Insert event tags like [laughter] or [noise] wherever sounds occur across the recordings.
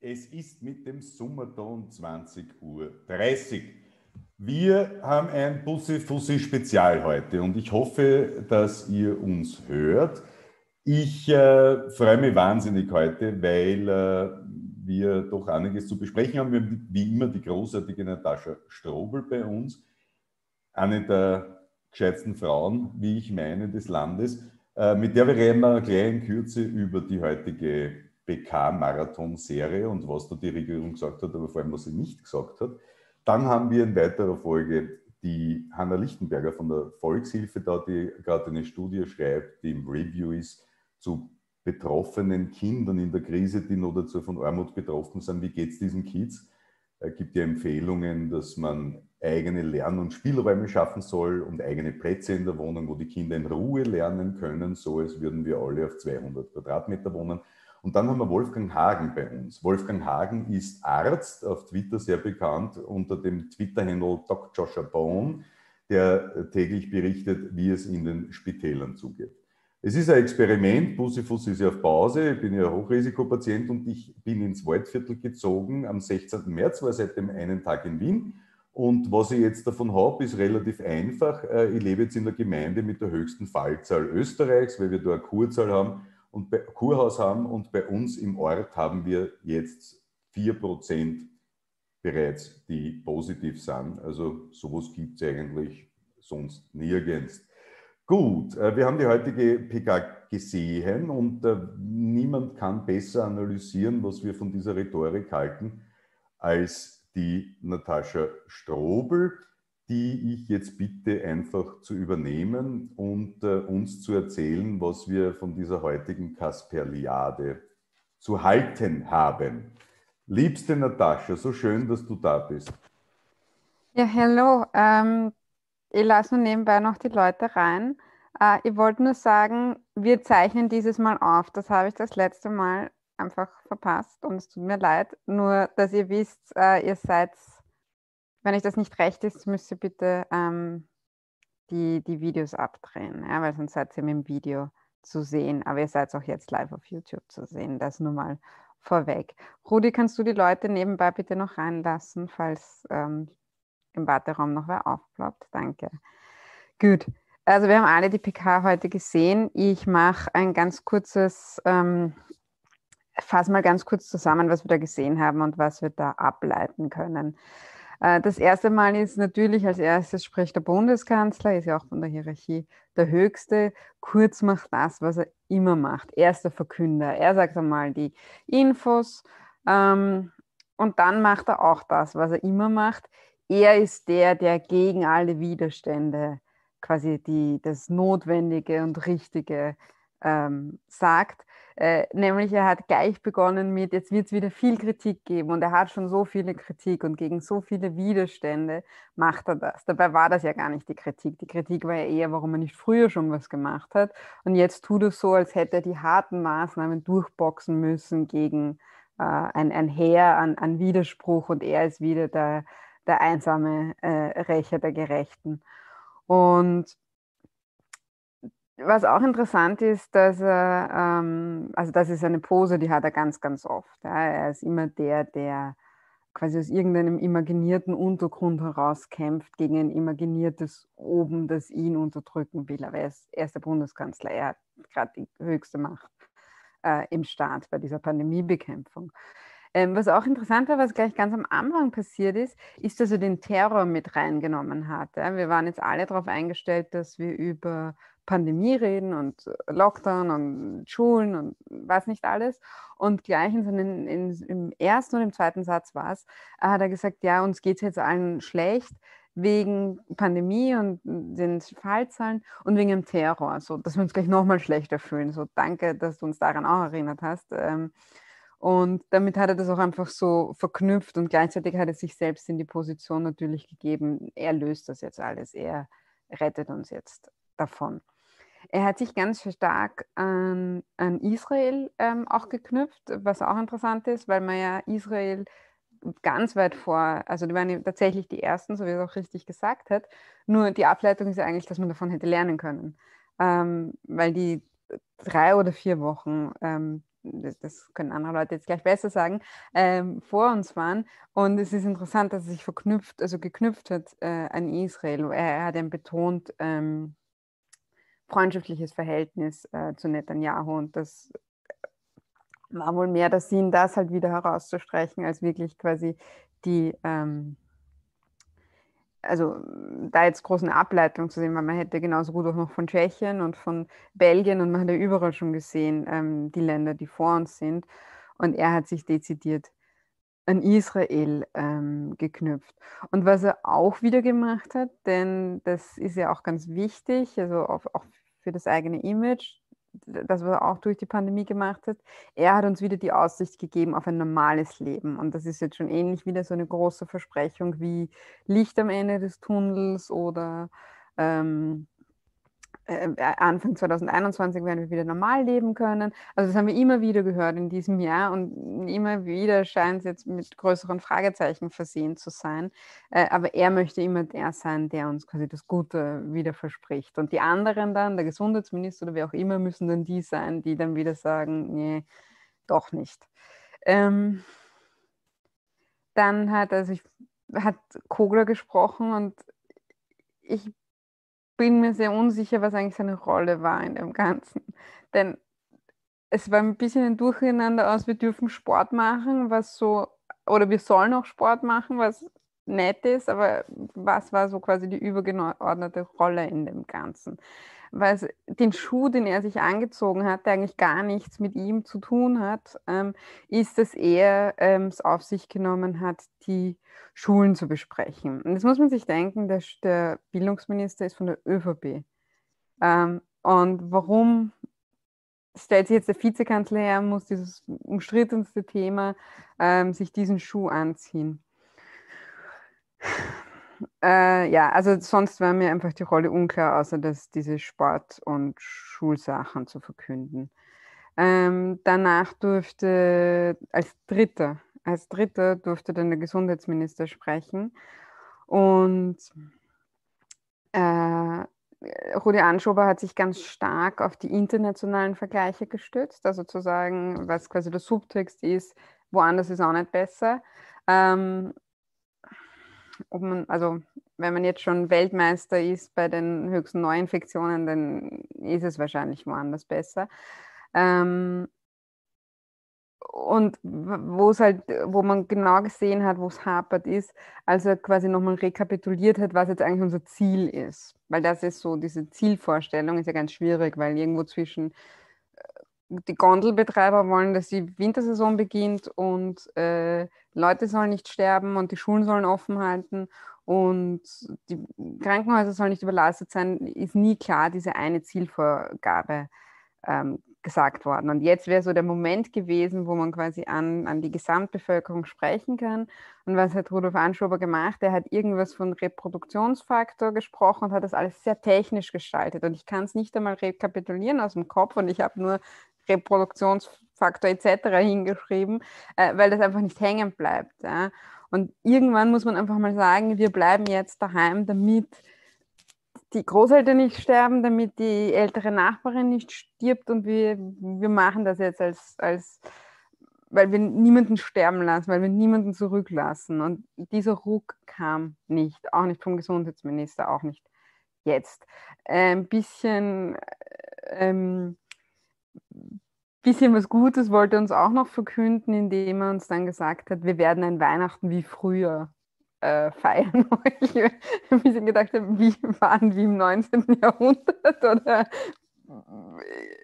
Es ist mit dem Sommerton 20.30 Uhr. Wir haben ein Bussi-Fussi-Spezial heute und ich hoffe, dass ihr uns hört. Ich äh, freue mich wahnsinnig heute, weil äh, wir doch einiges zu besprechen haben. Wir haben wie immer die großartige Natascha Strobel bei uns, eine der gescheitsten Frauen, wie ich meine, des Landes. Äh, mit der wir reden wir gleich in Kürze über die heutige BK-Marathon-Serie und was da die Regierung gesagt hat, aber vor allem, was sie nicht gesagt hat. Dann haben wir in weiterer Folge die Hanna Lichtenberger von der Volkshilfe da, die gerade eine Studie schreibt, die im Review ist zu betroffenen Kindern in der Krise, die noch dazu von Armut betroffen sind. Wie geht es diesen Kids? Es gibt ja Empfehlungen, dass man eigene Lern- und Spielräume schaffen soll und eigene Plätze in der Wohnung, wo die Kinder in Ruhe lernen können, so als würden wir alle auf 200 Quadratmeter wohnen. Und dann haben wir Wolfgang Hagen bei uns. Wolfgang Hagen ist Arzt, auf Twitter sehr bekannt unter dem Twitter-Handle Dr. Joshua Bone, der täglich berichtet, wie es in den Spitälern zugeht. Es ist ein Experiment, Bussifuss ist ja auf Pause, ich bin ja Hochrisikopatient und ich bin ins Waldviertel gezogen. Am 16. März war seit dem einen Tag in Wien. Und was ich jetzt davon habe, ist relativ einfach. Äh, ich lebe jetzt in der Gemeinde mit der höchsten Fallzahl Österreichs, weil wir da eine Kurzahl haben und bei, Kurhaus haben und bei uns im Ort haben wir jetzt 4% bereits, die positiv sind. Also sowas gibt es eigentlich sonst nirgends. Gut, äh, wir haben die heutige PK gesehen und äh, niemand kann besser analysieren, was wir von dieser Rhetorik halten, als die Natascha Strobel die ich jetzt bitte einfach zu übernehmen und äh, uns zu erzählen, was wir von dieser heutigen Kasperliade zu halten haben. Liebste Natascha, so schön, dass du da bist. Ja, hallo. Ähm, ich lasse nur nebenbei noch die Leute rein. Äh, ich wollte nur sagen, wir zeichnen dieses Mal auf. Das habe ich das letzte Mal einfach verpasst und es tut mir leid. Nur, dass ihr wisst, äh, ihr seid wenn euch das nicht recht ist, müsst ihr bitte ähm, die, die Videos abdrehen, ja, weil sonst seid ihr mit dem Video zu sehen. Aber ihr seid auch jetzt live auf YouTube zu sehen. Das nur mal vorweg. Rudi, kannst du die Leute nebenbei bitte noch reinlassen, falls ähm, im Warteraum noch wer aufploppt? Danke. Gut. Also wir haben alle die PK heute gesehen. Ich mache ein ganz kurzes, ähm, fasse mal ganz kurz zusammen, was wir da gesehen haben und was wir da ableiten können. Äh, das erste Mal ist natürlich, als erstes spricht der Bundeskanzler, ist ja auch von der Hierarchie der Höchste. Kurz macht das, was er immer macht. Er ist der Verkünder. Er sagt einmal die Infos ähm, und dann macht er auch das, was er immer macht. Er ist der, der gegen alle Widerstände quasi die, das Notwendige und Richtige ähm, sagt. Äh, nämlich er hat gleich begonnen mit, jetzt wird es wieder viel Kritik geben und er hat schon so viele Kritik und gegen so viele Widerstände macht er das. Dabei war das ja gar nicht die Kritik. Die Kritik war ja eher, warum er nicht früher schon was gemacht hat. Und jetzt tut er so, als hätte er die harten Maßnahmen durchboxen müssen gegen äh, ein, ein Heer an, an Widerspruch und er ist wieder der, der einsame äh, Rächer der Gerechten. Und was auch interessant ist, dass er, ähm, also das ist eine Pose, die hat er ganz, ganz oft. Ja. Er ist immer der, der quasi aus irgendeinem imaginierten Untergrund heraus kämpft gegen ein imaginiertes Oben, das ihn unterdrücken will. Aber er ist, er der Bundeskanzler, er hat gerade die höchste Macht äh, im Staat bei dieser Pandemiebekämpfung. Ähm, was auch interessant war, was gleich ganz am Anfang passiert ist, ist, dass er den Terror mit reingenommen hat. Ja. Wir waren jetzt alle darauf eingestellt, dass wir über Pandemie reden und äh, Lockdown und Schulen und was nicht alles. Und gleich in seinen, in, im ersten und im zweiten Satz war es, hat er gesagt, ja, uns geht es jetzt allen schlecht wegen Pandemie und den Fallzahlen und wegen dem Terror, so dass wir uns gleich nochmal schlechter fühlen. So danke, dass du uns daran auch erinnert hast. Ähm, und damit hat er das auch einfach so verknüpft und gleichzeitig hat er sich selbst in die Position natürlich gegeben, er löst das jetzt alles, er rettet uns jetzt davon. Er hat sich ganz stark an, an Israel ähm, auch geknüpft, was auch interessant ist, weil man ja Israel ganz weit vor, also die waren tatsächlich die ersten, so wie er auch richtig gesagt hat. Nur die Ableitung ist ja eigentlich, dass man davon hätte lernen können, ähm, weil die drei oder vier Wochen ähm, das, können andere Leute jetzt gleich besser sagen, ähm, vor uns waren. Und es ist interessant, dass er sich verknüpft, also geknüpft hat äh, an Israel. Er, er hat ein betont ähm, freundschaftliches Verhältnis äh, zu Netanyahu und das war wohl mehr der Sinn, das halt wieder herauszustreichen, als wirklich quasi die ähm, also da jetzt großen Ableitung zu sehen, weil man hätte genauso gut auch noch von Tschechien und von Belgien und man hat ja überall schon gesehen, ähm, die Länder, die vor uns sind. Und er hat sich dezidiert an Israel ähm, geknüpft. Und was er auch wieder gemacht hat, denn das ist ja auch ganz wichtig, also auch, auch für das eigene Image, das, was er auch durch die Pandemie gemacht hat, er hat uns wieder die Aussicht gegeben auf ein normales Leben. Und das ist jetzt schon ähnlich wieder so eine große Versprechung wie Licht am Ende des Tunnels oder ähm, äh, äh, Anfang 2021 werden wir wieder normal leben können. Also das haben wir immer wieder gehört in diesem Jahr und immer wieder scheint es jetzt mit größeren Fragezeichen versehen zu sein. Äh, aber er möchte immer der sein, der uns quasi das Gute wieder verspricht. Und die anderen dann, der Gesundheitsminister oder wer auch immer, müssen dann die sein, die dann wieder sagen, nee, doch nicht. Ähm, dann hat, also ich, hat Kogler gesprochen und ich bin mir sehr unsicher, was eigentlich seine Rolle war in dem Ganzen. Denn es war ein bisschen ein Durcheinander aus, wir dürfen Sport machen, was so, oder wir sollen auch Sport machen, was nett ist, aber was war so quasi die übergeordnete Rolle in dem Ganzen? Weil den Schuh, den er sich angezogen hat, der eigentlich gar nichts mit ihm zu tun hat, ähm, ist, dass er ähm, es auf sich genommen hat, die Schulen zu besprechen. Und jetzt muss man sich denken, der, der Bildungsminister ist von der ÖVP. Ähm, und warum stellt sich jetzt der Vizekanzler her, muss dieses umstrittenste Thema ähm, sich diesen Schuh anziehen? Äh, ja, also sonst war mir einfach die Rolle unklar, außer dass diese Sport- und Schulsachen zu verkünden. Ähm, danach durfte als Dritter, als Dritter durfte dann der Gesundheitsminister sprechen und äh, Rudi Anschober hat sich ganz stark auf die internationalen Vergleiche gestützt, also zu sagen, was quasi der Subtext ist, woanders ist auch nicht besser. Ähm, ob man, also wenn man jetzt schon Weltmeister ist bei den höchsten Neuinfektionen, dann ist es wahrscheinlich woanders besser. Ähm, und wo es halt, wo man genau gesehen hat, wo es hapert ist, als er quasi nochmal rekapituliert hat, was jetzt eigentlich unser Ziel ist. Weil das ist so, diese Zielvorstellung ist ja ganz schwierig, weil irgendwo zwischen die Gondelbetreiber wollen, dass die Wintersaison beginnt und äh, Leute sollen nicht sterben und die Schulen sollen offen halten und die Krankenhäuser sollen nicht überlastet sein, ist nie klar diese eine Zielvorgabe ähm, gesagt worden. Und jetzt wäre so der Moment gewesen, wo man quasi an, an die Gesamtbevölkerung sprechen kann. Und was hat Rudolf Anschober gemacht? Er hat irgendwas von Reproduktionsfaktor gesprochen und hat das alles sehr technisch gestaltet. Und ich kann es nicht einmal rekapitulieren aus dem Kopf und ich habe nur Reproduktionsfaktor etc. hingeschrieben, äh, weil das einfach nicht hängen bleibt. Ja? Und irgendwann muss man einfach mal sagen, wir bleiben jetzt daheim, damit die Großeltern nicht sterben, damit die ältere Nachbarin nicht stirbt und wir, wir machen das jetzt als, als, weil wir niemanden sterben lassen, weil wir niemanden zurücklassen. Und dieser Ruck kam nicht, auch nicht vom Gesundheitsminister, auch nicht jetzt. Ein bisschen ähm, bisschen was Gutes wollte er uns auch noch verkünden, indem er uns dann gesagt hat, wir werden ein Weihnachten wie früher äh, feiern. ich ein bisschen gedacht habe, wie waren wir im 19. Jahrhundert oder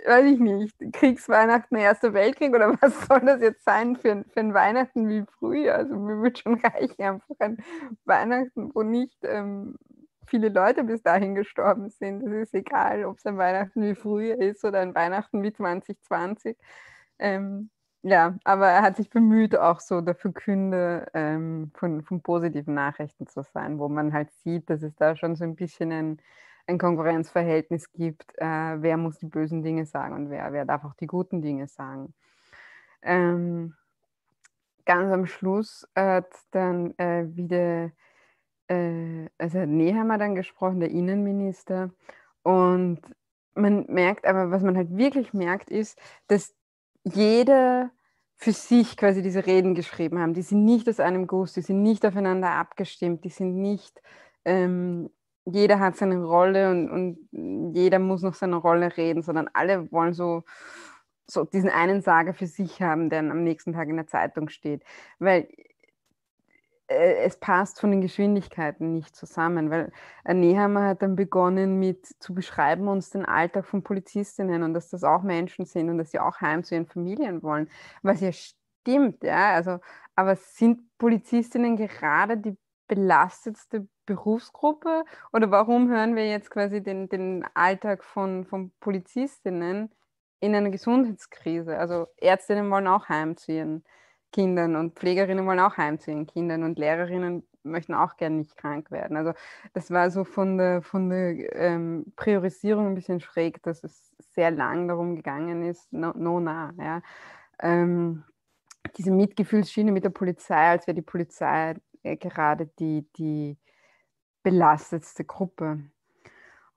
weiß ich nicht, Kriegsweihnachten, Erster Weltkrieg oder was [laughs] soll das jetzt sein für, für ein Weihnachten wie früher? Also mir wird schon reichen, einfach ein Weihnachten, wo nicht ähm, viele Leute bis dahin gestorben sind. Es ist egal, ob es ein Weihnachten wie früher ist oder ein Weihnachten wie 2020. Ähm, ja, aber er hat sich bemüht, auch so der Verkünder ähm, von, von positiven Nachrichten zu sein, wo man halt sieht, dass es da schon so ein bisschen ein, ein Konkurrenzverhältnis gibt. Äh, wer muss die bösen Dinge sagen und wer, wer darf auch die guten Dinge sagen. Ähm, ganz am Schluss hat dann äh, wieder äh, also Nehammer dann gesprochen, der Innenminister. Und man merkt aber, was man halt wirklich merkt, ist, dass jede für sich quasi diese Reden geschrieben haben. Die sind nicht aus einem Guss, die sind nicht aufeinander abgestimmt, die sind nicht, ähm, jeder hat seine Rolle und, und jeder muss noch seine Rolle reden, sondern alle wollen so, so diesen einen Sager für sich haben, der am nächsten Tag in der Zeitung steht. Weil es passt von den Geschwindigkeiten nicht zusammen, weil Nehammer hat dann begonnen mit zu beschreiben uns den Alltag von Polizistinnen und dass das auch Menschen sind und dass sie auch heim zu ihren Familien wollen, was ja stimmt, ja, also, aber sind Polizistinnen gerade die belastetste Berufsgruppe oder warum hören wir jetzt quasi den, den Alltag von, von Polizistinnen in einer Gesundheitskrise? Also Ärztinnen wollen auch heim zu ihren Kindern und Pflegerinnen wollen auch heim zu ihren Kindern und Lehrerinnen möchten auch gern nicht krank werden. Also das war so von der, von der ähm, Priorisierung ein bisschen schräg, dass es sehr lang darum gegangen ist, no, no nah. Ja. Ähm, diese Mitgefühlsschiene mit der Polizei, als wäre die Polizei äh, gerade die, die belastetste Gruppe.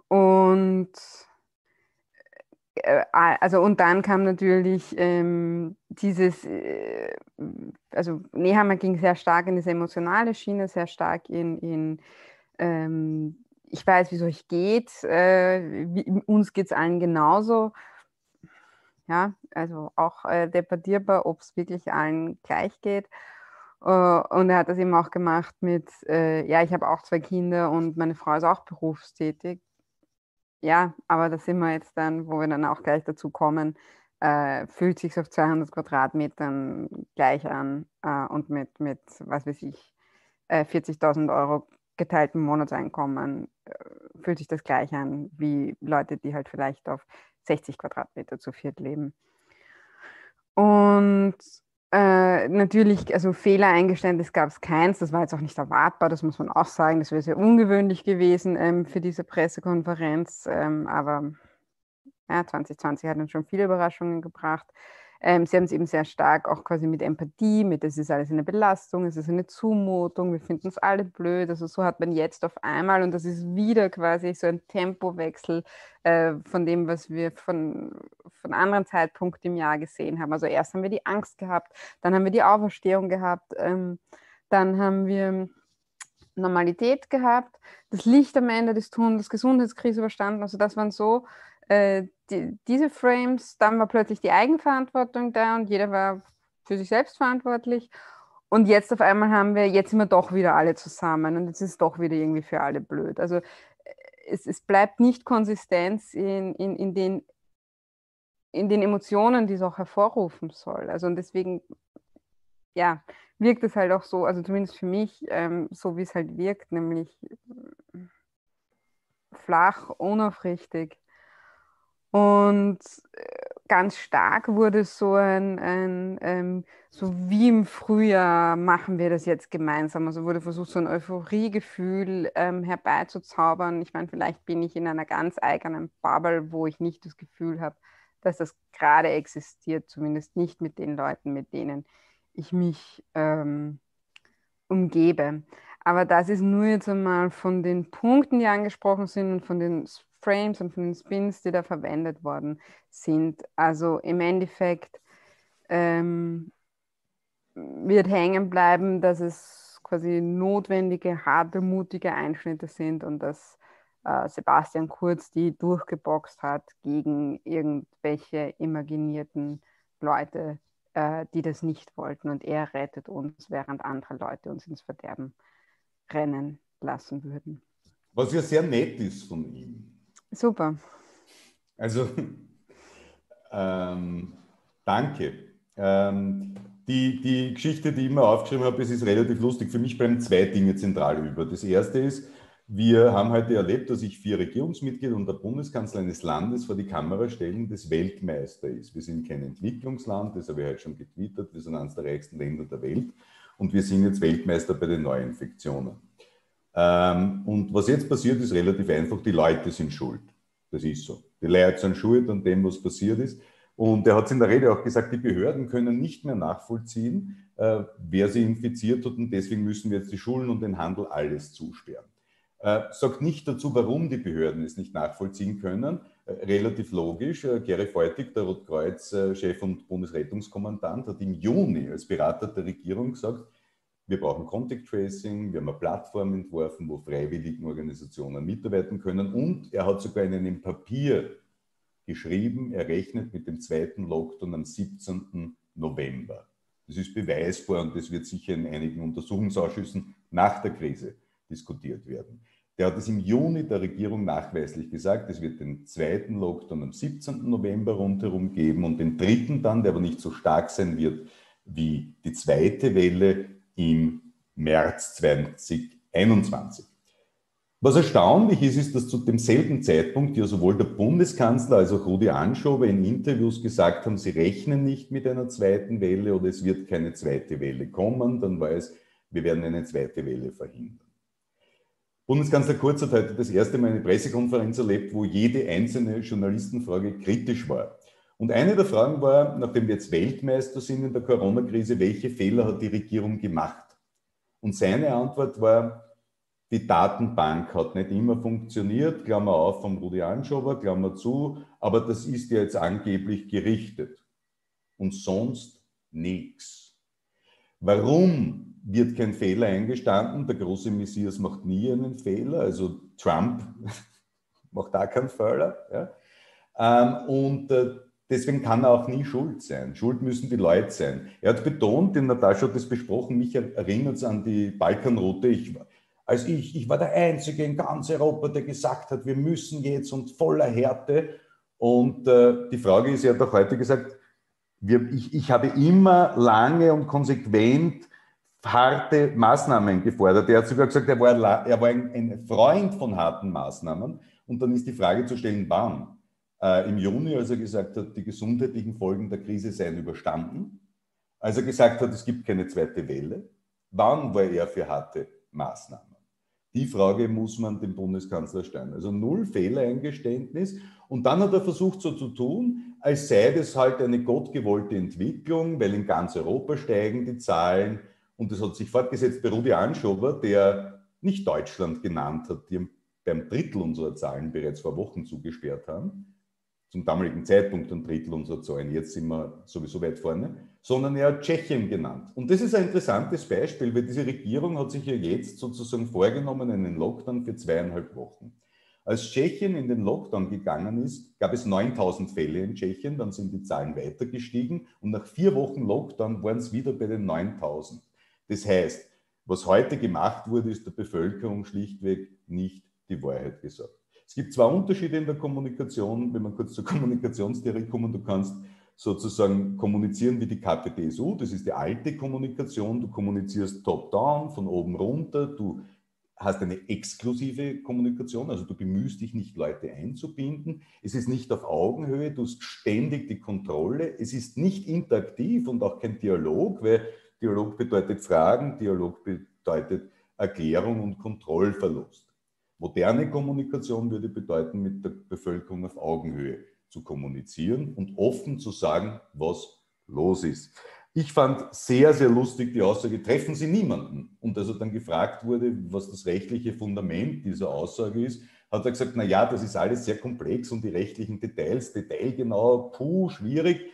Und also und dann kam natürlich ähm, dieses, äh, also Nehammer ging sehr stark in diese emotionale Schiene, sehr stark in, in ähm, ich weiß, wie es euch geht, äh, wie, uns geht es allen genauso. Ja, also auch äh, debattierbar, ob es wirklich allen gleich geht. Uh, und er hat das eben auch gemacht mit, äh, ja, ich habe auch zwei Kinder und meine Frau ist auch berufstätig ja, aber da sind wir jetzt dann, wo wir dann auch gleich dazu kommen, äh, fühlt sich auf 200 Quadratmetern gleich an äh, und mit, mit, was weiß ich, äh, 40.000 Euro geteiltem Monatseinkommen äh, fühlt sich das gleich an wie Leute, die halt vielleicht auf 60 Quadratmeter zu viert leben. Und äh, natürlich, also Fehlereingeständnis gab es keins, das war jetzt auch nicht erwartbar, das muss man auch sagen, das wäre sehr ungewöhnlich gewesen ähm, für diese Pressekonferenz, ähm, aber ja, 2020 hat dann schon viele Überraschungen gebracht. Ähm, sie haben es eben sehr stark auch quasi mit Empathie, mit es ist alles eine Belastung, es ist eine Zumutung, wir finden es alle blöd. Also so hat man jetzt auf einmal, und das ist wieder quasi so ein Tempowechsel äh, von dem, was wir von, von anderen Zeitpunkten im Jahr gesehen haben. Also erst haben wir die Angst gehabt, dann haben wir die Auferstehung gehabt, ähm, dann haben wir Normalität gehabt, das Licht am Ende des Tunnels, Gesundheitskrise überstanden. Also das waren so äh, die, diese Frames, dann war plötzlich die Eigenverantwortung da und jeder war für sich selbst verantwortlich. Und jetzt auf einmal haben wir, jetzt sind wir doch wieder alle zusammen und jetzt ist es doch wieder irgendwie für alle blöd. Also äh, es, es bleibt nicht Konsistenz in, in, in, den, in den Emotionen, die es auch hervorrufen soll. Also und deswegen, ja, wirkt es halt auch so, also zumindest für mich, ähm, so wie es halt wirkt, nämlich flach, unaufrichtig. Und äh, ganz stark wurde so ein, ein ähm, so wie im Frühjahr machen wir das jetzt gemeinsam. Also wurde versucht, so ein Euphoriegefühl ähm, herbeizuzaubern. Ich meine, vielleicht bin ich in einer ganz eigenen Bubble, wo ich nicht das Gefühl habe, dass das gerade existiert, zumindest nicht mit den Leuten, mit denen ich mich ähm, umgebe. Aber das ist nur jetzt einmal von den Punkten, die angesprochen sind und von den Frames und von den Spins, die da verwendet worden sind. Also im Endeffekt ähm, wird hängen bleiben, dass es quasi notwendige, harte, mutige Einschnitte sind und dass äh, Sebastian Kurz die durchgeboxt hat gegen irgendwelche imaginierten Leute, äh, die das nicht wollten. Und er rettet uns, während andere Leute uns ins Verderben rennen lassen würden. Was ja sehr nett ist von ihm. Super. Also, ähm, danke. Ähm, die, die Geschichte, die ich immer aufgeschrieben habe, es ist relativ lustig. Für mich bleiben zwei Dinge zentral über. Das erste ist, wir haben heute erlebt, dass sich vier Regierungsmitglieder und der Bundeskanzler eines Landes vor die Kamera stellen, das Weltmeister ist. Wir sind kein Entwicklungsland, das habe ich heute schon getwittert, wir sind eines der reichsten Länder der Welt und wir sind jetzt Weltmeister bei den Neuinfektionen. Ähm, und was jetzt passiert, ist relativ einfach, die Leute sind schuld. Das ist so. Die Leute sind schuld an dem, was passiert ist. Und er hat es in der Rede auch gesagt, die Behörden können nicht mehr nachvollziehen, äh, wer sie infiziert hat und deswegen müssen wir jetzt die Schulen und den Handel alles zusperren. Äh, sagt nicht dazu, warum die Behörden es nicht nachvollziehen können, relativ logisch. Gary Feutig, der Rotkreuz-Chef und Bundesrettungskommandant, hat im Juni als Berater der Regierung gesagt, wir brauchen Contact Tracing, wir haben eine Plattform entworfen, wo Freiwilligenorganisationen mitarbeiten können und er hat sogar in einem Papier geschrieben, er rechnet mit dem zweiten Lockdown am 17. November. Das ist beweisbar und das wird sicher in einigen Untersuchungsausschüssen nach der Krise diskutiert werden. Der hat es im Juni der Regierung nachweislich gesagt, es wird den zweiten Lockdown am 17. November rundherum geben und den dritten dann, der aber nicht so stark sein wird wie die zweite Welle im März 2021. Was erstaunlich ist, ist, dass zu demselben Zeitpunkt ja sowohl der Bundeskanzler als auch Rudi Anschober in Interviews gesagt haben, sie rechnen nicht mit einer zweiten Welle oder es wird keine zweite Welle kommen. Dann war es, wir werden eine zweite Welle verhindern. Bundeskanzler Kurz hat heute das erste Mal eine Pressekonferenz erlebt, wo jede einzelne Journalistenfrage kritisch war. Und eine der Fragen war, nachdem wir jetzt Weltmeister sind in der Corona-Krise, welche Fehler hat die Regierung gemacht? Und seine Antwort war, die Datenbank hat nicht immer funktioniert, Klammer auf vom Rudi Anschober, Klammer zu, aber das ist ja jetzt angeblich gerichtet. Und sonst nichts. Warum wird kein Fehler eingestanden? Der große Messias macht nie einen Fehler, also Trump [laughs] macht da keinen Fehler. Ja? Ähm, und äh, deswegen kann er auch nie schuld sein. Schuld müssen die Leute sein. Er hat betont, in Natascha hat das besprochen, mich erinnert es an die Balkanroute. Ich als ich. Ich war der Einzige in ganz Europa, der gesagt hat, wir müssen jetzt und voller Härte. Und äh, die Frage ist, er hat auch heute gesagt, wir, ich, ich habe immer lange und konsequent harte Maßnahmen gefordert. Er hat sogar gesagt, er war, er war ein, ein, Freund von harten Maßnahmen. Und dann ist die Frage zu stellen, wann? Äh, Im Juni, als er gesagt hat, die gesundheitlichen Folgen der Krise seien überstanden. Als er gesagt hat, es gibt keine zweite Welle. Wann war er für harte Maßnahmen? Die Frage muss man dem Bundeskanzler stellen. Also null Fehlereingeständnis. Und dann hat er versucht so zu tun, als sei das halt eine gottgewollte Entwicklung, weil in ganz Europa steigen die Zahlen. Und das hat sich fortgesetzt bei Rudi Anschober, der nicht Deutschland genannt hat, die beim Drittel unserer Zahlen bereits vor Wochen zugesperrt haben, zum damaligen Zeitpunkt ein Drittel unserer Zahlen, jetzt sind wir sowieso weit vorne, sondern er hat Tschechien genannt. Und das ist ein interessantes Beispiel, weil diese Regierung hat sich ja jetzt sozusagen vorgenommen, einen Lockdown für zweieinhalb Wochen. Als Tschechien in den Lockdown gegangen ist, gab es 9000 Fälle in Tschechien, dann sind die Zahlen weiter gestiegen und nach vier Wochen Lockdown waren es wieder bei den 9000. Das heißt, was heute gemacht wurde, ist der Bevölkerung schlichtweg nicht die Wahrheit gesagt. Es gibt zwei Unterschiede in der Kommunikation, wenn man kurz zur Kommunikationstheorie kommen, du kannst sozusagen kommunizieren wie die KPDSU, das ist die alte Kommunikation, du kommunizierst top-down, von oben runter, du hast eine exklusive Kommunikation, also du bemühst dich nicht, Leute einzubinden. Es ist nicht auf Augenhöhe, du hast ständig die Kontrolle. Es ist nicht interaktiv und auch kein Dialog, weil Dialog bedeutet Fragen, Dialog bedeutet Erklärung und Kontrollverlust. Moderne Kommunikation würde bedeuten, mit der Bevölkerung auf Augenhöhe zu kommunizieren und offen zu sagen, was los ist. Ich fand sehr, sehr lustig die Aussage, treffen Sie niemanden. Und als er dann gefragt wurde, was das rechtliche Fundament dieser Aussage ist, hat er gesagt, na ja, das ist alles sehr komplex und die rechtlichen Details, detailgenau, puh, schwierig.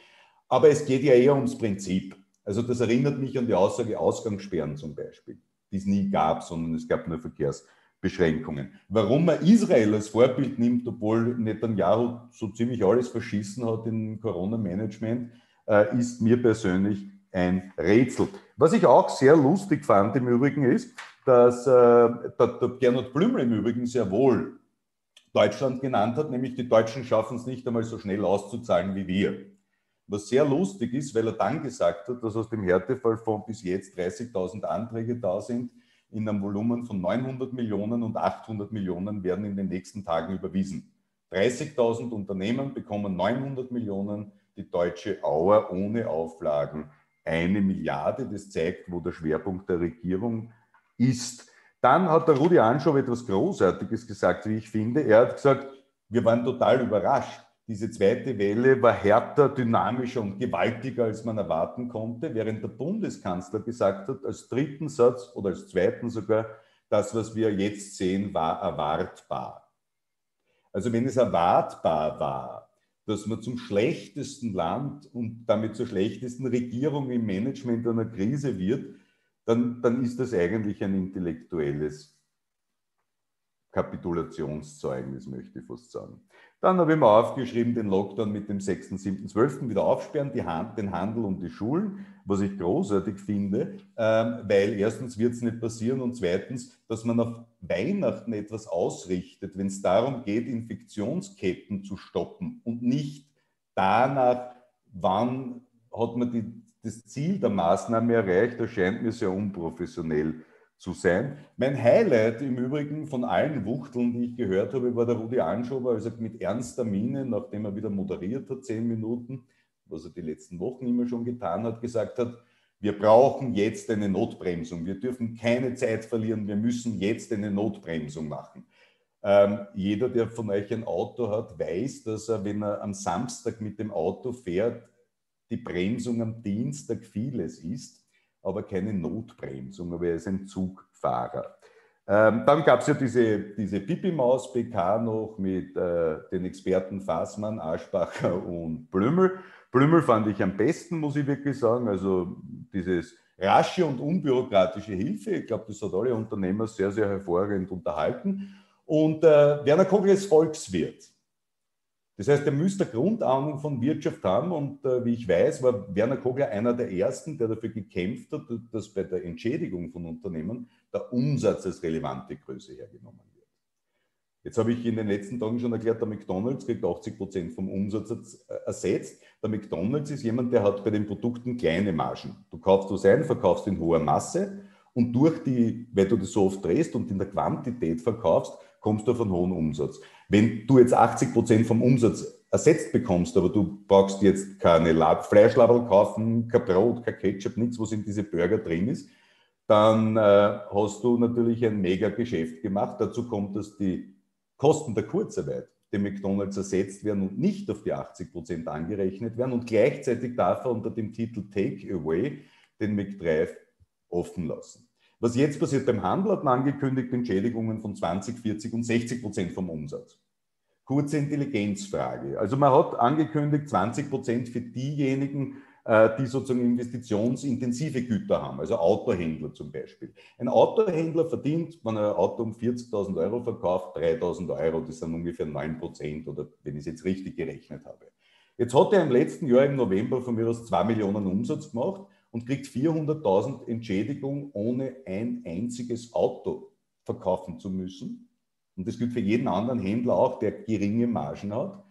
Aber es geht ja eher ums Prinzip. Also das erinnert mich an die Aussage Ausgangssperren zum Beispiel, die es nie gab, sondern es gab nur Verkehrs. Beschränkungen. Warum man Israel als Vorbild nimmt, obwohl Netanyahu so ziemlich alles verschissen hat im Corona-Management, äh, ist mir persönlich ein Rätsel. Was ich auch sehr lustig fand im Übrigen ist, dass äh, der, Gernot Blümel im Übrigen sehr wohl Deutschland genannt hat, nämlich die Deutschen schaffen es nicht einmal so schnell auszuzahlen wie wir. Was sehr lustig ist, weil er dann gesagt hat, dass aus dem Härtefallfonds bis jetzt 30.000 Anträge da sind, in einem Volumen von 900 Millionen und 800 Millionen werden in den nächsten Tagen überwiesen. 30.000 Unternehmen bekommen 900 Millionen, die deutsche Auer ohne Auflagen eine Milliarde. Das zeigt, wo der Schwerpunkt der Regierung ist. Dann hat der Rudi Anschow etwas Großartiges gesagt, wie ich finde. Er hat gesagt, wir waren total überrascht diese zweite Welle war härter, dynamischer und gewaltiger, als man erwarten konnte, während der Bundeskanzler gesagt hat, als dritten Satz oder als zweiten sogar, das, was wir jetzt sehen, war erwartbar. Also wenn es erwartbar war, dass man zum schlechtesten Land und damit zur schlechtesten Regierung im Management einer Krise wird, dann, dann ist das eigentlich ein intellektuelles Kapitulationszeugnis, möchte ich fast sagen. Dann habe ich mir aufgeschrieben, den Lockdown mit dem 6., 7., 12. wieder aufsperren, die Hand, den Handel und die Schulen, was ich großartig finde, ähm, weil erstens wird es nicht passieren und zweitens, dass man auf Weihnachten etwas ausrichtet, wenn es darum geht, Infektionsketten zu stoppen und nicht danach, wann hat man die, das Ziel der Maßnahme erreicht, erscheint mir sehr unprofessionell zu sein. Mein Highlight im Übrigen von allen Wuchteln, die ich gehört habe, war der Rudi Anschober, also mit ernster Miene, nachdem er wieder moderiert hat, zehn Minuten, was er die letzten Wochen immer schon getan hat, gesagt hat, wir brauchen jetzt eine Notbremsung. Wir dürfen keine Zeit verlieren. Wir müssen jetzt eine Notbremsung machen. Ähm, jeder, der von euch ein Auto hat, weiß, dass er, wenn er am Samstag mit dem Auto fährt, die Bremsung am Dienstag vieles ist aber keine Notbremsung, aber er ist ein Zugfahrer. Ähm, dann gab es ja diese, diese Pipi-Maus-PK noch mit äh, den Experten Fassmann, Aschbacher [laughs] und Blümel. Blümel fand ich am besten, muss ich wirklich sagen. Also dieses rasche und unbürokratische Hilfe, ich glaube, das hat alle Unternehmer sehr, sehr hervorragend unterhalten. Und äh, Werner Kogel ist Volkswirt. Das heißt, er müsste Grundahnung von Wirtschaft haben und äh, wie ich weiß, war Werner Kogler einer der ersten, der dafür gekämpft hat, dass bei der Entschädigung von Unternehmen der Umsatz als relevante Größe hergenommen wird. Jetzt habe ich in den letzten Tagen schon erklärt, der McDonald's kriegt 80 Prozent vom Umsatz äh, ersetzt. Der McDonald's ist jemand, der hat bei den Produkten kleine Margen. Du kaufst was ein, verkaufst in hoher Masse und durch die, weil du das so oft drehst und in der Quantität verkaufst, kommst du auf einen hohen Umsatz. Wenn du jetzt 80 Prozent vom Umsatz ersetzt bekommst, aber du brauchst jetzt keine Fleischlabel kaufen, kein Brot, kein Ketchup, nichts, was in diese Burger drin ist, dann äh, hast du natürlich ein mega Geschäft gemacht. Dazu kommt, dass die Kosten der Kurzarbeit dem McDonalds ersetzt werden und nicht auf die 80 Prozent angerechnet werden und gleichzeitig darf er unter dem Titel Take Away den McDrive offen lassen. Was jetzt passiert beim Handel, hat man angekündigt Entschädigungen von 20, 40 und 60 Prozent vom Umsatz. Kurze Intelligenzfrage. Also man hat angekündigt 20 Prozent für diejenigen, äh, die sozusagen investitionsintensive Güter haben, also Autohändler zum Beispiel. Ein Autohändler verdient, wenn er ein Auto um 40.000 Euro verkauft, 3.000 Euro, das sind ungefähr 9 Prozent oder wenn ich es jetzt richtig gerechnet habe. Jetzt hat er im letzten Jahr im November von mir aus 2 Millionen Umsatz gemacht und kriegt 400.000 Entschädigung, ohne ein einziges Auto verkaufen zu müssen. Und das gilt für jeden anderen Händler auch, der geringe Margen hat.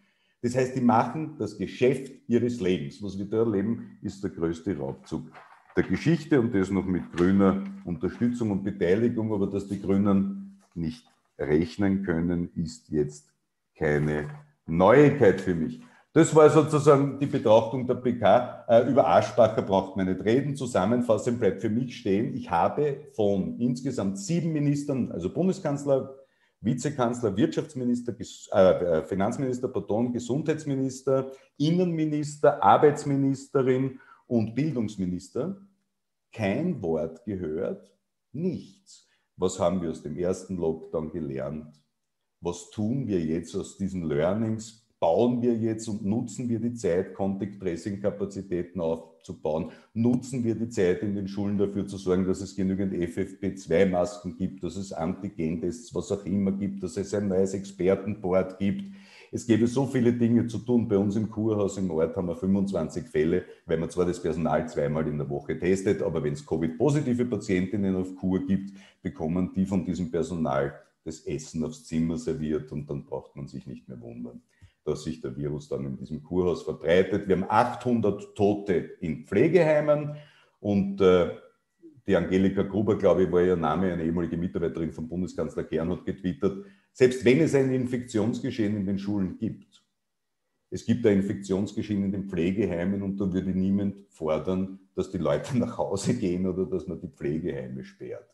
Das heißt, die machen das Geschäft ihres Lebens. Was wir da erleben, ist der größte Raubzug der Geschichte und das noch mit grüner Unterstützung und Beteiligung. Aber dass die Grünen nicht rechnen können, ist jetzt keine Neuigkeit für mich. Das war sozusagen die Betrachtung der PK. Äh, über Aschbacher braucht man nicht reden. Zusammenfassend bleibt für mich stehen, ich habe von insgesamt sieben Ministern, also Bundeskanzler, Vizekanzler, Wirtschaftsminister, äh, äh, Finanzminister, pardon, Gesundheitsminister, Innenminister, Arbeitsministerin und Bildungsminister kein Wort gehört, nichts. Was haben wir aus dem ersten Lockdown gelernt? Was tun wir jetzt aus diesen Learnings? Bauen wir jetzt und nutzen wir die Zeit, Contact Tracing Kapazitäten aufzubauen? Nutzen wir die Zeit in den Schulen dafür zu sorgen, dass es genügend FFP2-Masken gibt, dass es Antigen-Tests, was auch immer gibt, dass es ein neues Expertenboard gibt? Es gäbe so viele Dinge zu tun. Bei uns im Kurhaus im Ort haben wir 25 Fälle, weil man zwar das Personal zweimal in der Woche testet, aber wenn es Covid-positive Patientinnen auf Kur gibt, bekommen die von diesem Personal das Essen aufs Zimmer serviert und dann braucht man sich nicht mehr wundern dass sich der Virus dann in diesem Kurhaus verbreitet. Wir haben 800 Tote in Pflegeheimen und äh, die Angelika Gruber, glaube ich, war ihr Name, eine ehemalige Mitarbeiterin von Bundeskanzler Kern, hat getwittert, selbst wenn es ein Infektionsgeschehen in den Schulen gibt, es gibt ein Infektionsgeschehen in den Pflegeheimen und da würde niemand fordern, dass die Leute [laughs] nach Hause gehen oder dass man die Pflegeheime sperrt.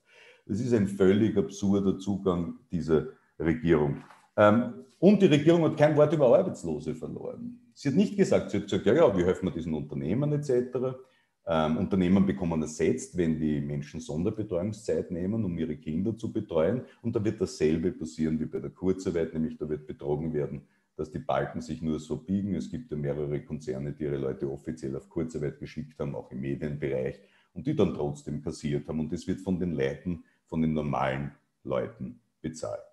Das ist ein völlig absurder Zugang dieser Regierung. Ähm, und die Regierung hat kein Wort über Arbeitslose verloren. Sie hat nicht gesagt, sie hat gesagt, ja, ja, wie helfen wir diesen Unternehmen etc. Ähm, Unternehmen bekommen ersetzt, wenn die Menschen Sonderbetreuungszeit nehmen, um ihre Kinder zu betreuen. Und da wird dasselbe passieren wie bei der Kurzarbeit, nämlich da wird betrogen werden, dass die Balken sich nur so biegen. Es gibt ja mehrere Konzerne, die ihre Leute offiziell auf Kurzarbeit geschickt haben, auch im Medienbereich, und die dann trotzdem kassiert haben. Und das wird von den Leuten, von den normalen Leuten bezahlt.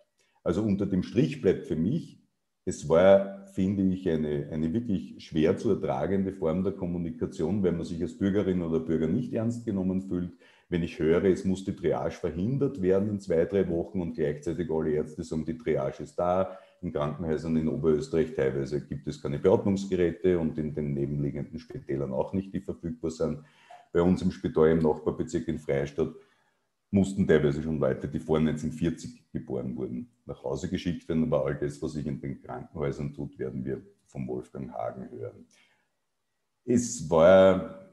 Also unter dem Strich bleibt für mich, es war, finde ich, eine, eine wirklich schwer zu ertragende Form der Kommunikation, wenn man sich als Bürgerin oder Bürger nicht ernst genommen fühlt. Wenn ich höre, es muss die Triage verhindert werden in zwei, drei Wochen und gleichzeitig alle Ärzte sagen, die Triage ist da. In Krankenhäusern in Oberösterreich teilweise gibt es keine Beatmungsgeräte und in den nebenliegenden Spitälern auch nicht, die verfügbar sind. Bei uns im Spital im Nachbarbezirk in Freistadt mussten teilweise schon Leute, die vor 1940 geboren wurden, nach Hause geschickt werden. Aber all das, was sich in den Krankenhäusern tut, werden wir vom Wolfgang Hagen hören. Es war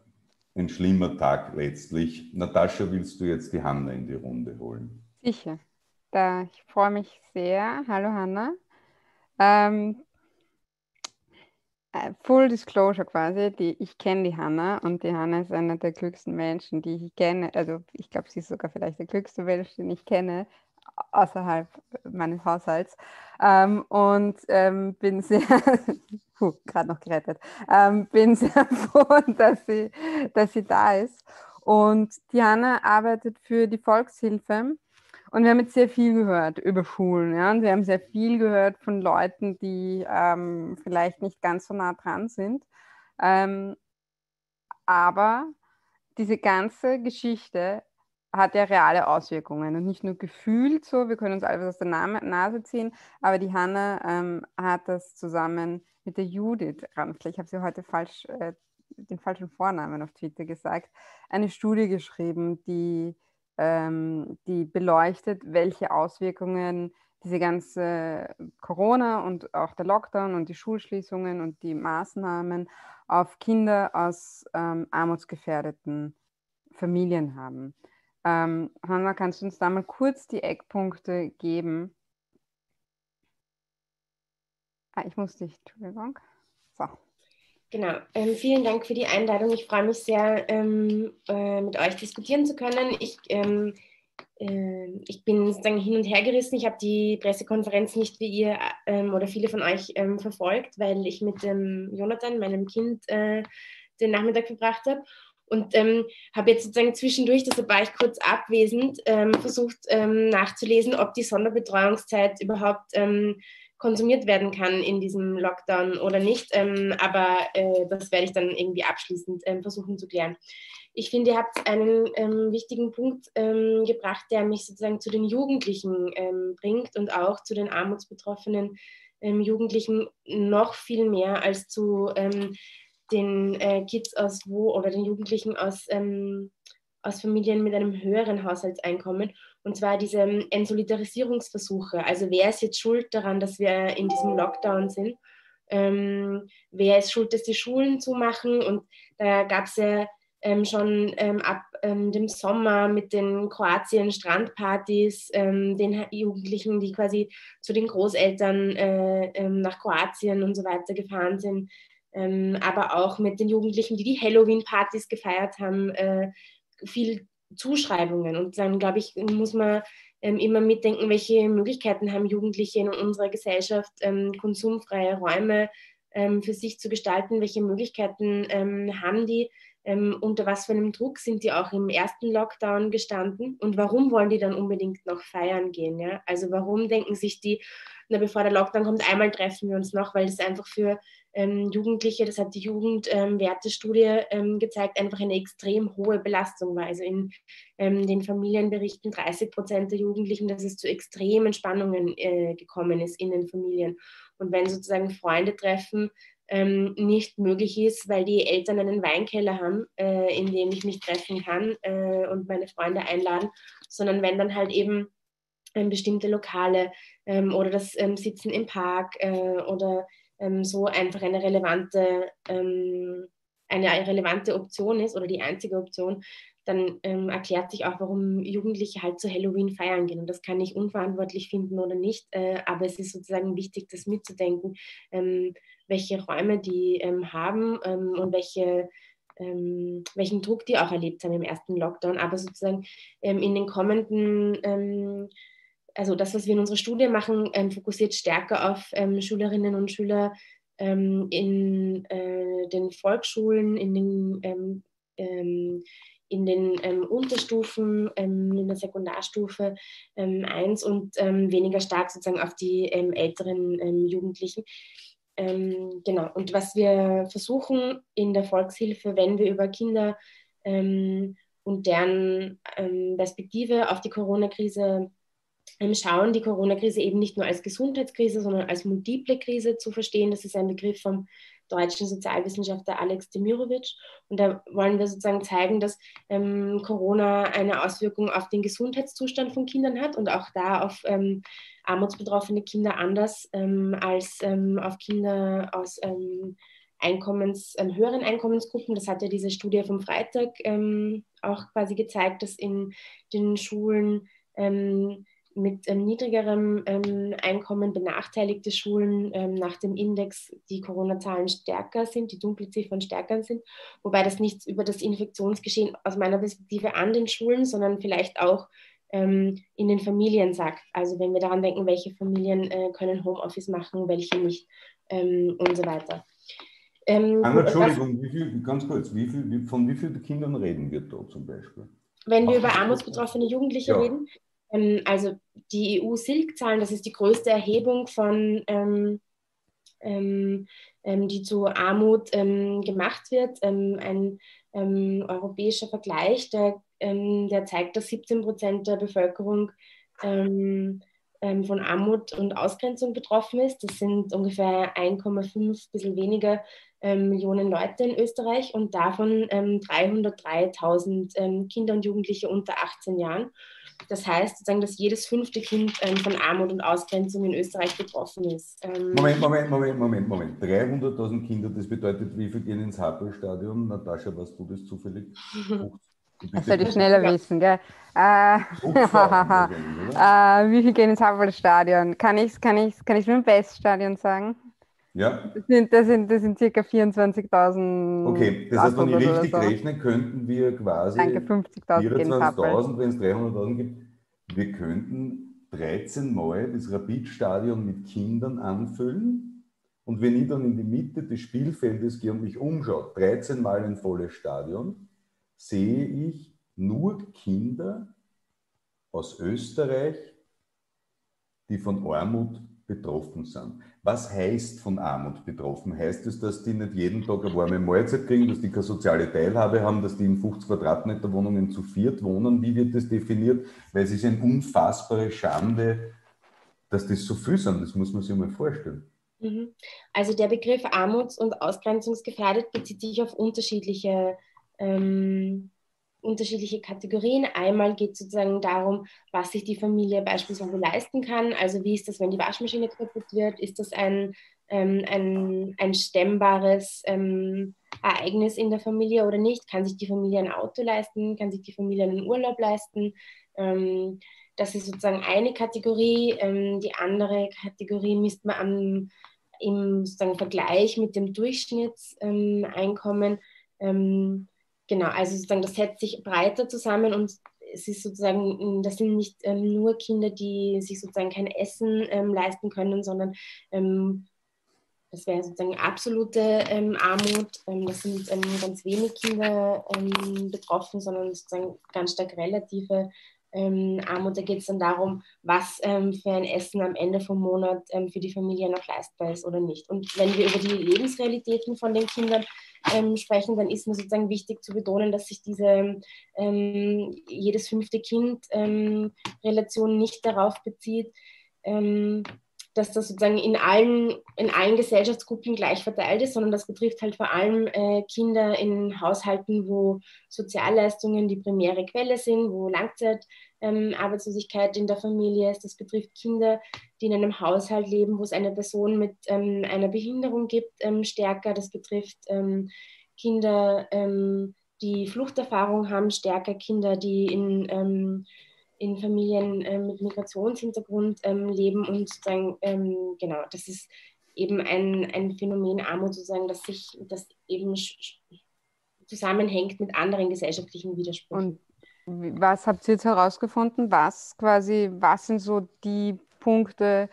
ein schlimmer Tag letztlich. Natascha, willst du jetzt die Hanna in die Runde holen? Sicher. Da, ich freue mich sehr. Hallo Hanna. Ähm, äh, Full Disclosure quasi, die, ich kenne die Hanna und die Hanna ist einer der glücklichsten Menschen, die ich kenne. Also ich glaube, sie ist sogar vielleicht der glücklichste Mensch, den ich kenne, außerhalb meines Haushalts. Ähm, und ähm, bin sehr, [laughs] gerade noch gerettet, ähm, bin [laughs] sehr froh, dass sie, dass sie da ist. Und die Hanna arbeitet für die Volkshilfe und wir haben jetzt sehr viel gehört über Schulen. Ja? Und wir haben sehr viel gehört von Leuten, die ähm, vielleicht nicht ganz so nah dran sind. Ähm, aber diese ganze Geschichte hat ja reale Auswirkungen und nicht nur gefühlt so, wir können uns alles aus der Nase ziehen, aber die Hanna ähm, hat das zusammen mit der Judith Ramsler, ich habe sie heute falsch, äh, den falschen Vornamen auf Twitter gesagt, eine Studie geschrieben, die ähm, die beleuchtet, welche Auswirkungen diese ganze Corona und auch der Lockdown und die Schulschließungen und die Maßnahmen auf Kinder aus ähm, armutsgefährdeten Familien haben. Ähm, Hanna, kannst du uns da mal kurz die Eckpunkte geben? Ah, ich muss dich, Entschuldigung. So. Genau, ähm, vielen Dank für die Einladung. Ich freue mich sehr, ähm, äh, mit euch diskutieren zu können. Ich, ähm, äh, ich bin sozusagen hin und her gerissen. Ich habe die Pressekonferenz nicht wie ihr ähm, oder viele von euch ähm, verfolgt, weil ich mit Jonathan, meinem Kind, äh, den Nachmittag verbracht habe. Und ähm, habe jetzt sozusagen zwischendurch, deshalb war ich kurz abwesend, versucht nachzulesen, ob die Sonderbetreuungszeit überhaupt konsumiert werden kann in diesem Lockdown oder nicht. Ähm, aber äh, das werde ich dann irgendwie abschließend ähm, versuchen zu klären. Ich finde, ihr habt einen ähm, wichtigen Punkt ähm, gebracht, der mich sozusagen zu den Jugendlichen ähm, bringt und auch zu den armutsbetroffenen ähm, Jugendlichen noch viel mehr als zu den äh, Kids aus wo oder den Jugendlichen aus aus Familien mit einem höheren Haushaltseinkommen, und zwar diese ähm, Entsolidarisierungsversuche. Also wer ist jetzt schuld daran, dass wir in diesem Lockdown sind? Ähm, wer ist schuld, dass die Schulen zumachen? Und da gab es ja ähm, schon ähm, ab ähm, dem Sommer mit den Kroatien-Strandpartys, ähm, den Jugendlichen, die quasi zu den Großeltern äh, nach Kroatien und so weiter gefahren sind, aber auch mit den Jugendlichen, die die Halloween-Partys gefeiert haben, äh, viel Zuschreibungen. Und dann, glaube ich, muss man ähm, immer mitdenken, welche Möglichkeiten haben Jugendliche in unserer Gesellschaft, ähm, konsumfreie Räume ähm, für sich zu gestalten, welche Möglichkeiten ähm, haben die, ähm, unter was für einem Druck sind die auch im ersten Lockdown gestanden und warum wollen die dann unbedingt noch feiern gehen? Ja? Also warum denken sich die, na, bevor der Lockdown kommt, einmal treffen wir uns noch, weil das einfach für ähm, Jugendliche, das hat die Jugendwertestudie ähm, gezeigt, einfach eine extrem hohe Belastung war. Also in ähm, den Familien berichten 30 Prozent der Jugendlichen, dass es zu extremen Spannungen äh, gekommen ist in den Familien. Und wenn sozusagen Freunde treffen ähm, nicht möglich ist, weil die Eltern einen Weinkeller haben, äh, in dem ich mich treffen kann äh, und meine Freunde einladen, sondern wenn dann halt eben ähm, bestimmte Lokale ähm, oder das ähm, Sitzen im Park äh, oder ähm, so einfach eine relevante, ähm, eine relevante Option ist oder die einzige Option, dann ähm, erklärt sich auch, warum Jugendliche halt zu Halloween feiern gehen. Und das kann ich unverantwortlich finden oder nicht, äh, aber es ist sozusagen wichtig, das mitzudenken, ähm, welche Räume die ähm, haben ähm, und welche ähm, welchen Druck die auch erlebt haben im ersten Lockdown, aber sozusagen ähm, in den kommenden, ähm, also das, was wir in unserer Studie machen, ähm, fokussiert stärker auf ähm, Schülerinnen und Schüler ähm, in äh, den Volksschulen, in den, in den Unterstufen, in der Sekundarstufe 1 und weniger stark sozusagen auf die älteren Jugendlichen. Ähm, genau, und was wir versuchen in der Volkshilfe, wenn wir über Kinder ähm, und deren ähm, Perspektive auf die Corona-Krise ähm, schauen, die Corona-Krise eben nicht nur als Gesundheitskrise, sondern als multiple Krise zu verstehen. Das ist ein Begriff vom deutschen Sozialwissenschaftler Alex Demirovic. Und da wollen wir sozusagen zeigen, dass ähm, Corona eine Auswirkung auf den Gesundheitszustand von Kindern hat und auch da auf ähm, armutsbetroffene Kinder anders ähm, als ähm, auf Kinder aus ähm, Einkommens, ähm, höheren Einkommensgruppen. Das hat ja diese Studie vom Freitag auch quasi gezeigt, dass in den Schulen mit ähm, niedrigerem ähm, Einkommen benachteiligte Schulen ähm, nach dem Index die Corona-Zahlen stärker sind, die Dunkelziffern stärker sind, wobei das nichts über das Infektionsgeschehen aus meiner Perspektive an den Schulen, sondern vielleicht auch ähm, in den Familien sagt. Also wenn wir daran denken, welche Familien äh, können Homeoffice machen, welche nicht ähm, und so weiter. Ähm, Anna, Entschuldigung, wie viel, ganz kurz, wie viel, von wie vielen Kindern reden wir da zum Beispiel? Wenn wir über armutsbetroffene Jugendliche ja. reden, also die EU-SILK-Zahlen, das ist die größte Erhebung von, ähm, ähm, ähm die zu Armut ähm, gemacht wird. Ähm, ein europäischer Vergleich, der, der, zeigt, dass 17 Prozent der Bevölkerung von Armut und Ausgrenzung betroffen ist. Das sind ungefähr 1,5, bisschen weniger Millionen Leute in Österreich und davon 303.000 Kinder und Jugendliche unter 18 Jahren. Das heißt sozusagen, dass jedes fünfte Kind ähm, von Armut und Ausgrenzung in Österreich betroffen ist. Ähm Moment, Moment, Moment, Moment, Moment. 300.000 Kinder, das bedeutet, wie viel gehen ins Happelstadion? Natascha, weißt du das zufällig? [laughs] Das soll ich schneller wissen, gell? Äh, [laughs] äh, wie viel gehen ins Happelstadion? Kann ich es kann ich's, kann ich's mit dem Weststadion sagen? Ja. Das sind, das sind, das sind circa 24.000. Okay, das heißt, wenn ich richtig so. rechne, könnten wir quasi 24.000, wenn es 300.000 gibt, wir könnten 13 Mal das Rapidstadion mit Kindern anfüllen. Und wenn ich dann in die Mitte des Spielfeldes gehe und mich umschaue, 13 Mal ein volles Stadion, sehe ich nur Kinder aus Österreich, die von Armut betroffen sind. Was heißt von Armut betroffen? Heißt es, dass die nicht jeden Tag eine warme Mahlzeit kriegen, dass die keine soziale Teilhabe haben, dass die in 50 Quadratmeter Wohnungen zu viert wohnen? Wie wird das definiert? Weil es ist eine unfassbare Schande, dass das so viel sind. Das muss man sich mal vorstellen. Mhm. Also der Begriff armuts- und ausgrenzungsgefährdet bezieht sich auf unterschiedliche ähm, unterschiedliche Kategorien. Einmal geht es sozusagen darum, was sich die Familie beispielsweise leisten kann. Also wie ist das, wenn die Waschmaschine kaputt wird? Ist das ein, ähm, ein, ein stemmbares ähm, Ereignis in der Familie oder nicht? Kann sich die Familie ein Auto leisten? Kann sich die Familie einen Urlaub leisten? Ähm, das ist sozusagen eine Kategorie. Ähm, die andere Kategorie misst man am, im sozusagen Vergleich mit dem Durchschnittseinkommen. Ähm, Genau, also sozusagen das setzt sich breiter zusammen und es ist sozusagen, das sind nicht ähm, nur Kinder, die sich sozusagen kein Essen ähm, leisten können, sondern ähm, das wäre sozusagen absolute ähm, Armut. Ähm, das sind ähm, ganz wenig Kinder betroffen, sondern sozusagen ganz stark relative Armut. Da geht es dann darum, was für ein Essen am Ende vom Monat für die Familie noch leistbar ist oder nicht. Und wenn wir über die Lebensrealitäten von den Kindern ähm, sprechen, dann ist mir sozusagen wichtig zu betonen, dass sich diese ähm, jedes fünfte Kind ähm, nicht darauf bezieht, ähm, dass das sozusagen in allen, in allen Gesellschaftsgruppen gleich verteilt ist, sondern das betrifft halt vor allem äh, Kinder in Haushalten, wo Sozialleistungen die primäre Quelle sind, wo Langzeitarbeitslosigkeit ähm, in der Familie ist. Das betrifft Kinder, die in einem Haushalt leben, wo es eine Person mit ähm, einer Behinderung gibt, ähm, stärker. Das betrifft ähm, Kinder, ähm, die Fluchterfahrung haben, stärker Kinder, die in ähm, in Familien äh, mit Migrationshintergrund leben und sozusagen, genau, das ist eben ein, ein Phänomen Armut sozusagen, dass sich das eben zusammenhängt mit anderen gesellschaftlichen Widersprüchen. Und was habt ihr jetzt herausgefunden? Was quasi, was sind so die Punkte,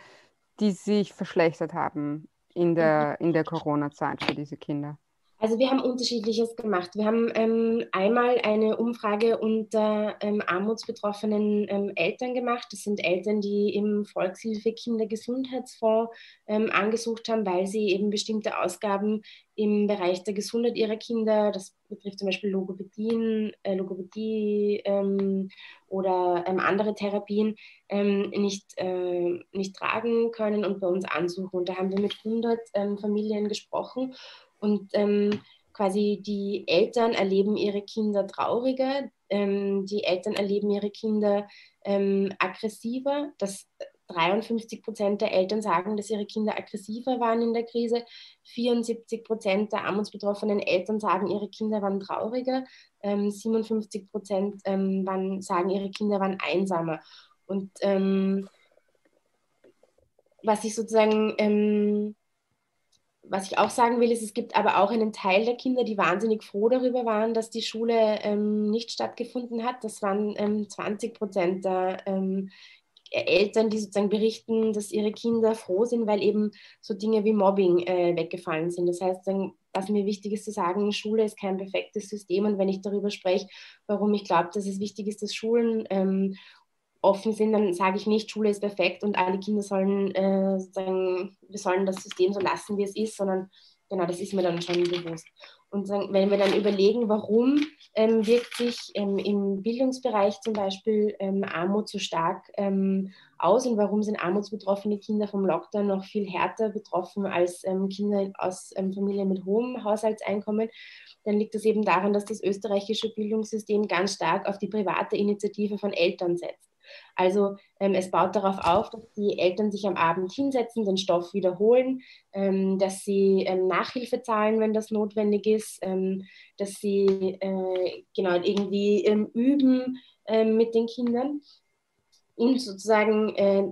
die sich verschlechtert haben in der, in der Corona-Zeit für diese Kinder? Also wir haben unterschiedliches gemacht. Wir haben ähm, einmal eine Umfrage unter ähm, armutsbetroffenen ähm, Eltern gemacht. Das sind Eltern, die im Volkshilfe Kindergesundheitsfonds ähm, angesucht haben, weil sie eben bestimmte Ausgaben im Bereich der Gesundheit ihrer Kinder, das betrifft zum Beispiel äh, Logopädie ähm, oder ähm, andere Therapien, nicht, äh, nicht tragen können und bei uns ansuchen. Und da haben wir mit 100 Familien gesprochen und ähm, quasi die Eltern erleben ihre Kinder trauriger, ähm, die Eltern erleben ihre Kinder ähm, aggressiver. Das 53 Prozent der Eltern sagen, dass ihre Kinder aggressiver waren in der Krise. 74 Prozent der armutsbetroffenen Eltern sagen, ihre Kinder waren trauriger. 57 ähm, Prozent ähm, sagen, ihre Kinder waren einsamer. Und ähm, was ich sozusagen ähm, was ich auch sagen will, ist, es gibt aber auch einen Teil der Kinder, die wahnsinnig froh darüber waren, dass die Schule ähm, nicht stattgefunden hat. Das waren ähm, 20 Prozent der ähm, Eltern, die sozusagen berichten, dass ihre Kinder froh sind, weil eben so Dinge wie Mobbing äh, weggefallen sind. Das heißt, was mir wichtig ist zu sagen, Schule ist kein perfektes System. Und wenn ich darüber spreche, warum ich glaube, dass es wichtig ist, dass Schulen ähm, offen sind, dann sage ich nicht, Schule ist perfekt und alle Kinder sollen äh, sagen, wir sollen das System so lassen, wie es ist, sondern genau, das ist mir dann schon bewusst. Und sagen, wenn wir dann überlegen, warum ähm, wirkt sich ähm, im Bildungsbereich zum Beispiel ähm, Armut so stark ähm, aus und warum sind armutsbetroffene Kinder vom Lockdown noch viel härter betroffen als ähm, Kinder aus ähm, Familien mit hohem Haushaltseinkommen, dann liegt das eben daran, dass das österreichische Bildungssystem ganz stark auf die private Initiative von Eltern setzt. Also ähm, es baut darauf auf, dass die Eltern sich am Abend hinsetzen, den Stoff wiederholen, ähm, dass sie ähm, Nachhilfe zahlen, wenn das notwendig ist, ähm, dass sie äh, genau irgendwie ähm, üben ähm, mit den Kindern und sozusagen äh,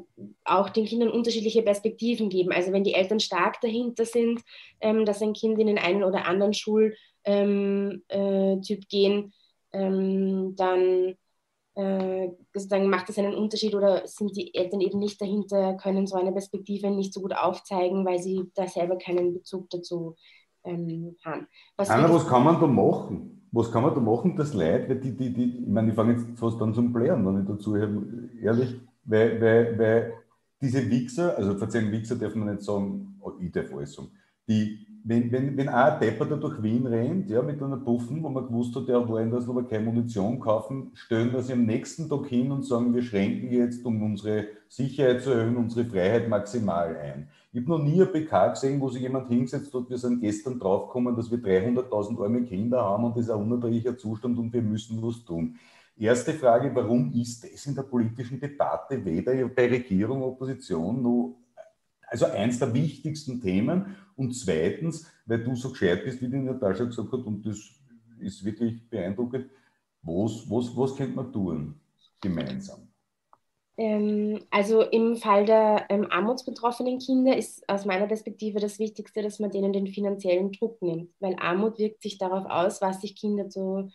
auch den Kindern unterschiedliche Perspektiven geben. Also wenn die Eltern stark dahinter sind, dass ein Kind in den einen oder anderen Schultyp äh, gehen, dann äh, sozusagen macht das einen Unterschied oder sind die Eltern eben nicht dahinter, können so eine Perspektive nicht so gut aufzeigen, weil sie da selber keinen Bezug dazu ähm, haben. Was, Anna, was kann man da machen? Was kann man da machen, das Leid, weil die, die, die, ich meine, ich fange jetzt fast an zum Blären, wenn ich dazu höre, ehrlich, weil, weil, weil diese Wichser, also verzeihen Wichser darf man nicht sagen, oh, ich darf alles sagen, die wenn, wenn, wenn ein Depper da durch Wien rennt, ja, mit einer Buffen, wo man gewusst hat, der wollen das aber keine Munition kaufen, stellen wir sie am nächsten Tag hin und sagen, wir schränken jetzt, um unsere Sicherheit zu erhöhen, unsere Freiheit maximal ein. Ich habe noch nie ein PK gesehen, wo sich jemand hinsetzt und wir sind gestern draufgekommen, dass wir 300.000 arme Kinder haben und das ist ein unerträglicher Zustand und wir müssen was tun. Erste Frage, warum ist das in der politischen Debatte weder bei Regierung, Opposition noch also eins der wichtigsten Themen. Und zweitens, weil du so gescheit bist, wie die Natascha gesagt hat, und das ist wirklich beeindruckend, was, was, was könnte man tun gemeinsam? Ähm, also im Fall der ähm, armutsbetroffenen Kinder ist aus meiner Perspektive das Wichtigste, dass man denen den finanziellen Druck nimmt, weil Armut wirkt sich darauf aus, was sich Kinder so,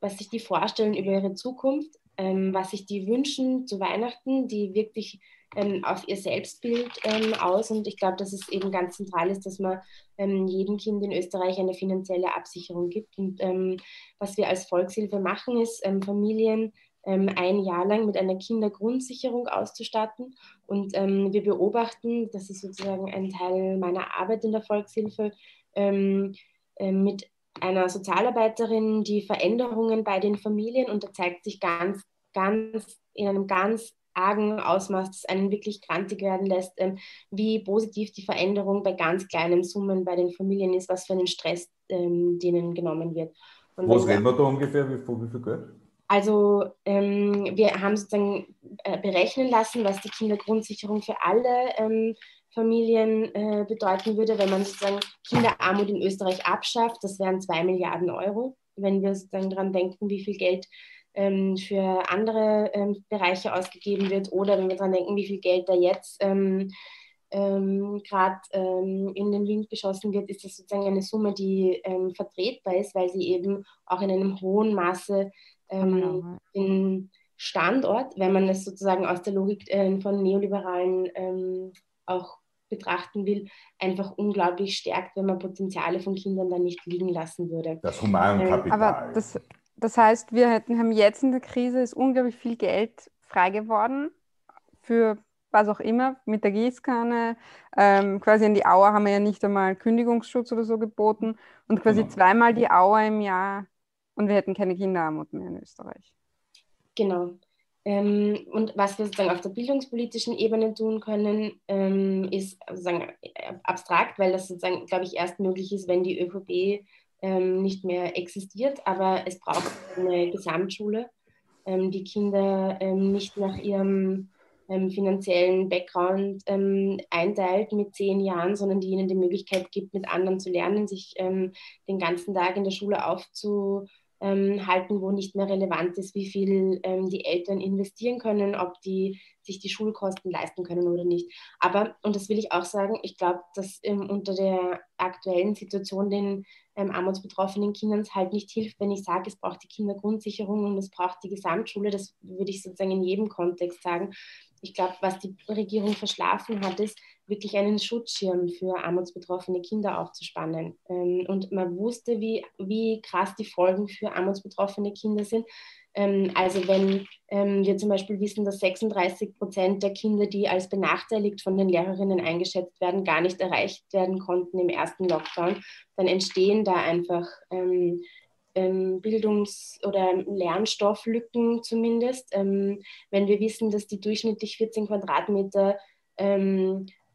was sich die vorstellen über ihre Zukunft, ähm, was sich die wünschen zu Weihnachten, die wirklich ähm, auf ihr Selbstbild ähm, aus. Und ich glaube, dass es eben ganz zentral ist, dass man ähm, jedem Kind in Österreich eine finanzielle Absicherung gibt. Und ähm, was wir als Volkshilfe machen, ist ähm, Familien ähm, ein Jahr lang mit einer Kindergrundsicherung auszustatten. Und wir beobachten, das ist sozusagen ein Teil meiner Arbeit in der Volkshilfe, mit einer Sozialarbeiterin die Veränderungen bei den Familien und da zeigt sich ganz, ganz in einem ganz argen Ausmaß, das einen wirklich krantig werden lässt, ähm, wie positiv die Veränderung bei ganz kleinen Summen bei den Familien ist, was für einen Stress ähm, denen genommen wird. Und was reden wir da ungefähr, wie, wie viel Geld? Also ähm, wir haben sozusagen äh, berechnen lassen, was die Kindergrundsicherung für alle ähm, Familien äh, bedeuten würde, wenn man sozusagen Kinderarmut in Österreich abschafft. Das wären zwei Milliarden Euro. Wenn wir sozusagen daran denken, wie viel Geld ähm, für andere ähm, Bereiche ausgegeben wird oder wenn wir daran denken, wie viel Geld da jetzt ähm, ähm, gerade ähm, in den Wind geschossen wird, ist das sozusagen eine Summe, die ähm, vertretbar ist, weil sie eben auch in einem hohen Maße ähm, genau. den Standort, wenn man es sozusagen aus der Logik äh, von Neoliberalen ähm, auch betrachten will, einfach unglaublich stärkt, wenn man Potenziale von Kindern dann nicht liegen lassen würde. Das Humankapital. Aber das, das heißt, wir hätten, haben jetzt in der Krise ist unglaublich viel Geld frei geworden für was auch immer, mit der Gießkanne. Ähm, quasi in die Auer haben wir ja nicht einmal Kündigungsschutz oder so geboten und quasi genau. zweimal die Auer im Jahr und wir hätten keine Kinderarmut mehr in Österreich. Genau. Ähm, und was wir sozusagen auf der bildungspolitischen Ebene tun können, ähm, ist sozusagen abstrakt, weil das sozusagen, glaube ich, erst möglich ist, wenn die ÖVP ähm, nicht mehr existiert. Aber es braucht eine Gesamtschule, ähm, die Kinder ähm, nicht nach ihrem ähm, finanziellen Background ähm, einteilt mit zehn Jahren, sondern die ihnen die Möglichkeit gibt, mit anderen zu lernen, sich den ganzen Tag in der Schule aufzuhalten, wo nicht mehr relevant ist, wie viel ähm, die Eltern investieren können, ob die sich die Schulkosten leisten können oder nicht. Aber, und das will ich auch sagen, ich glaube, dass ähm, unter der aktuellen Situation den ähm, armutsbetroffenen Kindern halt nicht hilft, wenn ich sage, es braucht die Kindergrundsicherung und es braucht die Gesamtschule. Das würde ich sozusagen in jedem Kontext sagen ich glaube, was die Regierung verschlafen hat, ist wirklich einen Schutzschirm für armutsbetroffene Kinder aufzuspannen. Ähm, und man wusste, wie, wie krass die Folgen für armutsbetroffene Kinder sind. Ähm, also wenn ähm, wir zum Beispiel wissen, dass 36 Prozent der Kinder, die als benachteiligt von den Lehrerinnen eingeschätzt werden, gar nicht erreicht werden konnten im ersten Lockdown, dann entstehen da einfach Bildungs- oder Lernstofflücken zumindest. Wenn wir wissen, dass die durchschnittlich 14 Quadratmeter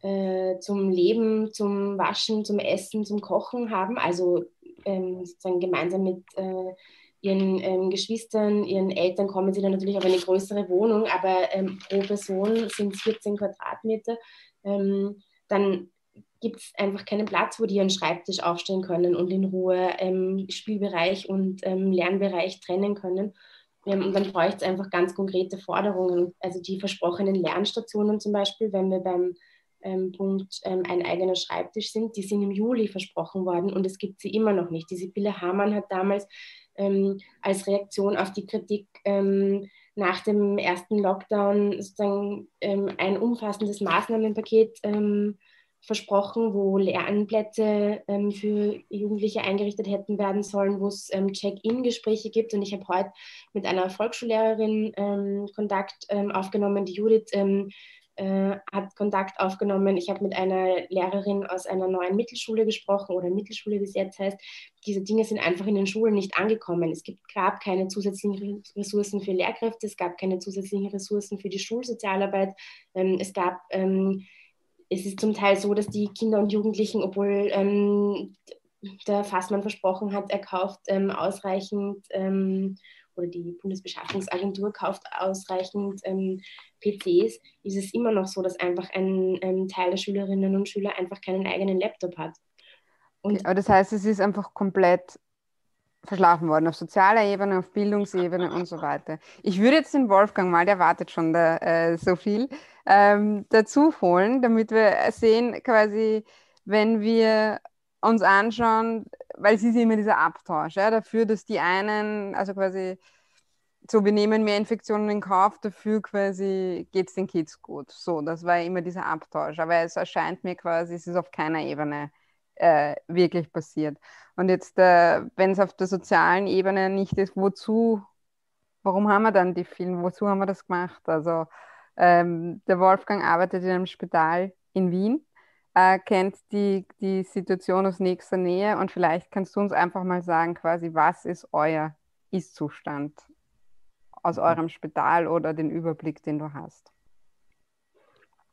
äh, zum Leben, zum Waschen, zum Essen, zum Kochen haben, also ähm, sozusagen gemeinsam mit äh, ihren ähm, Geschwistern, ihren Eltern kommen sie dann natürlich auf eine größere Wohnung, aber ähm, pro Person sind es 14 Quadratmeter. dann gibt es einfach keinen Platz, wo die ihren Schreibtisch aufstellen können und in Ruhe ähm, Spielbereich und ähm, Lernbereich trennen können. Ähm, und dann bräuchte es einfach ganz konkrete Forderungen. Also die versprochenen Lernstationen zum Beispiel, wenn wir beim ähm, Punkt ähm, ein eigener Schreibtisch sind, die sind im Juli versprochen worden und es gibt sie immer noch nicht. Die Sibylle Hamann hat damals ähm, als Reaktion auf die Kritik nach dem ersten Lockdown sozusagen ein umfassendes Maßnahmenpaket ähm, versprochen, wo Lernplätze ähm, für Jugendliche eingerichtet hätten werden sollen, wo es ähm, Check-in-Gespräche gibt. Und ich habe heute mit einer Volksschullehrerin ähm, Kontakt ähm, aufgenommen, die Judith ähm, äh, hat Kontakt aufgenommen. Ich habe mit einer Lehrerin aus einer neuen Mittelschule gesprochen oder Mittelschule, wie es jetzt heißt. Diese Dinge sind einfach in den Schulen nicht angekommen. Es gibt, gab keine zusätzlichen Ressourcen für Lehrkräfte, es gab keine zusätzlichen Ressourcen für die Schulsozialarbeit, ähm, es gab es ist zum Teil so, dass die Kinder und Jugendlichen, obwohl ähm, der Fassmann versprochen hat, er kauft ähm, ausreichend ähm, oder die Bundesbeschaffungsagentur kauft ausreichend ähm, PCs, ist es immer noch so, dass einfach ein ähm, Teil der Schülerinnen und Schüler einfach keinen eigenen Laptop hat. Okay, aber das heißt, es ist einfach komplett verschlafen worden, auf sozialer Ebene, auf Bildungsebene und so weiter. Ich würde jetzt den Wolfgang mal, der wartet schon da, äh, so viel, ähm, dazu holen, damit wir sehen, quasi, wenn wir uns anschauen, weil es ist immer dieser Abtausch, ja, dafür, dass die einen, also quasi, so, wir nehmen mehr Infektionen in Kauf, dafür quasi geht es den Kids gut. So, das war immer dieser Abtausch. Aber es erscheint mir quasi, es ist auf keiner Ebene äh, wirklich passiert. Und jetzt, äh, wenn es auf der sozialen Ebene nicht ist, wozu, warum haben wir dann die vielen, wozu haben wir das gemacht? Also ähm, der Wolfgang arbeitet in einem Spital in Wien, äh, kennt die, die Situation aus nächster Nähe und vielleicht kannst du uns einfach mal sagen, quasi, was ist euer Ist-Zustand aus mhm. eurem Spital oder den Überblick, den du hast?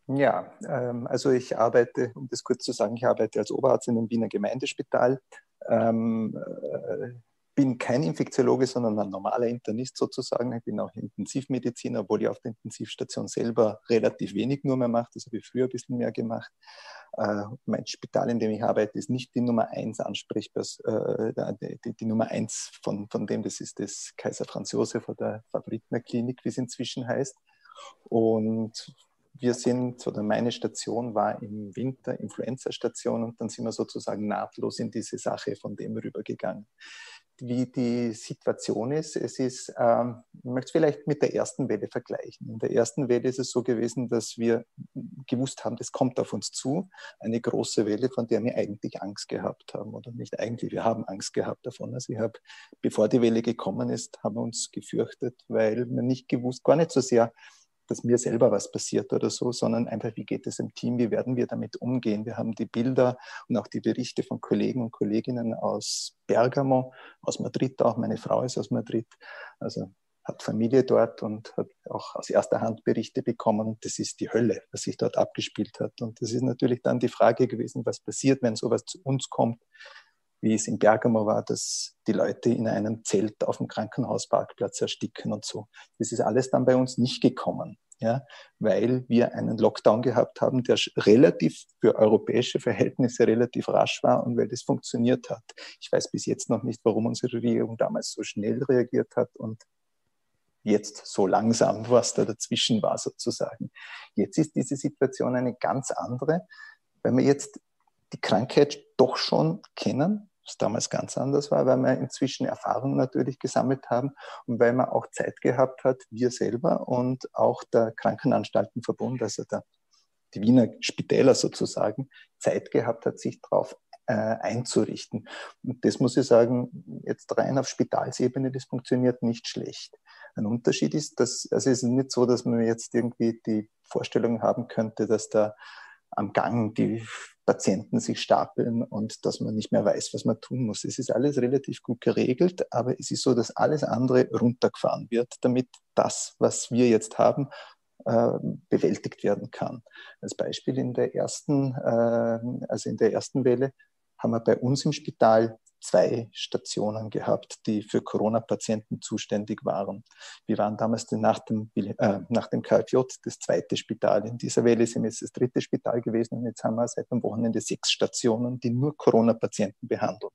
Ja, ähm, also ich arbeite, um das kurz zu sagen, ich arbeite als Oberarzt in einem Wiener Gemeindespital. Ähm, äh, bin kein Infektiologe, sondern ein normaler Internist sozusagen. Ich bin auch Intensivmediziner, obwohl ich auf der Intensivstation selber relativ wenig nur mehr mache. Das habe ich früher ein bisschen mehr gemacht. Äh, mein Spital, in dem ich arbeite, ist nicht die Nummer eins ansprechbar. Äh, die, die, Nummer eins von, von dem, das ist das Kaiser Franz Josef oder Favoritner Klinik, wie es inzwischen heißt. Und wir sind, oder meine Station war im Winter Influenza-Station und dann sind wir sozusagen nahtlos in diese Sache von dem rübergegangen wie die Situation ist. Es ist, ähm, ich möchte es vielleicht mit der ersten Welle vergleichen. In der ersten Welle ist es so gewesen, dass wir gewusst haben, das kommt auf uns zu, eine große Welle, von der wir eigentlich Angst gehabt haben. Oder nicht eigentlich, wir haben Angst gehabt davon. Also ich habe, bevor die Welle gekommen ist, haben wir uns gefürchtet, weil wir nicht gewusst, gar nicht so sehr, dass mir selber was passiert oder so, sondern einfach, wie geht es im Team, wie werden wir damit umgehen. Wir haben die Bilder und auch die Berichte von Kollegen und Kolleginnen aus Bergamo, aus Madrid auch, meine Frau ist aus Madrid, also hat Familie dort und hat auch aus erster Hand Berichte bekommen. Das ist die Hölle, was sich dort abgespielt hat. Und das ist natürlich dann die Frage gewesen, was passiert, wenn sowas zu uns kommt wie es in Bergamo war, dass die Leute in einem Zelt auf dem Krankenhausparkplatz ersticken und so. Das ist alles dann bei uns nicht gekommen, ja, weil wir einen Lockdown gehabt haben, der relativ für europäische Verhältnisse relativ rasch war und weil das funktioniert hat. Ich weiß bis jetzt noch nicht, warum unsere Regierung damals so schnell reagiert hat und jetzt so langsam, was da dazwischen war sozusagen. Jetzt ist diese Situation eine ganz andere, weil wir jetzt die Krankheit doch schon kennen was damals ganz anders war, weil wir inzwischen Erfahrungen natürlich gesammelt haben und weil man auch Zeit gehabt hat, wir selber und auch der Krankenanstaltenverbund, also der, die Wiener Spitäler sozusagen, Zeit gehabt hat, sich darauf äh, einzurichten. Und das muss ich sagen, jetzt rein auf Spitalsebene, das funktioniert nicht schlecht. Ein Unterschied ist, dass also es ist nicht so, dass man jetzt irgendwie die Vorstellung haben könnte, dass da am Gang die Patienten sich stapeln und dass man nicht mehr weiß, was man tun muss. Es ist alles relativ gut geregelt, aber es ist so, dass alles andere runtergefahren wird, damit das, was wir jetzt haben, äh, bewältigt werden kann. Als Beispiel in der ersten, äh, also in der ersten Welle haben wir bei uns im Spital zwei Stationen gehabt, die für Corona-Patienten zuständig waren. Wir waren damals nach dem, äh, nach dem KFJ das zweite Spital. In dieser Welle sind wir jetzt das dritte Spital gewesen und jetzt haben wir seit dem Wochenende sechs Stationen, die nur Corona-Patienten behandeln.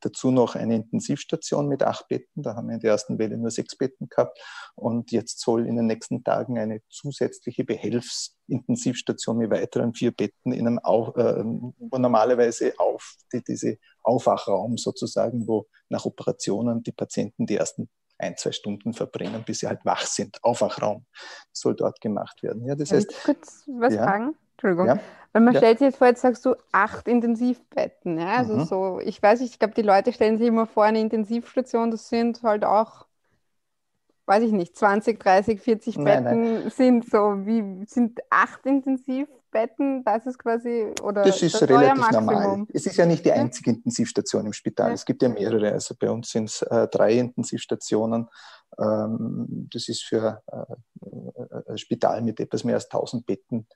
Dazu noch eine Intensivstation mit acht Betten. Da haben wir in der ersten Welle nur sechs Betten gehabt. Und jetzt soll in den nächsten Tagen eine zusätzliche Behelfsintensivstation mit weiteren vier Betten in einem, äh, wo normalerweise auf die, diese Aufwachraum sozusagen, wo nach Operationen die Patienten die ersten ein, zwei Stunden verbringen, bis sie halt wach sind. Aufwachraum soll dort gemacht werden. Ja, das heißt, ich kurz was ja. fragen? Entschuldigung. Ja. Weil man Ja. stellt sich jetzt vor, jetzt sagst du acht Intensivbetten. Ja? Also Mhm. so, ich weiß nicht, ich glaube, die Leute stellen sich immer vor, eine Intensivstation, das sind halt auch, weiß ich nicht, 20, 30, 40 Nein, Betten sind so, wie sind acht Intensivbetten, das ist quasi, oder Das ist das relativ normal. Es ist ja nicht die einzige Intensivstation im Spital. Ja. Es gibt ja mehrere. Also bei uns sind es äh, drei Intensivstationen. Ähm, das ist für äh, ein Spital mit etwas mehr als 1000 Betten.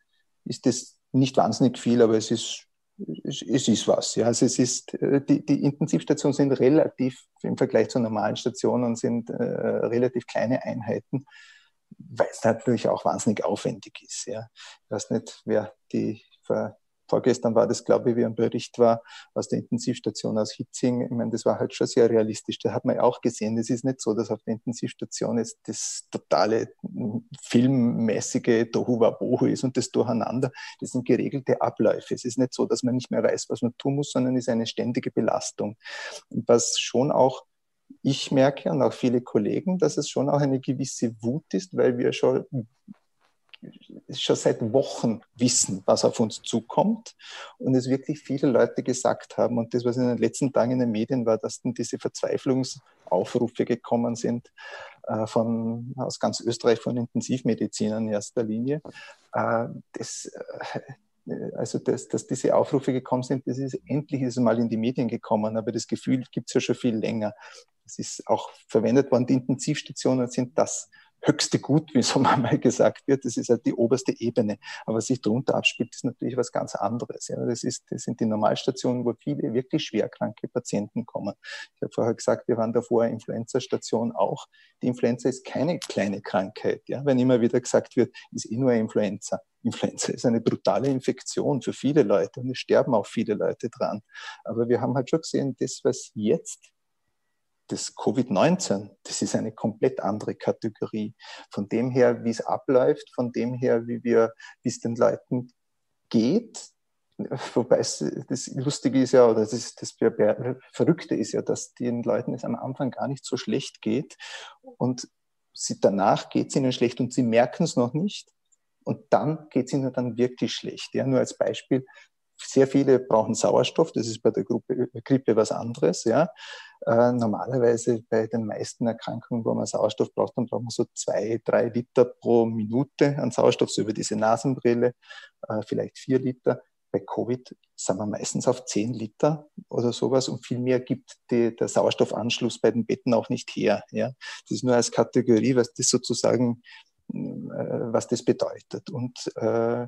Ist das nicht wahnsinnig viel, aber es ist, es, es ist was. Ja. Also es ist, äh, die, die Intensivstationen sind relativ, im Vergleich zu normalen Stationen, sind äh, relativ kleine Einheiten weil es natürlich auch wahnsinnig aufwendig ist. Ja. Ich weiß nicht, wer die vor, vorgestern war das, glaube ich, wie ein Bericht war aus der Intensivstation aus Hitzing. Ich meine, das war halt schon sehr realistisch. Da hat man ja auch gesehen, es ist nicht so, dass auf der Intensivstation jetzt das totale mm, filmmäßige Tohuwabohu ist und das Durcheinander. Das sind geregelte Abläufe. Es ist nicht so, dass man nicht mehr weiß, was man tun muss, sondern es ist eine ständige Belastung. Und was schon auch ich merke und auch viele Kollegen, dass es schon auch eine gewisse Wut ist, weil wir schon, schon seit Wochen wissen, was auf uns zukommt und es wirklich viele Leute gesagt haben. Und das, was in den letzten Tagen in den Medien war, dass dann diese Verzweiflungsaufrufe gekommen sind äh, von, aus ganz Österreich von Intensivmedizinern in erster Linie. Äh, das, äh, also dass, dass diese Aufrufe gekommen sind, das ist endlich ist mal in die Medien gekommen, aber das Gefühl gibt es ja schon viel länger. Es ist auch verwendet worden, die Intensivstationen sind das höchste Gut, wie so [laughs] manchmal gesagt wird. Das ist halt die oberste Ebene. Aber was sich darunter abspielt, ist natürlich was ganz anderes. Ja, das, ist, das sind die Normalstationen, wo viele wirklich schwerkranke Patienten kommen. Ich habe vorher gesagt, wir waren davor Influenza-Station auch. Die Influenza ist keine kleine Krankheit. Ja, wenn immer wieder gesagt wird, ist eh nur Influenza. Influenza ist eine brutale Infektion für viele Leute und es sterben auch viele Leute dran. Aber wir haben halt schon gesehen, das, was jetzt das Covid-19, das ist eine komplett andere Kategorie. Von dem her, wie es abläuft, von dem her, wie wir, wie es den Leuten geht, Wobei es, das Lustige ist ja, oder das, das Verrückte ist ja, dass den Leuten es am Anfang gar nicht so schlecht geht und sie, danach geht es ihnen schlecht und sie merken es noch nicht und dann geht es ihnen dann wirklich schlecht. Ja, nur als Beispiel, sehr viele brauchen Sauerstoff, das ist bei der Gruppe, Grippe was anderes. Ja. Äh, normalerweise bei den meisten Erkrankungen, wo man Sauerstoff braucht, dann braucht man so zwei, drei Liter pro Minute an Sauerstoff, so über diese Nasenbrille, äh, vielleicht vier Liter bei Covid sind wir meistens auf 10 Liter oder sowas und viel mehr gibt die, der Sauerstoffanschluss bei den Betten auch nicht her. Ja. Das ist nur als Kategorie, was das sozusagen, äh, was das bedeutet. Und äh,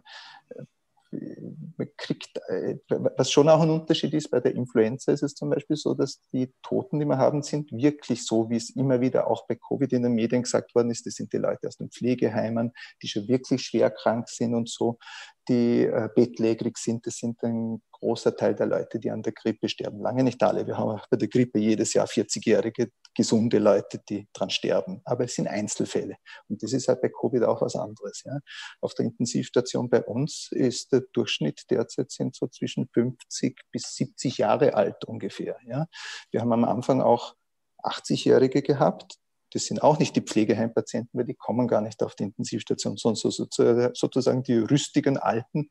kriegt, äh, was schon auch ein Unterschied ist, bei der Influenza ist es zum Beispiel so, dass die Toten, die wir haben, sind wirklich so, wie es immer wieder auch bei Covid in den Medien gesagt worden ist, das sind die Leute aus den Pflegeheimen, die schon wirklich schwer krank sind und so, die äh, bettlägerig sind, das sind ein großer Teil der Leute, die an der Grippe sterben. Lange nicht alle. Wir haben auch bei der Grippe jedes Jahr 40-jährige gesunde Leute, die dran sterben. Aber es sind Einzelfälle. Und das ist halt bei Covid auch was anderes. Ja. Auf der Intensivstation bei uns ist der Durchschnitt derzeit sind so zwischen 50 bis 70 Jahre alt ungefähr. Ja. Wir haben am Anfang auch 80-Jährige gehabt, das sind auch nicht die Pflegeheimpatienten, weil die kommen gar nicht auf die Intensivstation, sondern sozusagen die rüstigen Alten,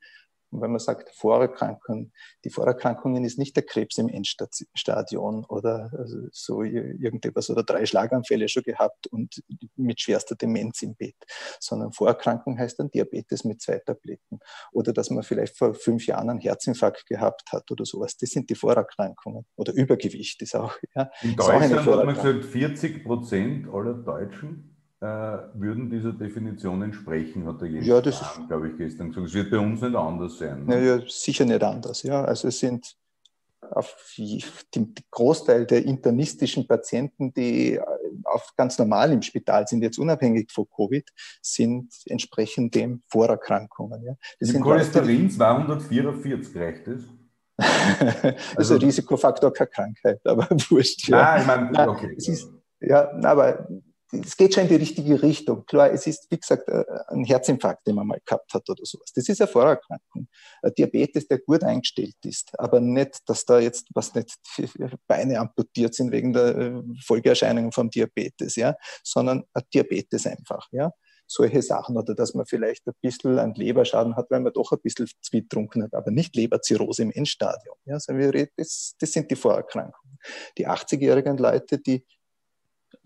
und wenn man sagt Vorerkrankungen, die Vorerkrankungen ist nicht der Krebs im Endstadion oder also so irgendetwas oder drei Schlaganfälle schon gehabt und mit schwerster Demenz im Bett, sondern Vorerkrankung heißt dann Diabetes mit zwei Tabletten oder dass man vielleicht vor fünf Jahren einen Herzinfarkt gehabt hat oder sowas. Das sind die Vorerkrankungen oder Übergewicht ist auch. Ja, In Deutschland hat man gesagt, 40 Prozent aller Deutschen äh, würden dieser Definition entsprechen, hat der ja, das glaube ich, gestern gesagt. Es wird bei uns nicht anders sein. Ne? Ja, sicher nicht anders. Ja. Also es sind auf den Großteil der internistischen Patienten, die auf ganz normal im Spital sind, jetzt unabhängig von Covid, sind entsprechend dem Vorerkrankungen. Ja. Das Im Cholesterin 244 reicht es? [laughs] also Risikofaktor keine Krankheit, aber [laughs] wurscht. Ja, ah, ich meine, okay. Ist, ja, aber es geht schon in die richtige Richtung. Klar, es ist, wie gesagt, äh, ein Herzinfarkt, den man mal gehabt hat oder sowas. Das ist eine Vorerkrankung. Ein Diabetes, der gut eingestellt ist, aber nicht, dass da jetzt was nicht [laughs] Beine amputiert sind wegen der äh, Folgeerscheinungen vom Diabetes, ja, sondern ein Diabetes einfach, ja. Solche Sachen oder dass man vielleicht ein bisschen einen Leberschaden hat, weil man doch ein bisschen zu getrunken hat, aber nicht Leberzirrhose im Endstadium. Ja, also das, das sind die Vorerkrankungen. Die 80-jährigen Leute, die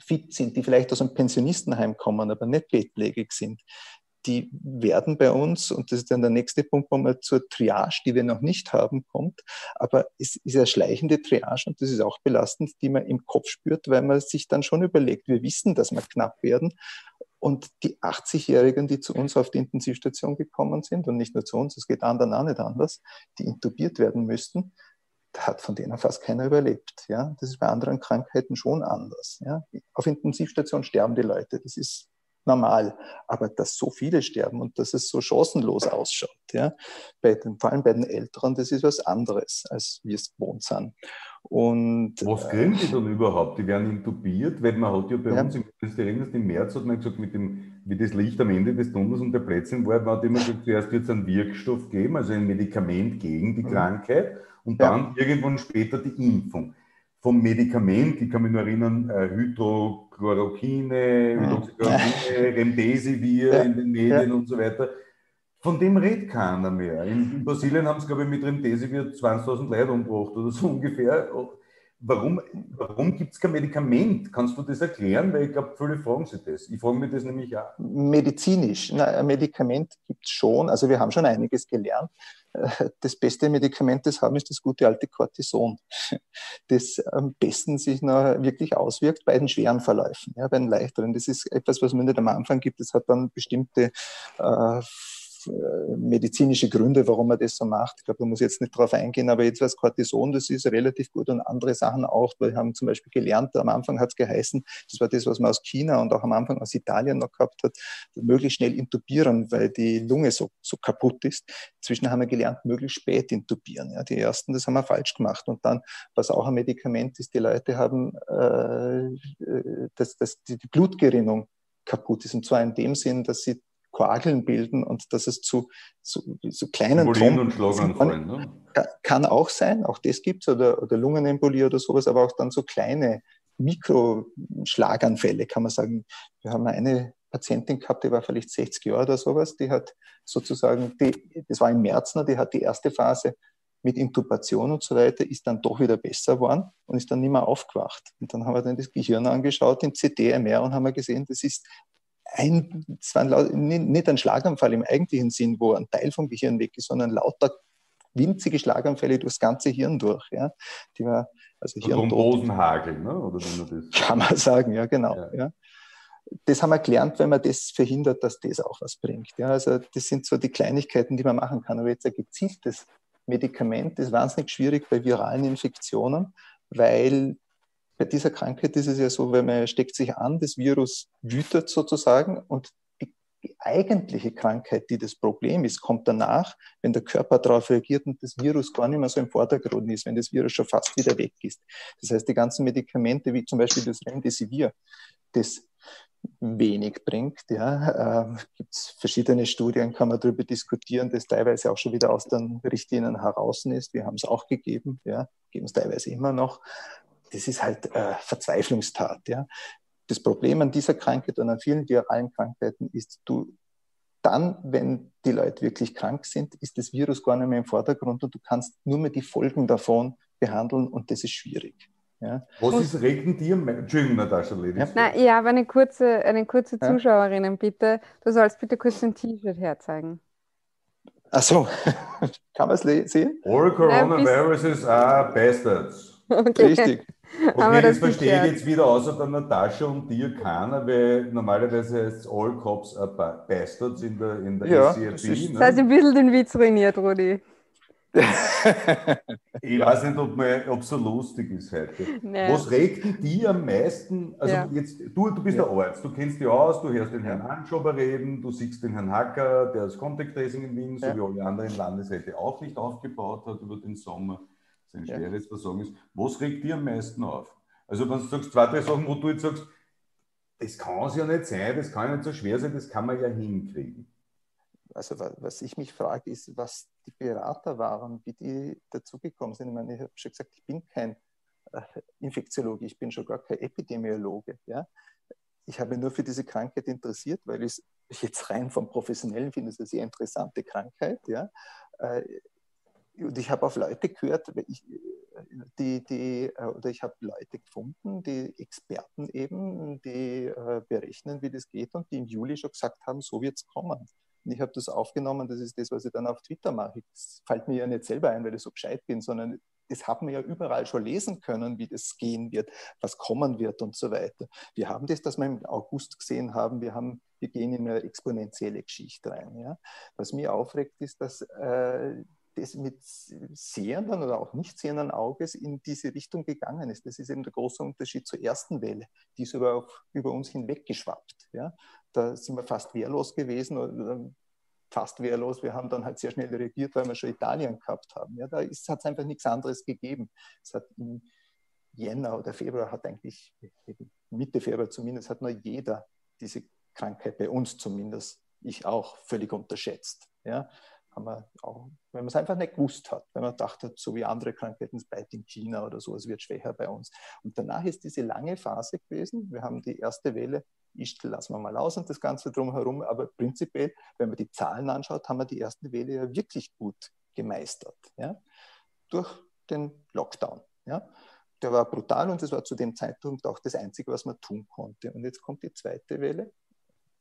fit sind, die vielleicht aus einem Pensionistenheim kommen, aber nicht bettlägerig sind, die werden bei uns, und das ist dann der nächste Punkt, wo man zur Triage, die wir noch nicht haben, kommt. Aber es ist eine schleichende Triage und das ist auch belastend, die man im Kopf spürt, weil man sich dann schon überlegt, wir wissen, dass wir knapp werden. Und die 80-Jährigen, die zu uns auf die Intensivstation gekommen sind, und nicht nur zu uns, es geht anderen auch nicht anders, die intubiert werden müssten, hat von denen fast keiner überlebt. Ja? Das ist bei anderen Krankheiten schon anders. Ja? Auf Intensivstationen sterben die Leute, das ist normal. Aber dass so viele sterben und dass es so chancenlos ausschaut, ja? bei den, vor allem bei den Älteren, das ist was anderes, als wir es gewohnt sind. Und, was kriegen die dann überhaupt? Die werden intubiert, weil man hat ja bei ja. uns im Ministerium, im März hat man gesagt, mit dem, wie das Licht am Ende des Tunnels und der Plätzchen war, man hat immer gesagt, zuerst wird es einen Wirkstoff geben, also ein Medikament gegen die mhm. Krankheit und dann ja. irgendwann später die Impfung. Vom Medikament, ich kann mich nur erinnern, äh, Hydrochloroquine, Hydroxychloroquine, Remdesivir in den Medien und so weiter. Von dem redet keiner mehr. In, Brasilien haben es, glaube ich, mit Remdesivir 20.000 Leute umgebracht oder so [laughs] ungefähr. Warum, warum gibt es kein Medikament? Kannst du das erklären? Weil ich glaube, viele fragen sich das. Ich frage mich das nämlich auch. Medizinisch, na, ein Medikament gibt es schon. Also wir haben schon einiges gelernt. [laughs] Das beste Medikament, das haben, ist das gute alte Cortison, [laughs] das am besten sich noch wirklich auswirkt bei den schweren Verläufen, ja, bei den leichteren. Das ist etwas, was man nicht am Anfang gibt. Das hat dann bestimmte äh, medizinische Gründe, warum man das so macht. Ich glaube, da muss jetzt nicht drauf eingehen, aber jetzt was Cortison, das ist relativ gut und andere Sachen auch. Wir haben zum Beispiel gelernt, am Anfang hat es geheißen, das war das, was man aus China und auch am Anfang aus Italien noch gehabt hat, möglichst schnell intubieren, weil die Lunge so, so kaputt ist. Inzwischen haben wir gelernt, möglichst spät intubieren. Ja, die ersten, das haben wir falsch gemacht. Und dann, was auch ein Medikament ist, die Leute haben, äh, äh dass, dass die, die Blutgerinnung kaputt ist. Und zwar in dem Sinn, dass sie Koageln bilden und dass es zu, zu, zu kleinen Embolien und Schlaganfallen. Ne? Kann auch sein, auch das gibt es, oder, oder Lungenembolie oder sowas, aber auch dann so kleine Mikroschlaganfälle, kann man sagen. Wir haben eine Patientin gehabt, die war vielleicht 60 Jahre oder sowas, die hat sozusagen, die, das war im März noch, die hat die erste Phase mit Intubation und so weiter, ist dann doch wieder besser geworden und ist dann nicht mehr aufgewacht. Und dann haben wir dann das Gehirn angeschaut, im CT, MR und haben wir gesehen, das ist ein, es war nicht ein Schlaganfall im eigentlichen Sinn, wo ein Teil vom Gehirn weg ist, sondern lauter winzige Schlaganfälle durchs ganze Hirn durch. Ja. Die war also Thrombosenhagel, ne? Oder das Kann man sagen, ja, genau. Ja. ja. Das haben wir gelernt, wenn man das verhindert, dass das auch was bringt. Ja. Also das sind so die Kleinigkeiten, die man machen kann. Aber jetzt ein gezieltes Medikament ist wahnsinnig schwierig bei viralen Infektionen, weil bei dieser Krankheit ist es ja so, wenn man steckt sich an, das Virus wütet sozusagen und die, die eigentliche Krankheit, die das Problem ist, kommt danach, wenn der Körper darauf reagiert und das Virus gar nicht mehr so im Vordergrund ist, wenn das Virus schon fast wieder weg ist. Das heißt, die ganzen Medikamente, wie zum Beispiel das Remdesivir, das wenig bringt. Ja. Ähm, Gibt es verschiedene Studien, kann man darüber diskutieren, das teilweise auch schon wieder aus den Richtlinien heraus ist. Wir haben es auch gegeben, ja, geben es teilweise immer noch. Das ist halt äh, Verzweiflungstat. Ja. Das Problem an dieser Krankheit und an vielen viralen Krankheiten ist, du dann, wenn die Leute wirklich krank sind, ist das Virus gar nicht mehr im Vordergrund und du kannst nur mehr die Folgen davon behandeln und das ist schwierig. Ja. Was ist regen dir? Entschuldigung, Natascha Ja. Nein, ich habe eine kurze, eine kurze ja. Zuschauerin, bitte. Du sollst bitte kurz ein T-Shirt herzeigen. Ach so, [laughs] kann man es sehen? All coronaviruses are bastards. [laughs] Okay. Richtig. Okay, das, das verstehe ich jetzt wieder außer der Natascha und dir keiner, weil normalerweise heißt es All Cops are Bastards in der, in der ja, SCRB. Das, ist, ne? das heißt ein bisschen den Witz ruiniert, Rudi [laughs] ich weiß nicht, ob es so lustig ist heute. Nee. Was regt dich am meisten? Also ja. jetzt, du, du bist ja. der Arzt, du kennst dich aus, du hörst den Herrn Anschober reden, du siehst den Herrn Hacker, der das Contact Tracing in Wien, ja. so wie alle anderen Landesräte auch nicht aufgebaut hat über den Sommer, sein schweres Versorgung ist. Was regt dich am meisten auf? Also wenn du sagst, zwei, drei Sachen, wo du jetzt sagst, das kann es ja nicht sein, das kann ja nicht so schwer sein, das kann man ja hinkriegen also was ich mich frage, ist, was die Berater waren, wie die dazugekommen sind. Ich meine, ich habe schon gesagt, ich bin kein äh, Infektiologe, ich bin schon gar kein Epidemiologe. Ja? Ich habe mich nur für diese Krankheit interessiert, weil ich es jetzt rein vom Professionellen finde, es eine sehr interessante Krankheit. Ja? Äh, und ich habe auf Leute gehört, ich, die, die, äh, oder ich habe Leute gefunden, die Experten eben, die berechnen, wie das geht und die im Juli schon gesagt haben, so wird es kommen. Und ich habe das aufgenommen, das ist das, was ich dann auf Twitter mache. Das fällt mir ja nicht selber ein, weil ich so gescheit bin, sondern das haben wir ja überall schon lesen können, wie das gehen wird, was kommen wird und so weiter. Wir haben das, das wir im August gesehen haben, wir, haben, wir gehen in eine exponentielle Geschichte rein. Ja. Was mir aufregt, ist, dass äh, das mit sehenden oder auch nicht sehenden Auges in diese Richtung gegangen ist. Das ist eben der große Unterschied zur ersten Welle. Die ist über, über uns hinweggeschwappt. Ja da sind wir fast wehrlos gewesen, fast wehrlos. Wir haben dann halt sehr schnell reagiert, weil wir schon Italien gehabt haben. Ja, da hat es einfach nichts anderes gegeben. Es hat im Jänner oder Februar hat eigentlich, Mitte Februar zumindest, hat nur jeder diese Krankheit bei uns zumindest, ich auch, völlig unterschätzt. Ja, haben wir auch, wenn man es einfach nicht gewusst hat, wenn man dachte, so wie andere Krankheiten, es bleibt in China oder so, es wird schwächer bei uns. Und danach ist diese lange Phase gewesen. Wir haben die erste Welle ich lassen wir mal aus und das Ganze drumherum. Aber prinzipiell, wenn man die Zahlen anschaut, haben wir die erste Welle ja wirklich gut gemeistert. Ja? Durch den Lockdown. Ja? Der war brutal und das war zu dem Zeitpunkt auch das Einzige, was man tun konnte. Und jetzt kommt die zweite Welle,